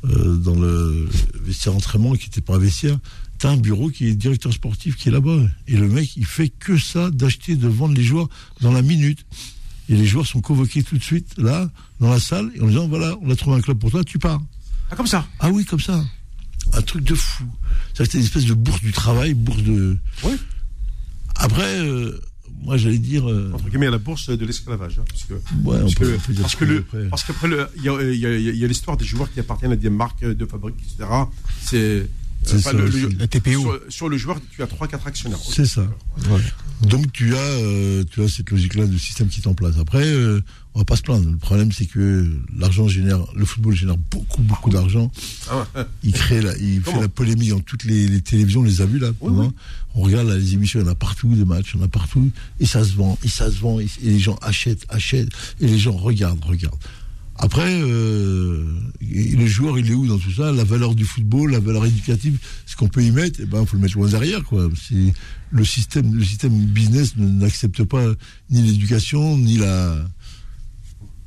euh, dans le vestiaire entraînement, qui n'était pas un vestiaire, t'as un bureau qui est directeur sportif qui est là-bas. Et le mec, il fait que ça, d'acheter, de vendre les joueurs dans la minute. Et les joueurs sont convoqués tout de suite, là, dans la salle, et en disant, voilà, on a trouvé un club pour toi, tu pars. Ah, comme ça? Ah oui, comme ça. Un truc de fou. C'est-à-dire que c'était une espèce de bourse du travail, bourse de. Ouais. Après, euh, moi j'allais dire. euh, Entre guillemets, à la bourse de l'esclavage. hein, parce que, ouais, on parce que, que le, qu'après, le- il y a, il y a- il y a l'histoire des joueurs qui appartiennent à des marques de fabrique, etc. C'est. euh, ça le- aussi. le- La TPO. Sur, sur le joueur, tu as 3-4 actionnaires. C'est ça. Donc tu as, euh, tu as cette logique-là de système qui est en place. Après, euh, on va pas se plaindre. Le problème, c'est que l'argent génère, le football génère beaucoup, beaucoup d'argent. Ah ouais. Il crée, la, il Comment fait la polémique dans toutes les, les télévisions. On les a vus là. Oui, oui. On regarde là, les émissions, il y en a partout, des matchs, il y en a partout, et ça se vend, et ça se vend, et, et les gens achètent, achètent, et les gens regardent, regardent. Après, euh, le joueur, il est où dans tout ça? La valeur du football, la valeur éducative, ce qu'on peut y mettre, eh ben, faut le mettre loin derrière, quoi. C'est le système, le système business ne- n'accepte pas ni l'éducation, ni la.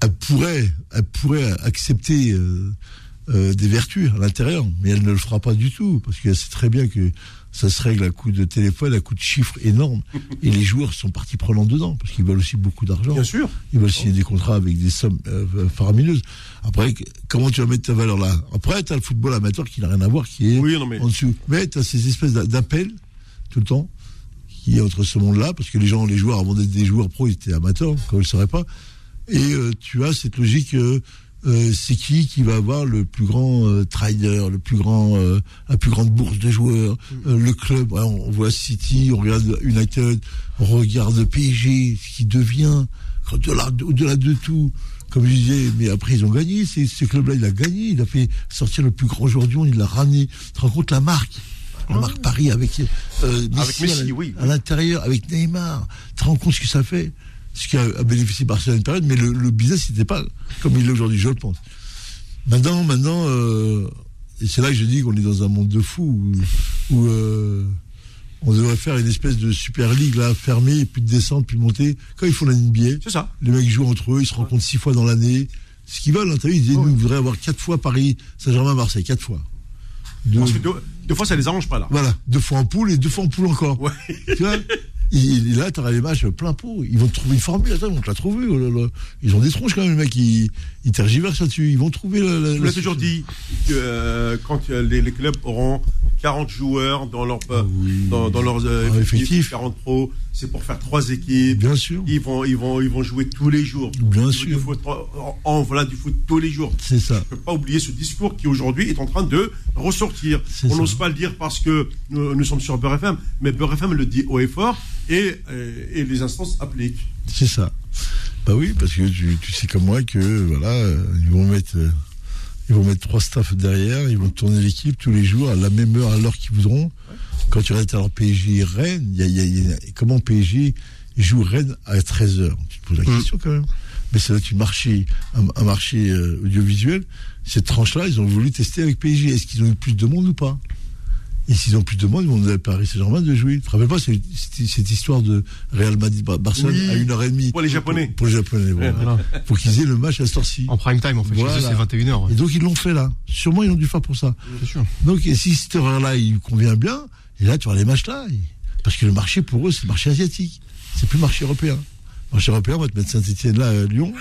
Elle pourrait, elle pourrait accepter euh, euh, des vertus à l'intérieur, mais elle ne le fera pas du tout, parce qu'elle sait très bien que ça se règle à coup de téléphone, à coup de chiffres énormes, [laughs] et les joueurs sont partie prenante dedans, parce qu'ils veulent aussi beaucoup d'argent. Bien sûr. Ils veulent signer des contrats avec des sommes euh, faramineuses. Après, comment tu vas mettre ta valeur là? Après, tu as le football amateur qui n'a rien à voir, qui est Oui, non, mais. en dessous. Mais tu as ces espèces d'a- d'appels tout le temps qui est entre ce monde-là, parce que les gens, les joueurs, avant d'être des joueurs pro, ils étaient amateurs, comme ils ne le sauraient pas. Et euh, tu as cette logique, euh, euh, c'est qui qui va avoir le plus grand euh, trader, le plus grand, euh, la plus grande bourse de joueurs, euh, le club? On, on voit City, on regarde United, on regarde PSG, ce qui devient au-delà de, tout. Comme je disais, mais après ils ont gagné. C'est- Ce club-là, il a gagné. Il a fait sortir le plus grand joueur du monde. Il l'a ramené. Tu te rends compte la marque la marque Paris avec Messi, Avec Messi, à la- oui. à l'intérieur, avec Neymar. Tu te rends compte ce que ça fait? Ce qui a, bénéficié Barcelone à une période, mais le, le business n'était pas comme il est aujourd'hui, je le pense. Maintenant, maintenant, euh, et c'est là que je dis qu'on est dans un monde de fous où, où, euh, on devrait faire une espèce de super ligue là, fermée, plus de descente, plus de montée. Quand ils font la NBA, C'est ça. les mecs jouent entre eux, ils se rencontrent six fois dans l'année. Ce qu'ils veulent, hein, vu, ils disaient, nous, on voudrait avoir quatre fois Paris, Saint-Germain, Marseille, quatre fois. Deux- Parce que deux, deux fois, ça les arrange pas, là. voilà, deux fois en poule et deux fois en poule encore. Ouais. Tu vois? [laughs] il, il- là, t'auras les matchs plein pot. Ils vont te trouver une formule. Attends, ils vont te la trouver. oh là là. Ils ont des tronches quand même, les mecs. Ils, ils tergiversent là-dessus. Ils vont trouver la. la- Je vous la l'ai toujours dit que euh, quand euh, les, les clubs auront 40 joueurs dans leur euh, Ah oui. dans, dans leurs euh, Ah, effectifs, effectif. 40 pros, c'est pour faire trois équipes. Bien sûr. Ils vont ils vont ils vont jouer tous les jours. Bien Du sûr. foot, en, voilà du foot tous les jours. C'est ça. Je peux pas oublier ce discours qui aujourd'hui est en train de ressortir. On n'ose pas le dire parce que nous, nous sommes sur Beurre FM, mais Beurre FM le dit haut et fort et, euh, et les instances appliquent. C'est ça. Bah oui, parce que tu, tu sais comme moi que voilà, euh, ils vont mettre. Ils vont mettre trois staffs derrière, ils vont tourner l'équipe tous les jours à la même heure, à l'heure qu'ils voudront. Quand tu restes alors PSG Rennes, il y a, il y a- il y a- comment PSG joue Rennes à 13h Tu te poses la Mm. question quand même. Mais c'est là un marché, un, un marché euh, audiovisuel. Cette tranche-là, ils ont voulu tester avec PSG. Est-ce qu'ils ont eu plus de monde ou pas? Et s'ils ont plus de monde, ils vont demander à Paris Saint-Germain de jouer. Tu te rappelles pas cette histoire de Real Madrid Barcelone Oui. à une heure et demie Pour les Japonais. Pour, pour les Japonais, voilà. Voilà. Faut qu'ils aient le match à cette heure-ci. En prime time, en fait. Voilà. C'est 21h. Et donc ils l'ont fait là. Sûrement ils ont dû faire pour ça. C'est sûr. Donc et si cette heure-là il convient bien, et là tu auras les matchs là. et- Parce que le marché pour eux c'est le marché asiatique. C'est plus le marché européen. Le marché européen on va te mettre Saint-Etienne là à Lyon.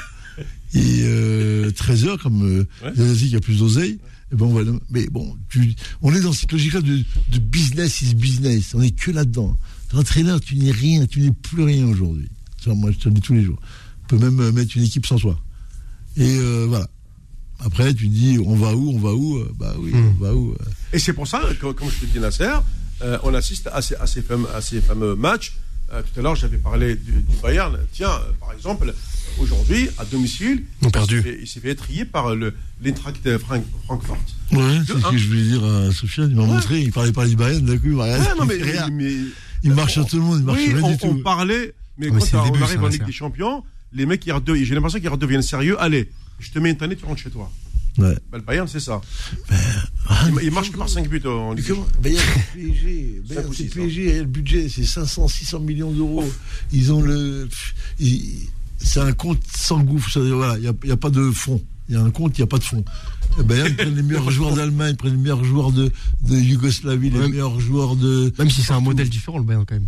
Et euh, 13 heures comme euh, Ouais. les Asiatiques il y a plus d'oseille. Et ben mais bon, tu, on est dans cette logique-là de, de business is business. On est que là-dedans. Entraîneur, tu n'es rien, tu n'es plus rien aujourd'hui. Ça, moi, je te le dis tous les jours. On peut même euh, mettre une équipe sans toi. Et euh, voilà. Après, tu dis, on va où, on va où Euh, Bah oui, Hmm. on va où Et c'est pour ça, que, comme je te dis Nasser, euh, on assiste à ces, à ces fameux, à ces fameux matchs. Euh, tout à l'heure, j'avais parlé du, du Bayern. Tiens, euh, par exemple, aujourd'hui, à domicile, il perdu. s'est fait- il s'est fait étrier par le l'Eintracht de Frank- Francfort. Ouais, c'est ce que je voulais dire à Sofiane. Il m'a Ouais. montré, il parlait pas du Bayern, d'un coup. Ouais, non, mais, rien. mais- Il marche sur tout le monde, il marche oui, rien on, du tout. on parlait, mais Ouais, quand on début, arrive ça, en Ligue des Champions, les mecs, ils j'ai l'impression qu'ils redeviennent sérieux. Allez, je te mets une année, tu rentres chez toi. Ouais. Bah, le Bayern, c'est ça. Ah, Il, il marche que par 5 buts en Mais Ligue. [laughs] Bayern, c'est PSG. Bayern. PSG. et Le budget, c'est 500, 600 millions d'euros. Ils ont le. C'est un compte sans gouffre. dire, Voilà, il n'y a, il y a pas de fond. Il y a un compte, il n'y a pas de fond. Ben, ils prennent les meilleurs joueurs d'Allemagne, ils prennent les meilleurs joueurs de, de Yougoslavie, les meilleurs joueurs de. Même si c'est un modèle différent, le Bayern, quand même.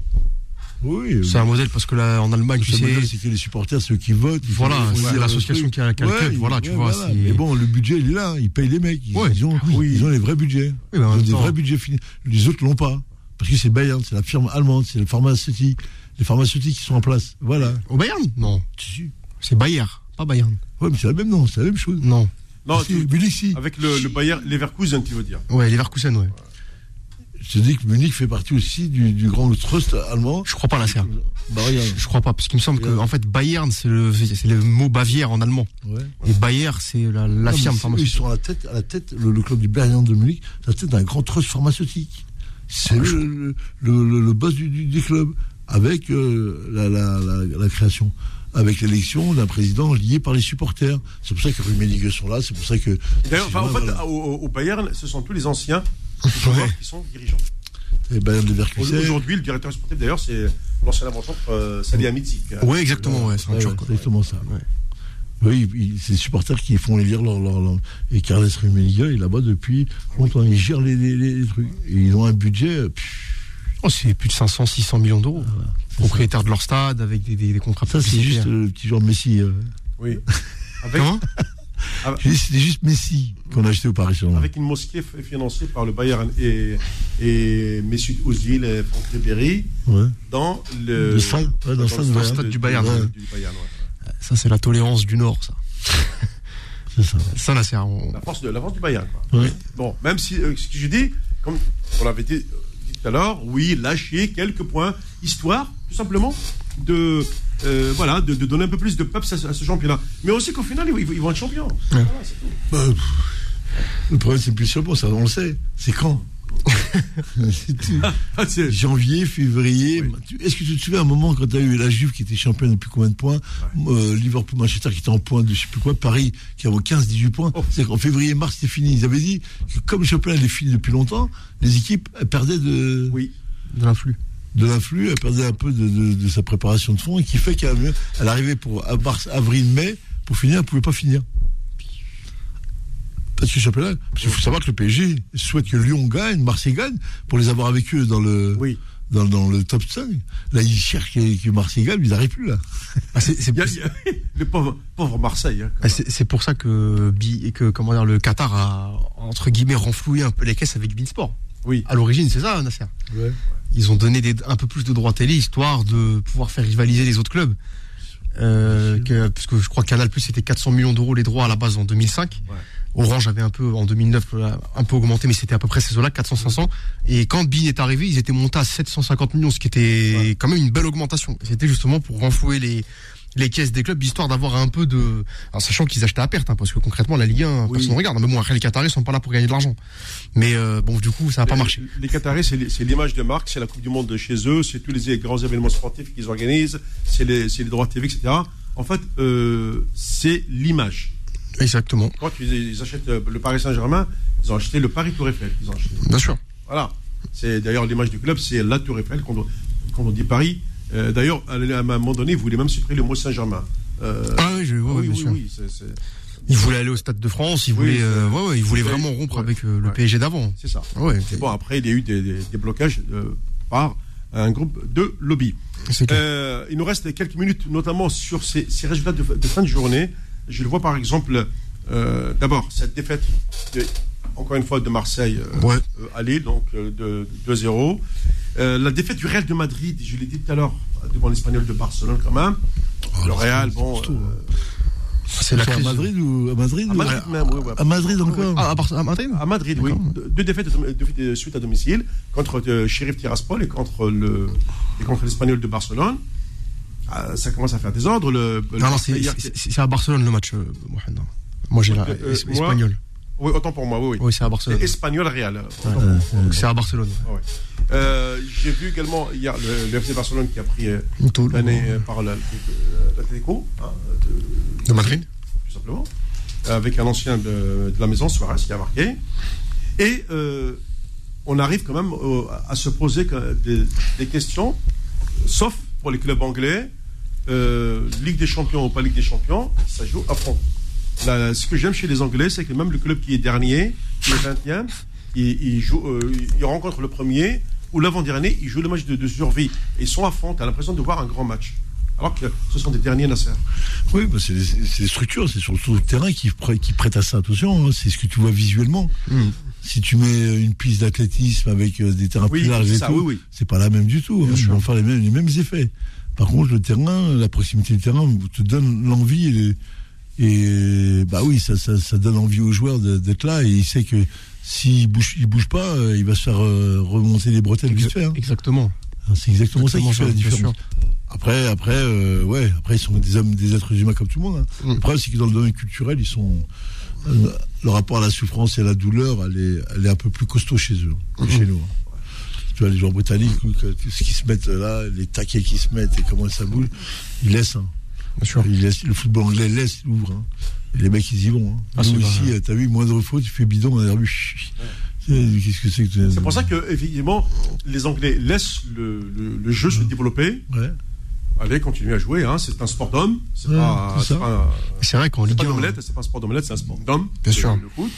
Oui, C'est un modèle parce que là, en Allemagne, tu Le sais. modèle, c'est que les supporters, ceux qui votent. ils font- Voilà, c'est l'association le qui a- qui a le club, ils- voilà, tu vois, Mais bon, le budget, il est là. Ils payent les mecs. Ils, Ouais, ils ont, oui. ils ont les vrais budgets. Oui, ils ont des temps- vrais budgets finis. Les autres l'ont pas. Parce que c'est Bayern, c'est la firme allemande, c'est les pharmaceutiques, les pharmaceutiques qui sont en place. Voilà. Au Bayern? Non. C'est Bayer, pas Bayern. Ouais, mais c'est la même nom, c'est la même chose. Non. Non, tu- avec le, le Bayer Leverkusen, tu veux dire. Ouais, Leverkusen, ouais. Je te dis que Munich fait partie aussi du, du grand trust allemand. Je crois pas, la serre. Bah regarde. Je crois pas, parce qu'il me semble que, en fait, Bayern, c'est le, c'est le mot Bavière en allemand. Ouais. Et Bayer, c'est la, la Non, firme c'est- Ils pharmaceutique. sont à la tête, à la tête le, le club du Bayern de Munich, à la tête d'un grand trust pharmaceutique. C'est le, le, le, le- le boss du, du, du club, avec euh, la, la, la, la création, avec l'élection d'un président lié par les supporters. C'est pour ça que Rummenigge sont là, c'est pour ça que. D'ailleurs, enfin, en fait, Voilà. au, au Bayern, ce sont tous les anciens joueurs qui sont dirigeants. Et Bayern de Leverkusen. Aujourd'hui, le directeur sportif, d'ailleurs, c'est l'ancien avant-centre euh, Salihamidzic. Ouais, exactement, ouais, c'est un Ouais, turc, ouais, quoi. c'est exactement ça. Ouais. Oui, c'est les supporters qui font élire leur, leur, leur- Et Carles Rummenigge est là-bas depuis longtemps. Ils gèrent les, les, les trucs. Et ils ont un budget. euh, Oh, c'est plus de 500, 600 millions d'euros. Propriétaires de leur stade, avec des, des, des contrats ça, c'est juste euh, le petit joueur Messi. euh. Oui. [laughs] Avec, Comment? Dit, C'était juste Messi qu'on a acheté au Paris Saint-Germain. avec une mosquée financée par le Bayern et, et Mesut Ozil et Franck Ribéry Ouais. dans le, Le stade, ouais, dans le stade le du stade du Bayern. du- Ouais. du Bayern, ouais. Ça, c'est la tolérance du Nord, ça. [laughs] C'est ça. Ça, la serre. on- La force de la force du Bayern. quoi. Ouais. Bon, même si euh, ce que je dis, comme on l'avait dit, dit tout à l'heure, oui, lâcher quelques points, histoire, tout simplement, de euh, voilà, de, de donner un peu plus de peps à, ce- à ce championnat. Mais aussi qu'au final, ils, vont être champions. Voilà, c'est tout. Bah, le problème, c'est plus sur bon, ça, on le sait. C'est quand. [laughs] Ah, c'est- Janvier, février. Oui. Est-ce que tu te souviens un moment quand tu as eu la Juve qui était championne depuis combien de points euh, Liverpool, Manchester qui était en points de je sais plus quoi, Paris qui avait 15-18 points. Oh. C'est qu'en février, mars, c'était fini. Ils avaient dit que comme le championnat était fini depuis longtemps, les équipes perdaient de, Oui. De l'influx. De l'influx, elles perdaient un peu de, de- de sa préparation de fond et qui fait qu'elle elle arrivait pour mars, avril, mai, pour finir, elle pouvait pas finir. Parce que championnat, parce qu'il faut savoir que le PSG souhaite que Lyon gagne, Marseille gagne, pour les avoir avec eux dans le, Oui. dans, dans le top 5. Là, ils cherchent que, Marseille gagne, mais ils n'arrivent plus là. Ah, c'est c'est- Il y a- il y a- le pauvre, pauvre Marseille. hein, Ah, c'est- pour ça que, Bi- et que comment dire, le Qatar a, entre guillemets, renfloué un peu les caisses avec Beansport. Oui. À l'origine, c'est ça, Nasser? Ils ont donné des- un peu plus de droits télé, histoire de pouvoir faire rivaliser les autres clubs. Euh, que, puisque je crois que Canal Plus c'était 400 millions d'euros les droits à la base en 2005. Ouais. Orange avait un peu en 2009 euh, un peu augmenté, mais c'était à peu près ces eaux-là, 400-500. Et quand Bean est arrivé, ils étaient montés à 750 millions, ce qui était Ouais. quand même une belle augmentation. C'était justement pour renflouer les les caisses des clubs, histoire d'avoir un peu de, alors, sachant qu'ils achetaient à perte, hein, parce que concrètement la Ligue 1, Oui. personne ne regarde. Mais bon, après les Qataris sont pas là pour gagner de l'argent. Mais euh, bon, du coup, ça n'a pas marché. Les Qataris, c'est l'image de marque, c'est la Coupe du Monde de chez eux, c'est tous les grands événements sportifs qu'ils organisent, c'est les, droits TV, etc. En fait, euh, c'est l'image. Exactement. Quand ils, achètent euh, le Paris Saint-Germain, ils ont acheté le Paris Tour Eiffel. Ils ont acheté. Bien sûr. Voilà. C'est d'ailleurs l'image du club, c'est la Tour Eiffel quand on, quand on dit Paris. Euh, d'ailleurs, à un moment donné, vous voulez même supprimer le mot Saint-Germain. Euh, Ah oui, je, ouais, oui, bien oui, sûr. oui, Il voulait aller au Stade de France, il voulait, euh, ouais, ouais, il voulait vraiment rompre avec euh, le. PSG d'avant. c'est ça. Et bon, après, il y a eu des, des- des blocages par un groupe de lobby. il nous reste quelques minutes, notamment sur ces, ces résultats de, de fin de journée. Je le vois par exemple, d'abord, cette défaite, de- encore une fois, de Marseille euh, Ouais. euh, à Lille, donc euh, de, de 2-0. Euh, la défaite du Real de Madrid, je l'ai dit tout à l'heure, devant l'Espagnol de Barcelone quand même. Oh, le Real, bon. hein. c'est la C'est à crise. Madrid ou à Madrid à ou- Madrid même, oui. À Madrid encore Ah, à, Madrid À Madrid, oui. Deux défaites de, de- de suite à domicile contre euh, Sheriff Tiraspol et contre le et contre l'Espagnol de Barcelone. Ah, ça commence à faire des ordres. Le, le Non, non, c'est- à Barcelone le match, euh, Mohamed. Moi j'ai la Euh. Oui, autant pour moi, oui, oui. Oui, c'est à Barcelone. Espagnol Real. Donc, C'est à Barcelone. Ah ouais. Euh, J'ai vu également hier le, le FC Barcelone qui a pris euh, l'année euh, par la- euh, l'Atlético, hein, de- De Madrid tout simplement, avec un ancien de, de la maison, Suarez, qui a marqué. Et euh, on arrive quand même euh, à se poser des, des questions, sauf pour les clubs anglais, euh, Ligue des Champions ou pas Ligue des Champions, ça joue à fond. Là, ce que j'aime chez les Anglais, c'est que même le club qui est dernier, qui est 20e, il, il joue, euh, il rencontre le premier, ou l'avant-dernier, il joue le match de, de survie. Et ils sont à fond, tu as l'impression de voir un grand match. Alors que ce sont des derniers Nasser. Oui, bah, c'est des, structures, c'est sur, le terrain qui, qui prêtent à ça. Attention, hein, c'est ce que tu vois visuellement. Mm. Si tu mets une piste d'athlétisme avec euh, des terrains Oui, plus larges c'est et ça, tout, oui, oui. c'est pas la même du tout. Hein. Ils vont faire les mêmes, les mêmes effets. Par contre, le terrain, la proximité du terrain te donne l'envie et, et bah oui, ça, ça, ça donne envie aux joueurs d'être là et il sait que s'il bouge, il bouge pas, euh, il va se faire euh, remonter les bretelles vite fait. hein. Exactement. C'est exactement, ça qui fait la différence. Après, après, euh, ouais, après ils sont des hommes, des êtres humains comme tout le monde. Hein. Mm. Le problème, c'est que dans le domaine culturel, ils sont euh, le rapport à la souffrance et à la douleur, elle est, elle est un peu plus costaud chez eux que chez nous. hein. Tu vois, les joueurs britanniques, que- que- ce qui se mettent là, les taquets qui se mettent et comment ça bouge, ils laissent. Hein. Bien sûr. Le football anglais laisse, il ouvre. Hein. Les mecs, ils y vont. Hein. Ah, Nous, euh, t'as vu, moindre faute, tu fais bidon, on a vu. chut. Qu'est-ce que c'est que C'est pour ça que, effectivement, les Anglais laissent le, le- le jeu se développer. Ouais. Allez, continuez à jouer. Hein. C'est un sport d'homme. C'est Ouais, pas, c'est vrai Ligue 1. d'omelette, c'est pas un sport d'omelette, c'est un sport d'homme. Bien sûr. Le foot.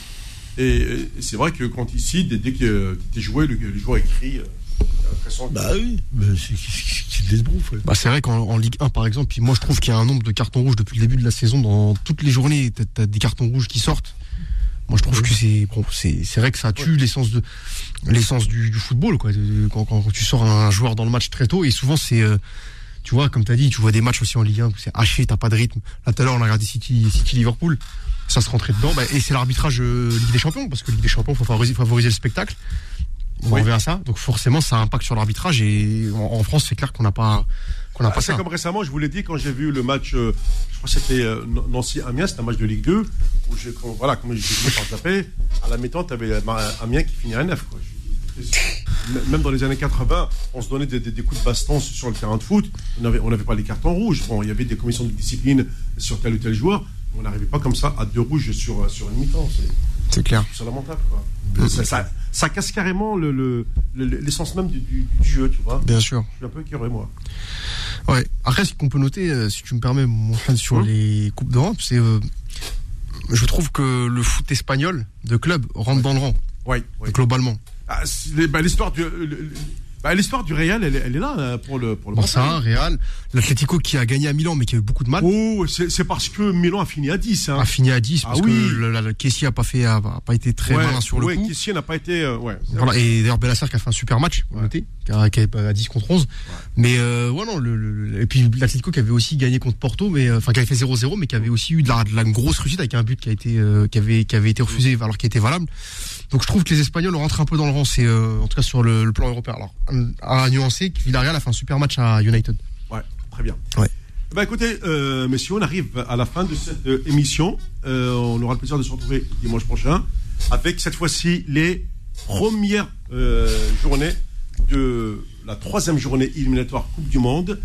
Et, et c'est vrai que quand ici, dès, dès que tu es joué, le, le joueur écrit. Bah oui, bah, c'est c'est des esbroufs, ouais. Bah, c'est vrai qu'en en Ligue 1, par exemple, puis moi je trouve qu'il y a un nombre de cartons rouges depuis le début de la saison. Dans toutes les journées, t'as t'as des cartons rouges qui sortent. Moi je trouve que c'est bon, c'est c'est vrai que ça tue l'essence de l'essence du, du football quoi. Quand, quand tu sors un joueur dans le match très tôt et souvent c'est euh, tu vois comme t'as dit, tu vois des matchs aussi en Ligue 1 où c'est haché, t'as pas de rythme. Là tout à l'heure on a regardé City City Liverpool, ça se rentrait dedans. Bah, et c'est l'arbitrage euh, Ligue des Champions parce que Ligue des Champions faut favoriser, favoriser le spectacle. On Oui. revient à ça. Donc forcément ça impacte sur l'arbitrage et en, en France c'est clair qu'on n'a pas qu'on n'a Ah, pas c'est ça. comme récemment, je vous l'ai dit, quand j'ai vu le match, euh, je crois que c'était euh, Nancy-Amiens, c'était un match de Ligue 2, où j'ai, quand- voilà, comme vu par zapper, à la mi-temps, tu avais Amiens qui finit à 9. Quoi. Je- Même dans les années 80, on se donnait des, des- des coups de baston sur le terrain de foot. On n'avait on n'avait pas les cartons rouges. Bon, il y avait des commissions de discipline sur tel ou tel joueur. On n'arrivait pas comme ça à deux rouges sur, sur une mi-temps. C'est, clair. c'est lamentable. Quoi. Ça, ça- ça casse carrément le- le- le- l'essence même du, du- du jeu, tu vois. Bien sûr. Je suis un peu écœuré, moi. Ouais. Après, ce qu'on peut noter, euh, si tu me permets, mon frère, sur Hum. les coupes d'Europe, c'est, euh, je trouve que le foot espagnol de club rentre dans le rang Oui, oui. globalement. Ah, c'est- les- bah, bah, l'histoire du Real, elle, est- elle est là euh, pour le pour le Barça. Real, l'Atlético qui a gagné à Milan mais qui a eu beaucoup de mal, Oh, c'est parce que Milan a fini à 10. Hein. a fini à 10 Ah parce oui. que le, la- le Kessie a pas fait, a, a pas été très ouais, malin sur le ouais, coup. Kessié n'a pas été. euh, ouais, Voilà, et d'ailleurs Bellassar qui a fait un super match, Ouais. notez, qui a, qui a- à 10 contre 11. Mais euh, ouais, non, le, le- et puis l'Atlético qui avait aussi gagné contre Porto, mais euh, enfin qui avait fait 0-0, mais qui avait aussi eu de la, de la grosse réussite avec un but qui a été euh, qui avait qui avait été refusé alors qu'il était valable. Donc je trouve que les Espagnols rentrent un peu dans le rang, c'est euh, en tout cas sur le, le plan européen. Alors à nuancer, Villarreal a fait un super match à United. Ouais, très bien. Ouais. Bah écoutez, euh, messieurs, on arrive à la fin de cette euh, émission. Euh, on aura le plaisir de se retrouver dimanche prochain avec cette fois-ci les premières journées de la troisième journée éliminatoire Coupe du Monde.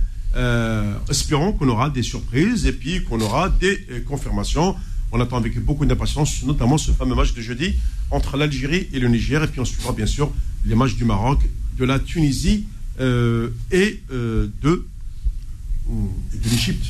Espérons qu'on aura des surprises et puis qu'on aura des confirmations. On attend avec beaucoup d'impatience, notamment ce fameux match de jeudi entre l'Algérie et le Niger. Et puis on suivra bien sûr les matchs du Maroc, de la Tunisie euh, et euh, de, et de l'Égypte.